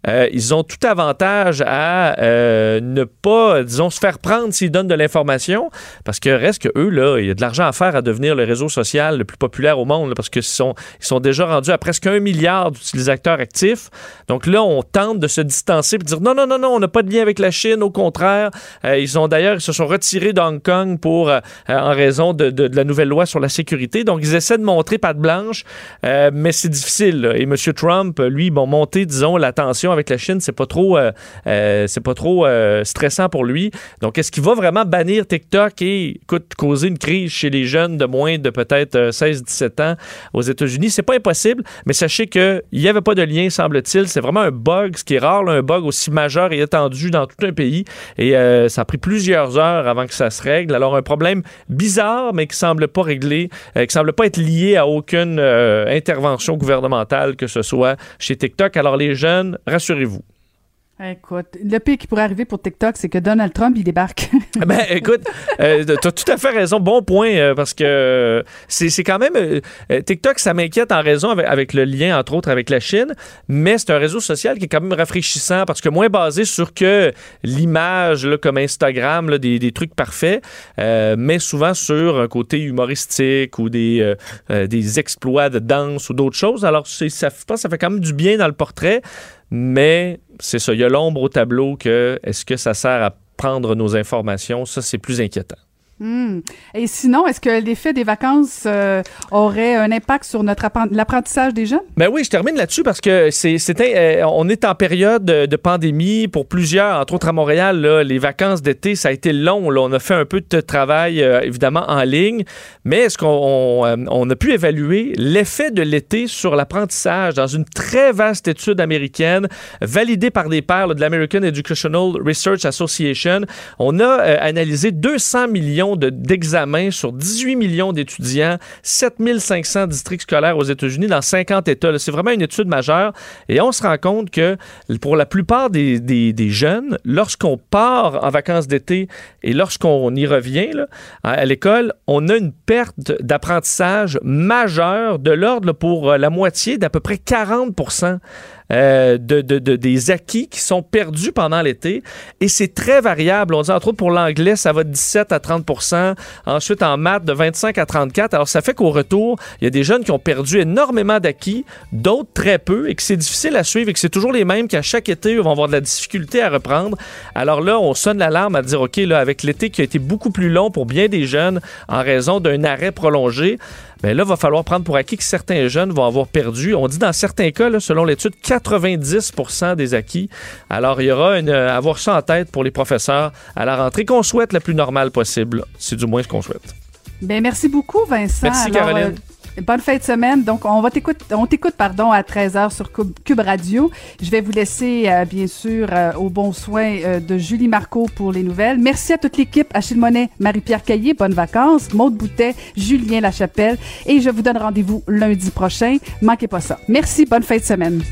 euh, ils ont tout avantage à euh, ne pas, disons, se faire prendre s'ils donnent de l'information, parce que reste que eux, là, il y a de l'argent à faire à devenir le réseau social le plus populaire au monde, là, parce qu'ils sont, ils sont déjà rendus à presque un milliard d'utilisateurs actifs. Donc là, on tente de se distancer et de dire non, non, non, non, on n'a pas de lien avec la Chine, au contraire. Euh, ils ont d'ailleurs, ils se sont retirés de Hong Kong pour, en raison de, la nouvelle loi sur la sécurité. Donc, ils essaient de montrer patte blanche, mais c'est difficile. là. Et M. Trump, lui, bon, monter, disons, la tension avec la Chine, c'est pas trop, euh, euh, c'est pas trop euh, stressant pour lui. Donc, est-ce qu'il va vraiment bannir TikTok et, écoute, causer une crise chez les jeunes de moins de peut-être euh, 16-17 ans aux États-Unis? C'est pas impossible, mais sachez qu'il n'y avait pas de lien, semble-t-il. C'est vraiment un bug, ce qui est rare, un bug aussi majeur et étendu dans tout un pays. Et ça a pris plusieurs heures avant que ça se règle. Alors, un problème bizarre, mais qui semble pas réglé, qui semble pas être lié à aucune intervention gouvernementale que ce soit chez TikTok. Alors, les jeunes, rassurez-vous. Écoute, le pire qui pourrait arriver pour TikTok, c'est que Donald Trump, il débarque. Ben, écoute, euh, t'as tout à fait raison. Bon point, euh, parce que euh, c'est quand même. euh, TikTok, ça m'inquiète en raison avec, le lien, entre autres, avec la Chine, mais c'est un réseau social qui est quand même rafraîchissant parce que moins basé sur que l'image, comme Instagram, des, des trucs parfaits, mais souvent sur un côté humoristique ou des, des exploits de danse ou d'autres choses. Alors, ça, je pense que ça fait quand même du bien dans le portrait, mais c'est ça, il y a l'ombre au tableau que est-ce que ça sert à prendre nos informations? Ça, c'est plus inquiétant. Hmm. Et sinon, est-ce que l'effet des vacances euh, aurait un impact sur notre appren- l'apprentissage des jeunes? Ben oui, je termine là-dessus parce que c'est, euh, on est en période de, pandémie pour plusieurs, entre autres à Montréal. les vacances d'été, ça a été long. on a fait un peu de travail, euh, évidemment, en ligne. Mais est-ce qu'on on, on a pu évaluer l'effet de l'été sur l'apprentissage dans une très vaste étude américaine validée par des pairs de l'American Educational Research Association? On a analysé 200 millions de- d'examens sur 18 millions d'étudiants, 7500 districts scolaires aux États-Unis dans 50 États. C'est vraiment une étude majeure et on se rend compte que pour la plupart des, des- jeunes, lorsqu'on part en vacances d'été et lorsqu'on y revient à, l'école, on a une perte d'apprentissage majeure de l'ordre pour euh, la moitié d'à peu près 40 euh, de, de, de, des acquis qui sont perdus pendant l'été. Et c'est très variable. On dit entre autres pour l'anglais, ça va de 17 à 30% Ensuite, en maths, de 25 à 34 Alors, ça fait qu'au retour, il y a des jeunes qui ont perdu énormément d'acquis, d'autres très peu, et que c'est difficile à suivre et que c'est toujours les mêmes qui, à chaque été, vont avoir de la difficulté à reprendre. Alors là, on sonne l'alarme à dire, OK, là, avec l'été qui a été beaucoup plus long pour bien des jeunes en raison d'un arrêt prolongé, bien là, il va falloir prendre pour acquis que certains jeunes vont avoir perdu. On dit dans certains cas, là, selon l'étude, 90% des acquis. Alors, il y aura une, avoir ça en tête pour les professeurs à la rentrée qu'on souhaite la plus normale possible. C'est du moins ce qu'on souhaite. Bien, merci beaucoup, Vincent. Merci, Caroline. euh, Bonne fin de semaine. Donc, on va t'écouter, on t'écoute, pardon, à 13h sur Cube, Cube Radio. Je vais vous laisser, euh, bien sûr, euh, au bon soin euh, de Julie Marco pour les nouvelles. Merci à toute l'équipe. Achille Monet, Marie-Pierre Caillé, bonnes vacances. Maude Boutet, Julien Lachapelle. Et je vous donne rendez-vous lundi prochain. Manquez pas ça. Merci. Bonne fin de semaine.